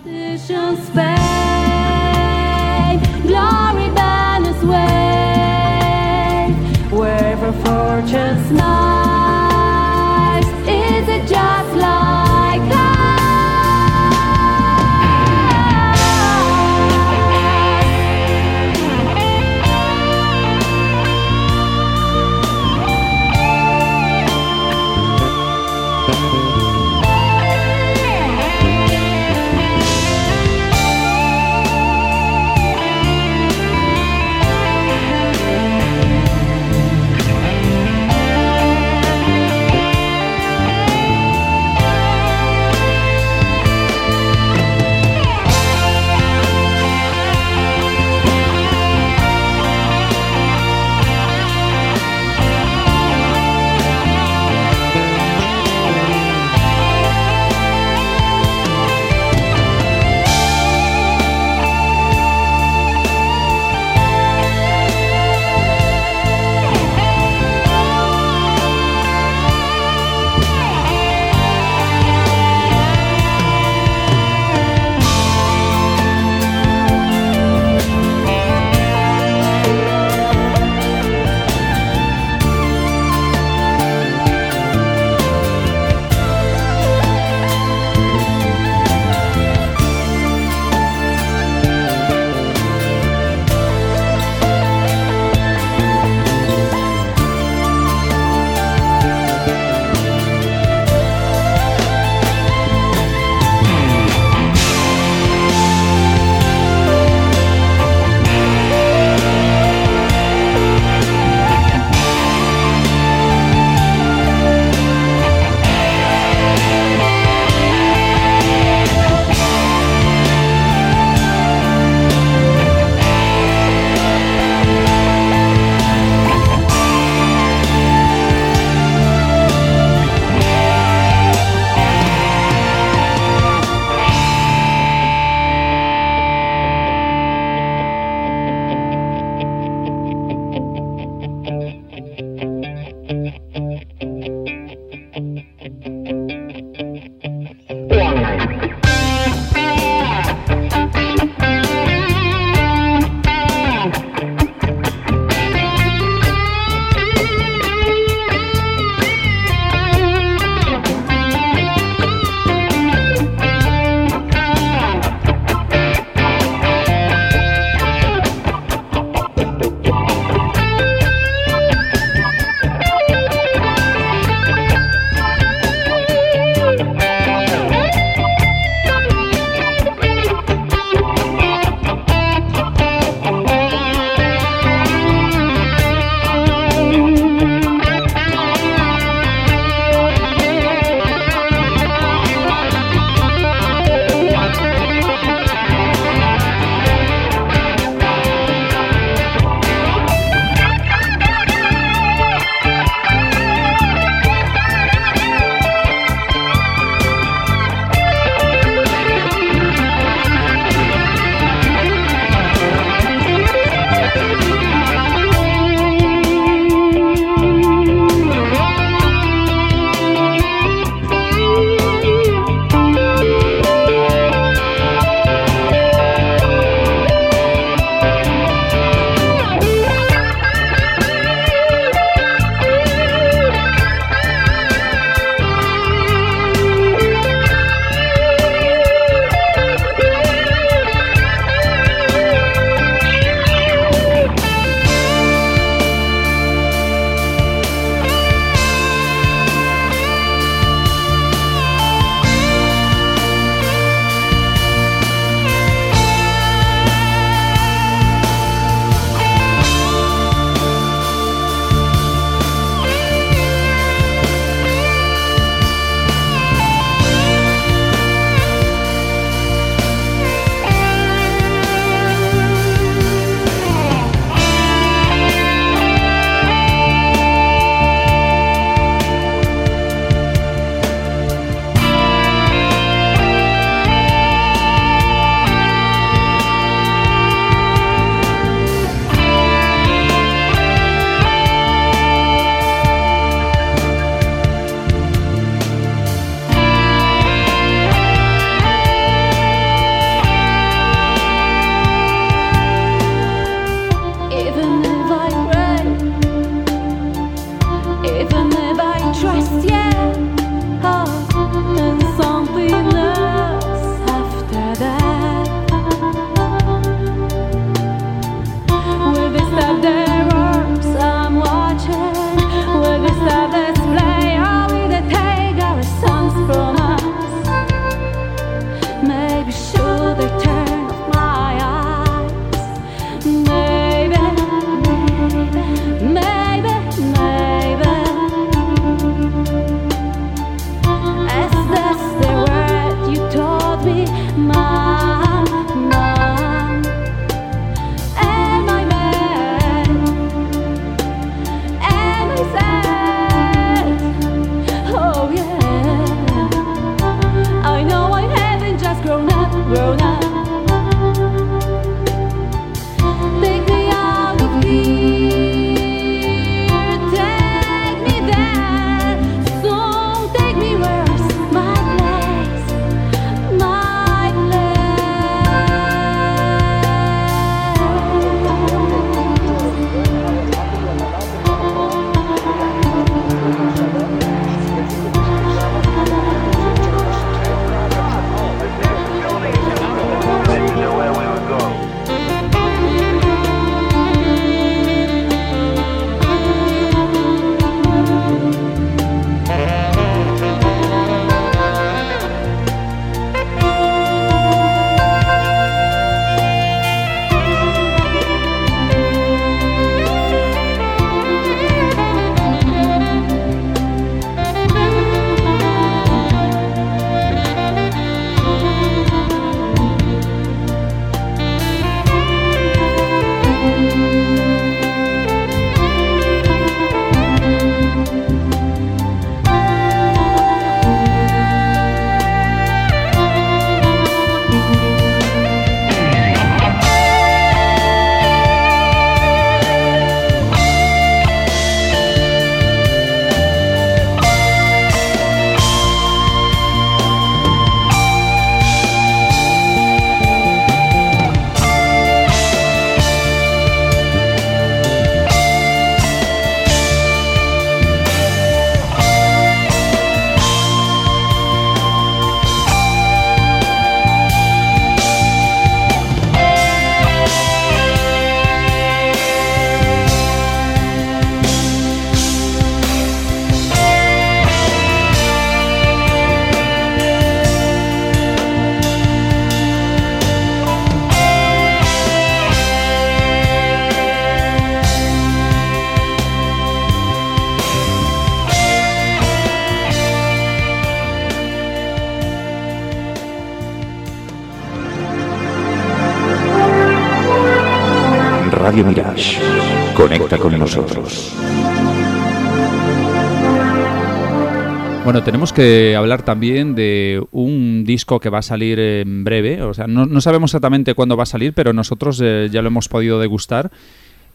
Hablar también de un disco que va a salir en breve. O sea, no, no sabemos exactamente cuándo va a salir, pero nosotros eh, ya lo hemos podido degustar.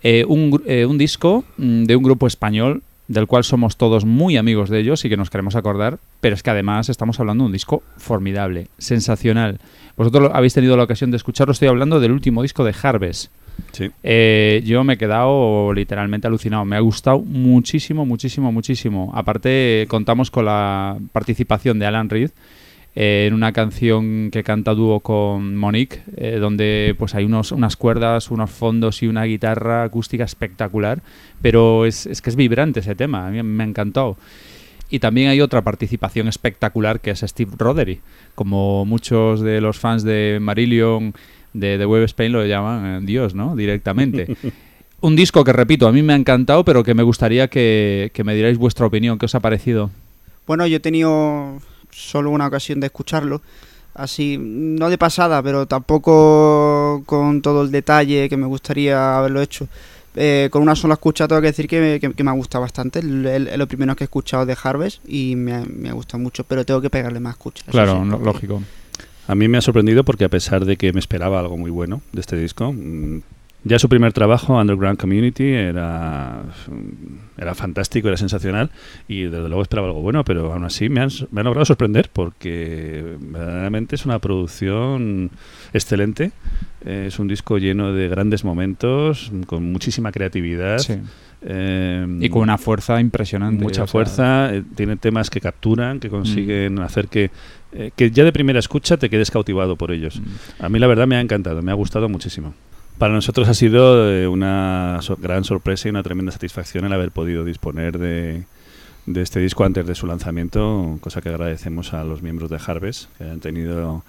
Eh, un, eh, un disco mm, de un grupo español del cual somos todos muy amigos de ellos y que nos queremos acordar, pero es que además estamos hablando de un disco formidable, sensacional. Vosotros habéis tenido la ocasión de escucharlo, estoy hablando del último disco de Harvest. Sí. Eh, yo me he quedado literalmente alucinado. Me ha gustado muchísimo, muchísimo, muchísimo. Aparte, contamos con la participación de Alan Reed eh, en una canción que canta dúo con Monique, eh, donde pues hay unos, unas cuerdas, unos fondos y una guitarra acústica espectacular. Pero es, que es vibrante ese tema. A mí me ha encantado. Y también hay otra participación espectacular que es Steve Rothery. Como muchos de los fans de Marillion de The Web Spain lo llaman eh, Dios, ¿no? Directamente. Un disco que, repito, a mí me ha encantado, pero que me gustaría que, que me dierais vuestra opinión. ¿Qué os ha parecido? Bueno, yo he tenido solo una ocasión de escucharlo, así, no de pasada, pero tampoco con todo el detalle que me gustaría haberlo hecho. Eh, con una sola escucha tengo que decir que me, que- que me ha gustado bastante. Es lo primero que he escuchado de Harvest y me, ha- me ha gustado mucho, pero tengo que pegarle más escuchas. Claro, sí, lo- porque- lógico. A mí me ha sorprendido porque a pesar de que me esperaba algo muy bueno de este disco, mm, ya su primer trabajo, Underground Community, era, mm, era fantástico, era sensacional y desde luego esperaba algo bueno, pero aún así me han, me han logrado sorprender porque verdaderamente es una producción excelente. Es un disco lleno de grandes momentos, con muchísima creatividad. Sí. eh, Y con una fuerza impresionante. mucha o sea, fuerza, eh, tiene temas que capturan, Mm. que consiguen hacer que, eh, que ya de primera escucha te quedes cautivado por ellos. Mm. A mí la verdad me ha encantado, me ha gustado muchísimo. Para nosotros ha sido eh, una so- gran sorpresa y una tremenda satisfacción el haber podido disponer de, de este disco antes de su lanzamiento, cosa que agradecemos a los miembros de Harvest, que han tenido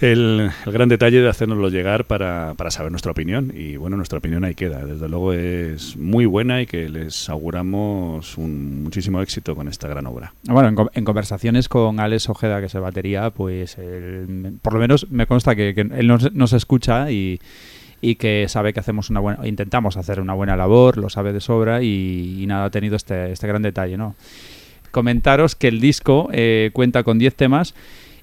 el, el gran detalle de hacernoslo llegar para, para saber nuestra opinión. Y bueno, nuestra opinión ahí queda. Desde luego es muy buena y que les auguramos un muchísimo éxito con esta gran obra. Bueno, en, en conversaciones con Alex Ojeda, que es el batería, pues él por lo menos me consta que, que él nos, nos escucha y, y que sabe que hacemos una buena, intentamos hacer una buena labor, lo sabe de sobra y, y nada, ha tenido este, este gran detalle, ¿no? Comentaros que el disco eh, cuenta con 10 temas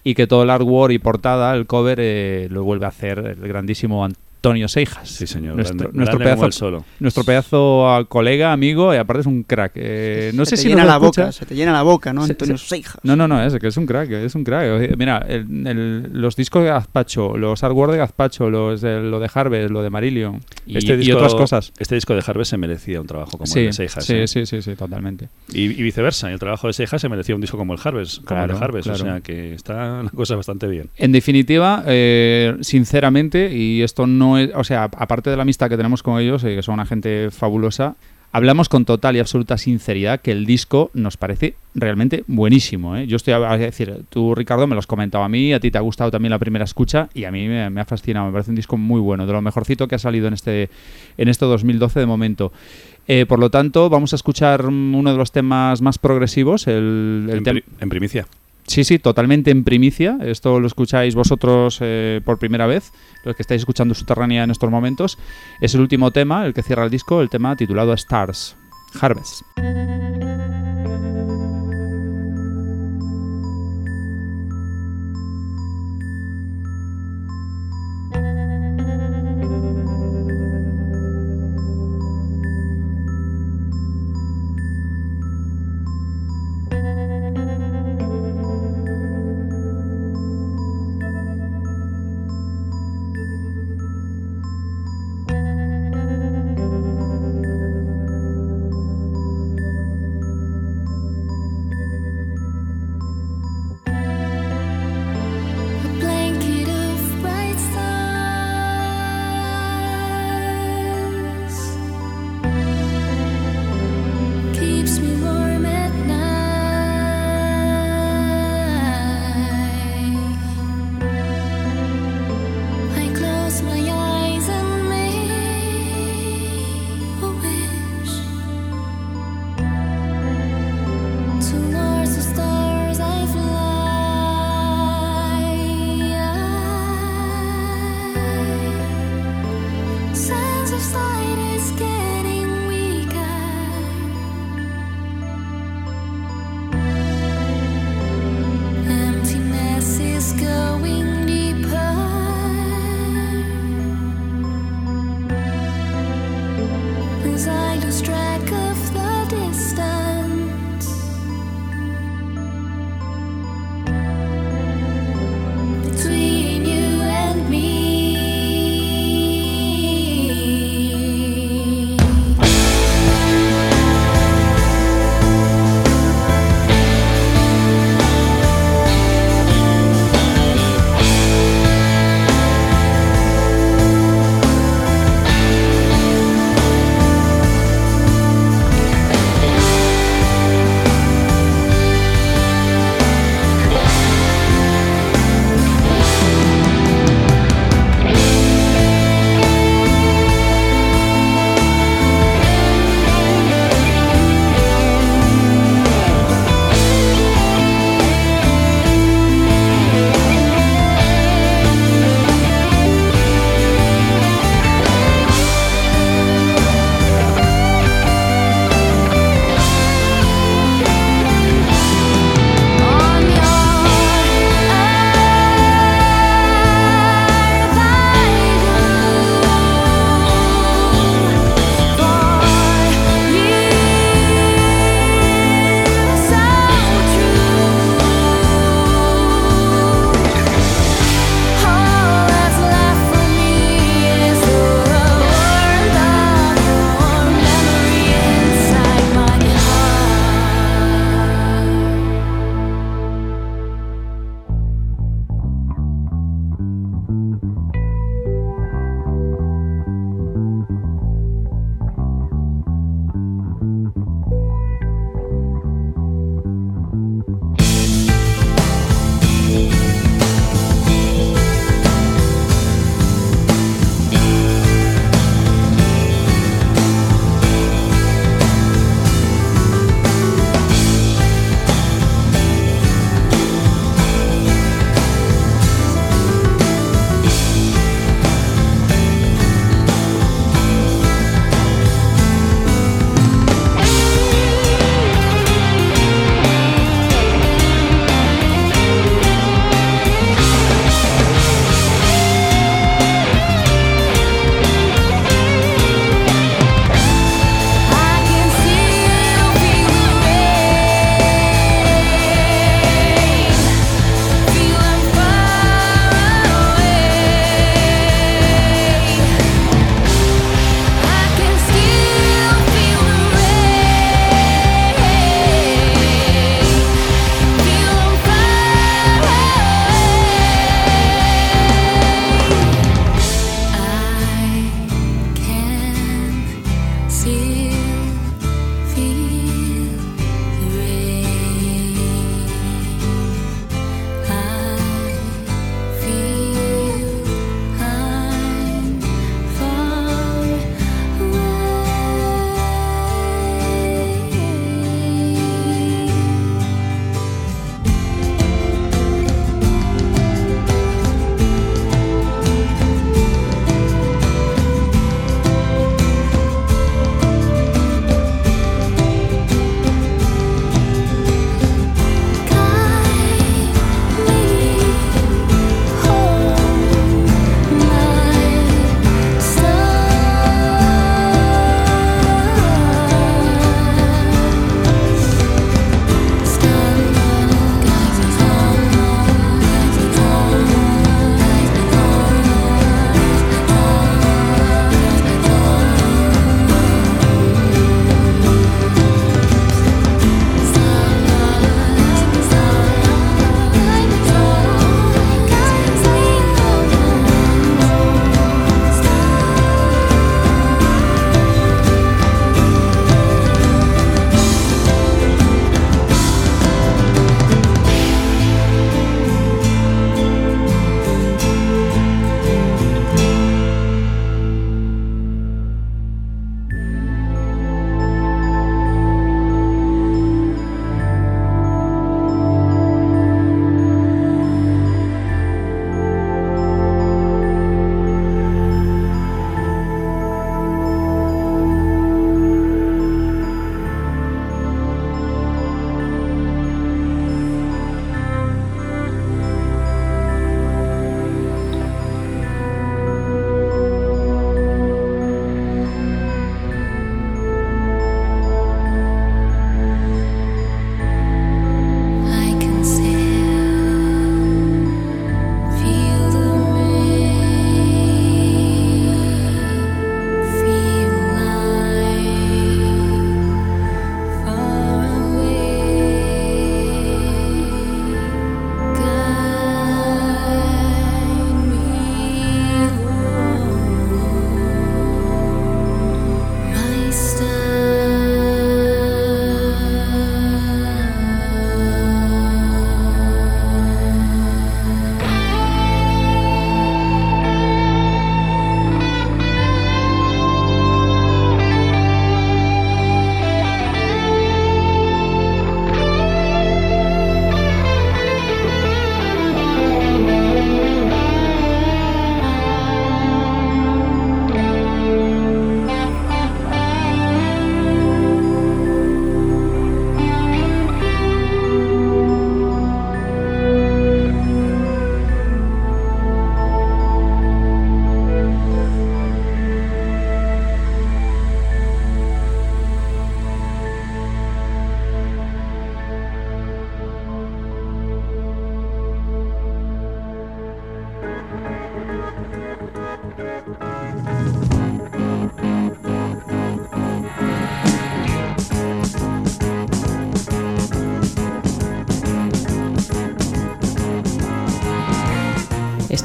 y que todo el artwork y portada, el cover, eh, lo vuelve a hacer el grandísimo Antonio Seijas. Sí, señor. Nuestro, grande- nuestro grande como pedazo, solo. nuestro pedazo colega, amigo, y aparte es un crack. Eh, no se sé te si llena la escucha. boca, se te llena la boca, ¿no? Se- Antonio se- Seijas. No, no, no, es que es un crack, es un crack. Mira, el- el- los discos de Gazpacho, los artwork de Gazpacho, los de, lo de Harvest, lo de Marillion y, Este y disco- otras cosas. Este disco de Harvest se merecía un trabajo como Sí, el de Seijas. sí, ¿eh? sí, sí, sí, totalmente. Y, y viceversa, el trabajo de Seijas se merecía un disco como el Harvest, como el Claro, de Harvest. claro. O sea que está la cosa bastante bien. En definitiva, eh, sinceramente, y esto no es, o sea, aparte de la amistad que tenemos con ellos, eh, que son una gente fabulosa, hablamos con total y absoluta sinceridad que el disco nos parece realmente buenísimo. ¿eh? Yo estoy a, a decir, tú Ricardo me lo has comentado a mí, a ti te ha gustado también la primera escucha y a mí me, me ha fascinado, me parece un disco muy bueno, de lo mejorcito que ha salido en este, en este 2012 de momento. Eh, por lo tanto, vamos a escuchar mm, uno de los temas más progresivos, el, el En, tem- pri- en primicia. Sí, sí, totalmente en primicia. Esto lo escucháis vosotros eh, por primera vez, los que estáis escuchando Subterránea en estos momentos. Es el último tema, el que cierra el disco, el tema titulado Stars, Harvest.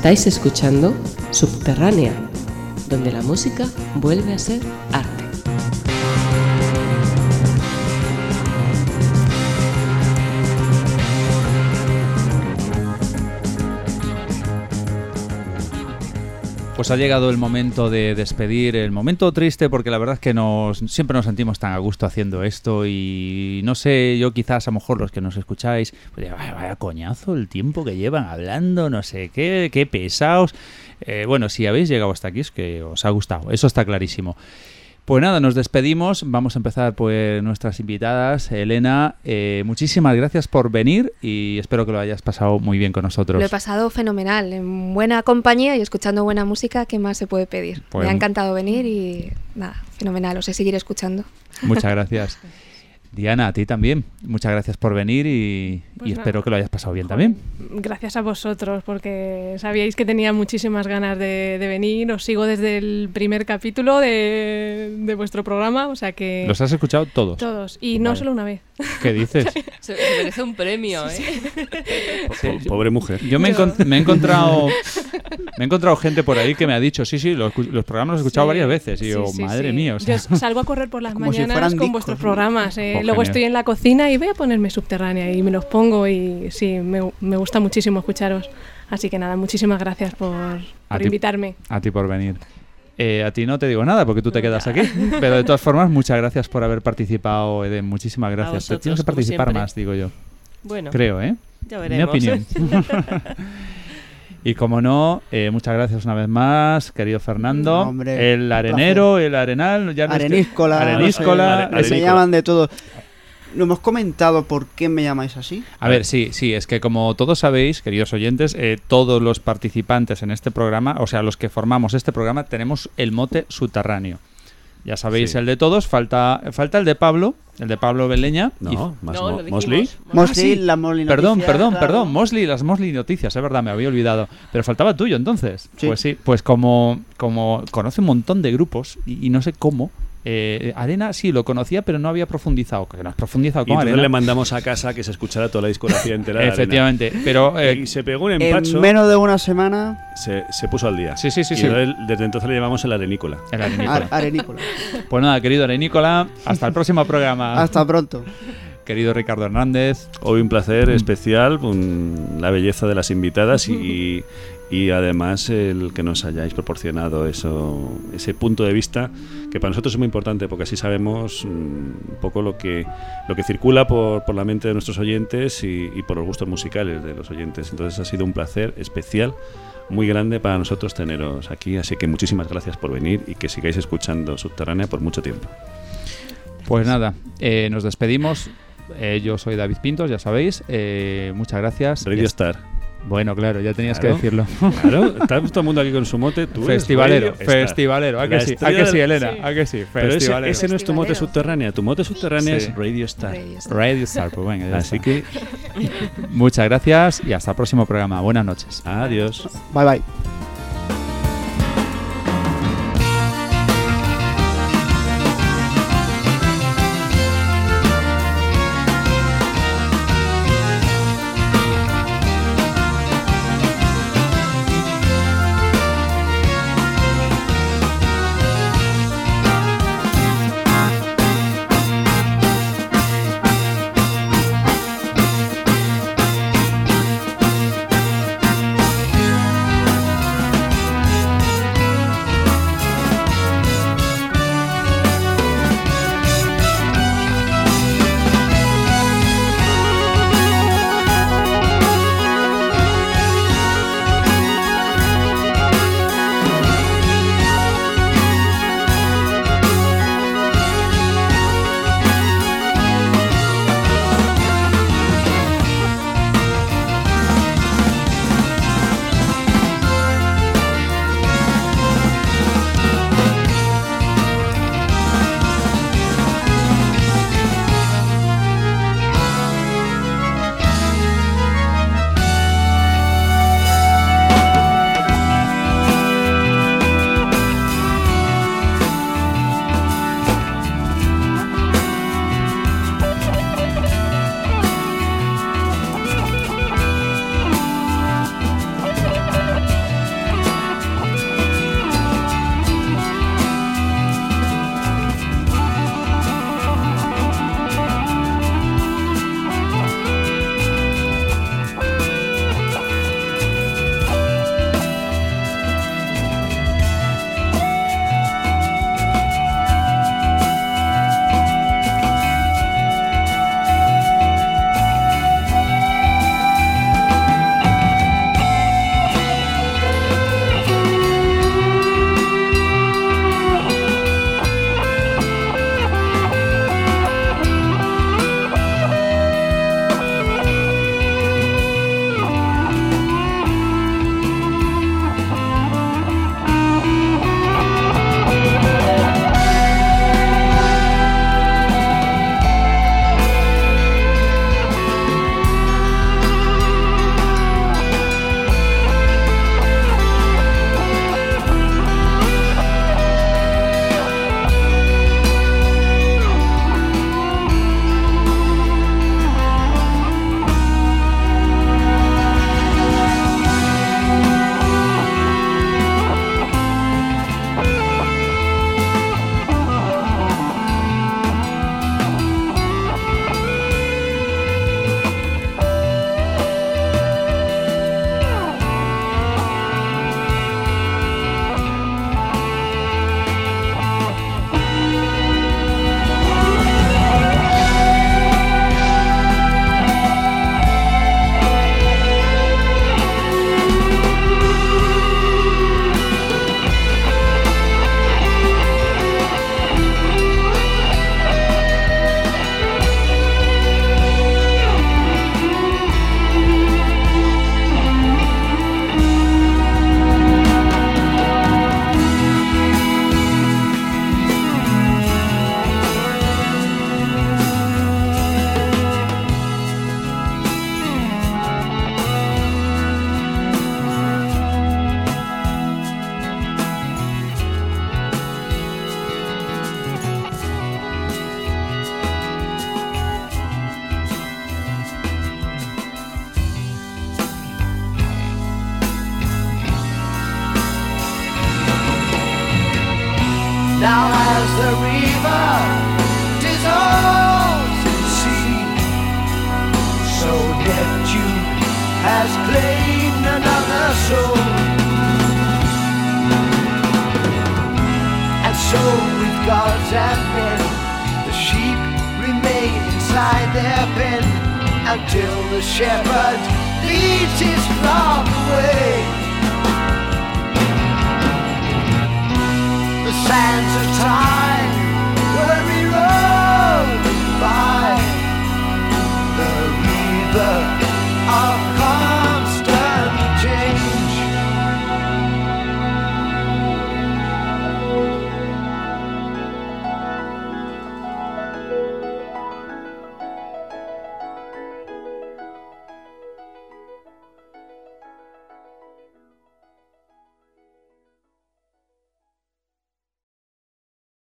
Estáis escuchando Subterránea, donde la música vuelve a ser Pues ha llegado el momento de despedir, el momento triste porque la verdad es que nos siempre nos sentimos tan a gusto haciendo esto y no sé, yo quizás a lo mejor los que nos escucháis, pues vaya, coñazo el tiempo que llevan hablando, no sé qué, qué pesados. Eh, bueno, si habéis llegado hasta aquí es que os ha gustado, eso está clarísimo. Pues nada, nos despedimos. Vamos a empezar pues nuestras invitadas. Elena, eh, muchísimas gracias por venir y espero que lo hayas pasado muy bien con nosotros. Lo he pasado fenomenal, en buena compañía y escuchando buena música, ¿qué más se puede pedir? Pues- Me ha encantado venir y nada, fenomenal, os he seguir escuchando. Muchas gracias. Diana, a ti también. Muchas gracias por venir y, Pues y espero que lo hayas pasado bien también. Gracias a vosotros, porque sabíais que tenía muchísimas ganas de, de venir. Os sigo desde el primer capítulo de, de vuestro programa, o sea que... ¿Los has escuchado todos? Todos, y no Vale. solo una vez. ¿Qué dices? Se, se merece un premio, ¿eh? Sí, Pobre mujer. Yo me he, encont- me he encontrado me he encontrado gente por ahí que me ha dicho, sí, sí, los, programas los he escuchado Sí, varias veces. Y yo, sí, madre sí. mía, o sea, Yo salgo a correr por las si mañanas con discos, vuestros programas. eh. Luego genial. estoy en la cocina y voy a ponerme subterránea y me los pongo y sí, me, me gusta muchísimo escucharos. Así que nada, muchísimas gracias por, a por ti- invitarme. A ti por venir. Eh, a ti no te digo nada porque tú te quedas aquí. Pero de todas formas, muchas gracias por haber participado, Eden. Muchísimas gracias. Te vosotros, tienes que participar más, digo yo. Bueno, Creo, ¿eh? ya Mi veremos. opinión. y como no, eh, muchas gracias una vez más, querido Fernando. No, hombre, el arenero, el arenal, ya no es que- Areníscola, Areníscola. no sé, me llaman de todo. ¿No hemos comentado por qué me llamáis así? A ver, sí, sí, es que como todos sabéis, queridos oyentes, eh, todos los participantes en este programa, o sea, los que formamos este programa, tenemos el mote subterráneo. Ya sabéis Sí. el de todos, falta, falta el de Pablo, el de Pablo Beleña. y- No, más No, Mo- lo dijimos. Mosley. Mosley, sí. la Mosley Perdón, Noticias, perdón, claro. perdón, Mosley, las Mosley Noticias, es verdad, me había olvidado. Pero faltaba tuyo entonces. Sí. Pues sí, pues como, como conoce un montón de grupos y, y no sé cómo. Eh, Arena sí lo conocía, pero no había profundizado. Que no has profundizado con Arena. le mandamos a casa que se escuchara toda la discografía entera. de Arena. Efectivamente, pero eh, Y se pegó un empacho. En menos de una semana, Se, se puso al día. Sí, sí, sí, Y sí. desde entonces le llamamos el arenícola. el Arenícola. Ar- Arenícola. Pues nada, querido Arenícola, hasta el próximo programa. Hasta pronto. Querido Ricardo Hernández, Hoy un placer especial, un- la belleza de las invitadas y, y además el que nos hayáis proporcionado eso, ese punto de vista que para nosotros es muy importante porque así sabemos mm, un poco lo que, lo que circula por, por la mente de nuestros oyentes y, y por los gustos musicales de los oyentes. Entonces ha sido un placer especial. Muy grande para nosotros teneros aquí, así que muchísimas gracias por venir y que sigáis escuchando Subterránea por mucho tiempo. pues nada, eh, nos despedimos. Eh, yo soy David Pintos, ya sabéis. Eh, muchas gracias. Radio Star. Bueno, claro, ya tenías Claro. que decirlo. Claro, está todo el mundo aquí con su mote. Tú Festivalero, festivalero, ¿a que sí? ¿A que sí, Elena? Sí. ¿A que sí? Pero ese, Festivalero. ese no es tu mote subterránea. Tu mote subterránea Sí. es Radio Star. Radio Star. Radio Star, pues venga, ya Así está. que, Muchas gracias y hasta el próximo programa. Buenas noches. adiós. Bye bye.